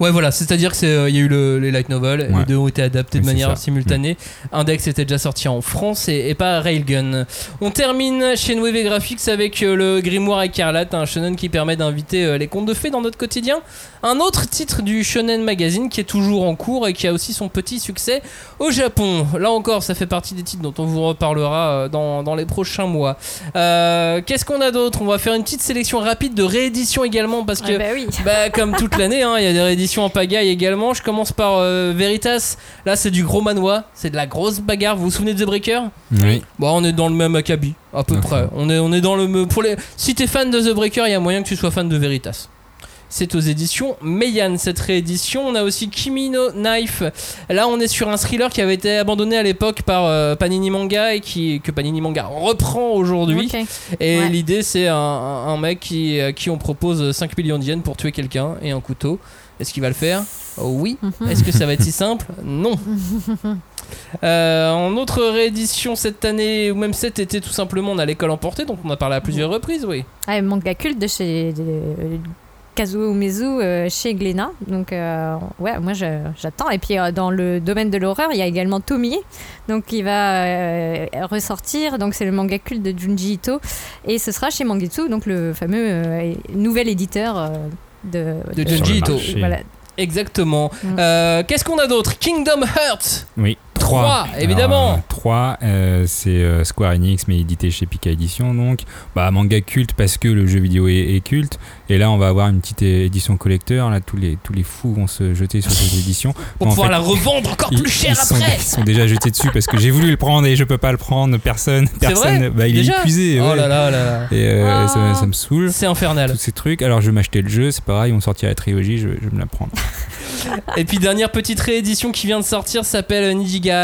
Ouais, voilà, c'est-à-dire qu'il y a eu le- les light novels, les deux ont été adaptés de Oui, manière simultanée. Index était déjà sorti en France et, et pas Railgun. On termine chez Nueve Graphics avec euh, le Grimoire Écarlate, un shonen qui permet d'inviter euh, les contes de fées dans notre quotidien. Un autre titre du Shonen Magazine qui est toujours en cours et qui a aussi son petit succès au Japon. Là encore, ça fait partie des titres dont on vous reparlera euh, dans, dans les prochains mois. Euh, Qu'est-ce qu'on a d'autre? On va faire une petite sélection rapide de rééditions également parce que Ah bah oui. bah, comme toute l'année, hein, il y a des rééditions en pagaille également. Je commence par euh, Veritas. Là, c'est du gros manoir, c'est de la grosse bagarre. Vous vous souvenez de The Breaker? Oui. Bon, on est dans le même acabit, à peu près. On est, on est dans le. Pour les, si t'es fan de The Breaker, il y a moyen que tu sois fan de Veritas. C'est aux éditions Meian cette réédition. On a aussi Kimi no Knife. Là, on est sur un thriller qui avait été abandonné à l'époque par euh, Panini Manga et qui, que Panini Manga reprend aujourd'hui. Et Ouais. l'idée, c'est un, un- mec qui, à qui on propose 5 millions de yens pour tuer quelqu'un et un couteau. Est-ce qu'il va le faire? Oh Oui. Mhm. Est-ce que ça va être si simple? Non. Euh, en autre réédition cette année, ou même cet été, tout simplement, on a l'école emportée, donc on a parlé à plusieurs reprises, oui. Ah, manga culte de chez de- Kazuo Umezu euh, chez Glénat. Donc, euh, ouais, moi j'attends. Et puis, dans le domaine de l'horreur, il y a également Tomie, donc qui va ressortir. Donc, c'est le manga culte de Junji Ito. Et ce sera chez Mangetsu, donc le fameux nouvel éditeur de, De Junji le Ito. Voilà. Exactement. Mm. Euh, Qu'est-ce qu'on a d'autre? Kingdom Hearts Oui. 3, évidemment. 3, c'est euh, Square Enix, mais édité chez Pika Édition. Donc, bah, manga culte parce que le jeu vidéo est, est culte. Et là, on va avoir une petite édition collecteur. Là, tous les, tous les fous vont se jeter sur cette édition. Pour pouvoir fait, la revendre encore plus cher ils sont, après ils sont déjà jetés dessus parce que j'ai voulu le prendre et je peux pas le prendre. Personne, personne. vrai bah, il Déjà est épuisé. Oh ouais. là là là là. Et euh, Ah. ça, ça me saoule. C'est infernal. Tous ces trucs. Alors, je vais m'acheter le jeu. C'est pareil. On sortira la trilogie. Je, je vais me la prendre. Et puis dernière petite réédition qui vient de sortir s'appelle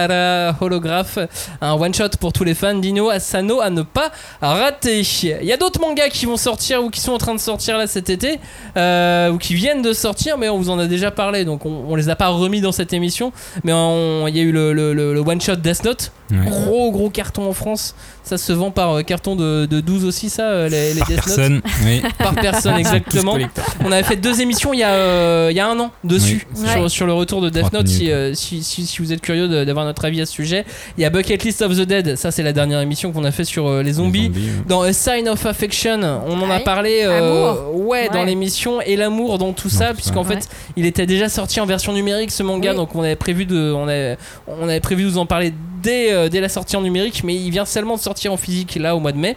Nijigara Holograph, un one shot pour tous les fans d'Ino Asano à ne pas rater. Il y a d'autres mangas qui vont sortir ou qui sont en train de sortir là cet été euh, ou qui viennent de sortir, mais on vous en a déjà parlé, donc on, les a pas remis dans cette émission. Mais il y a eu le- le one shot Death Note, Ouais. gros gros carton en France. Ça se vend par euh, carton de, de 12 aussi, ça, euh, les, les Par Death Note personne. Oui. par personne exactement. On avait fait deux émissions il y a, euh, il y a un an dessus Oui, sur, le retour de Death 30 Note. Si, euh, si, si- si vous êtes curieux de- d'avoir notre avis à ce sujet, il y a Bucket List of the Dead. Ça, c'est la dernière émission qu'on a fait sur euh, les zombies. Les ouais. Dans A Sign of Affection, on en a parlé euh, ouais, dans l'émission et l'amour dans tout ça, puisqu'en fait il était déjà sorti en version numérique ce manga, Oui. donc on avait prévu de, on avait, on avait prévu de vous en parler dès, euh, dès la sortie en numérique, mais il vient seulement de sortir en physique là au mois de mai.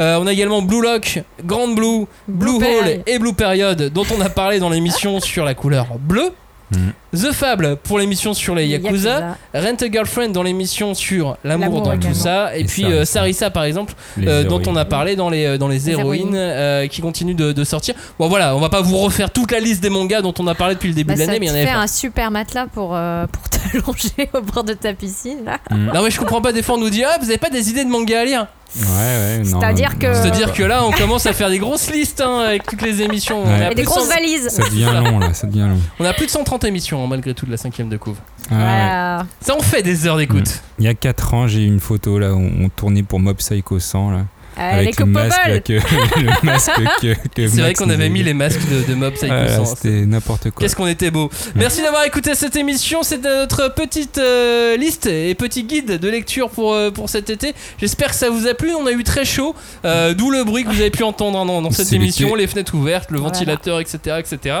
Euh, on a également Blue Lock, Grand Blue, Blue, Blue Hole et Blue Period, dont on a parlé dans l'émission sur la couleur bleue. Mhm. The Fable pour l'émission sur les Yakuza, Rent a Girlfriend dans l'émission sur l'amour dans tout ça, et, Et puis Sarissa. euh, Sarissa par exemple, euh, dont on a parlé dans les, euh, dans les Les héroïnes héroïnes. euh, qui continuent de, de sortir. Bon voilà, on va pas vous refaire toute la liste des mangas dont on a parlé depuis le début Bah, de l'année, te mais il y en fait avait pas. un super matelas pour, euh, pour t'allonger au bord de ta piscine. Là. Mm. Non mais je comprends pas, des fois on nous dit ah vous avez pas des idées de mangas à lire? Ouais, ouais. non, C'est-à-dire que- C'est-à-dire que là on commence à faire des grosses listes hein, avec toutes les émissions. On, a Et plus des de grosses 100 valises. Ça devient long là, ça devient long. on a plus de 130 émissions hein, malgré tout de la cinquième de couve. Ah, ouais. Ça en fait des heures d'écoute. Il y a 4 ans, j'ai eu une photo là où on tournait pour Mob Psycho 100 là, avec le masque, que, le masque que, que C'est vrai qu'on avait mis les masques de, de Mob Psycho Ah, 100. C'était n'importe quoi. Qu'est-ce qu'on était beau. Merci d'avoir écouté cette émission. C'est notre petite euh, liste et petit guide de lecture pour, euh, pour cet été. J'espère que ça vous a plu. On a eu très chaud, euh, d'où le bruit que vous avez pu entendre dans, dans cette émission, les fenêtres ouvertes, le Voilà. ventilateur, etc. etc.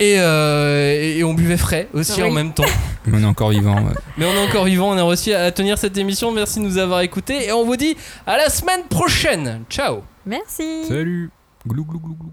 Et, euh, et- on buvait frais aussi Oui. en même temps. On est encore vivant. ouais. Mais on est encore vivant, on a réussi à tenir cette émission. Merci de nous avoir écoutés et on vous dit à la semaine prochaine. Ciao Merci. Salut. Glou glou glou glou.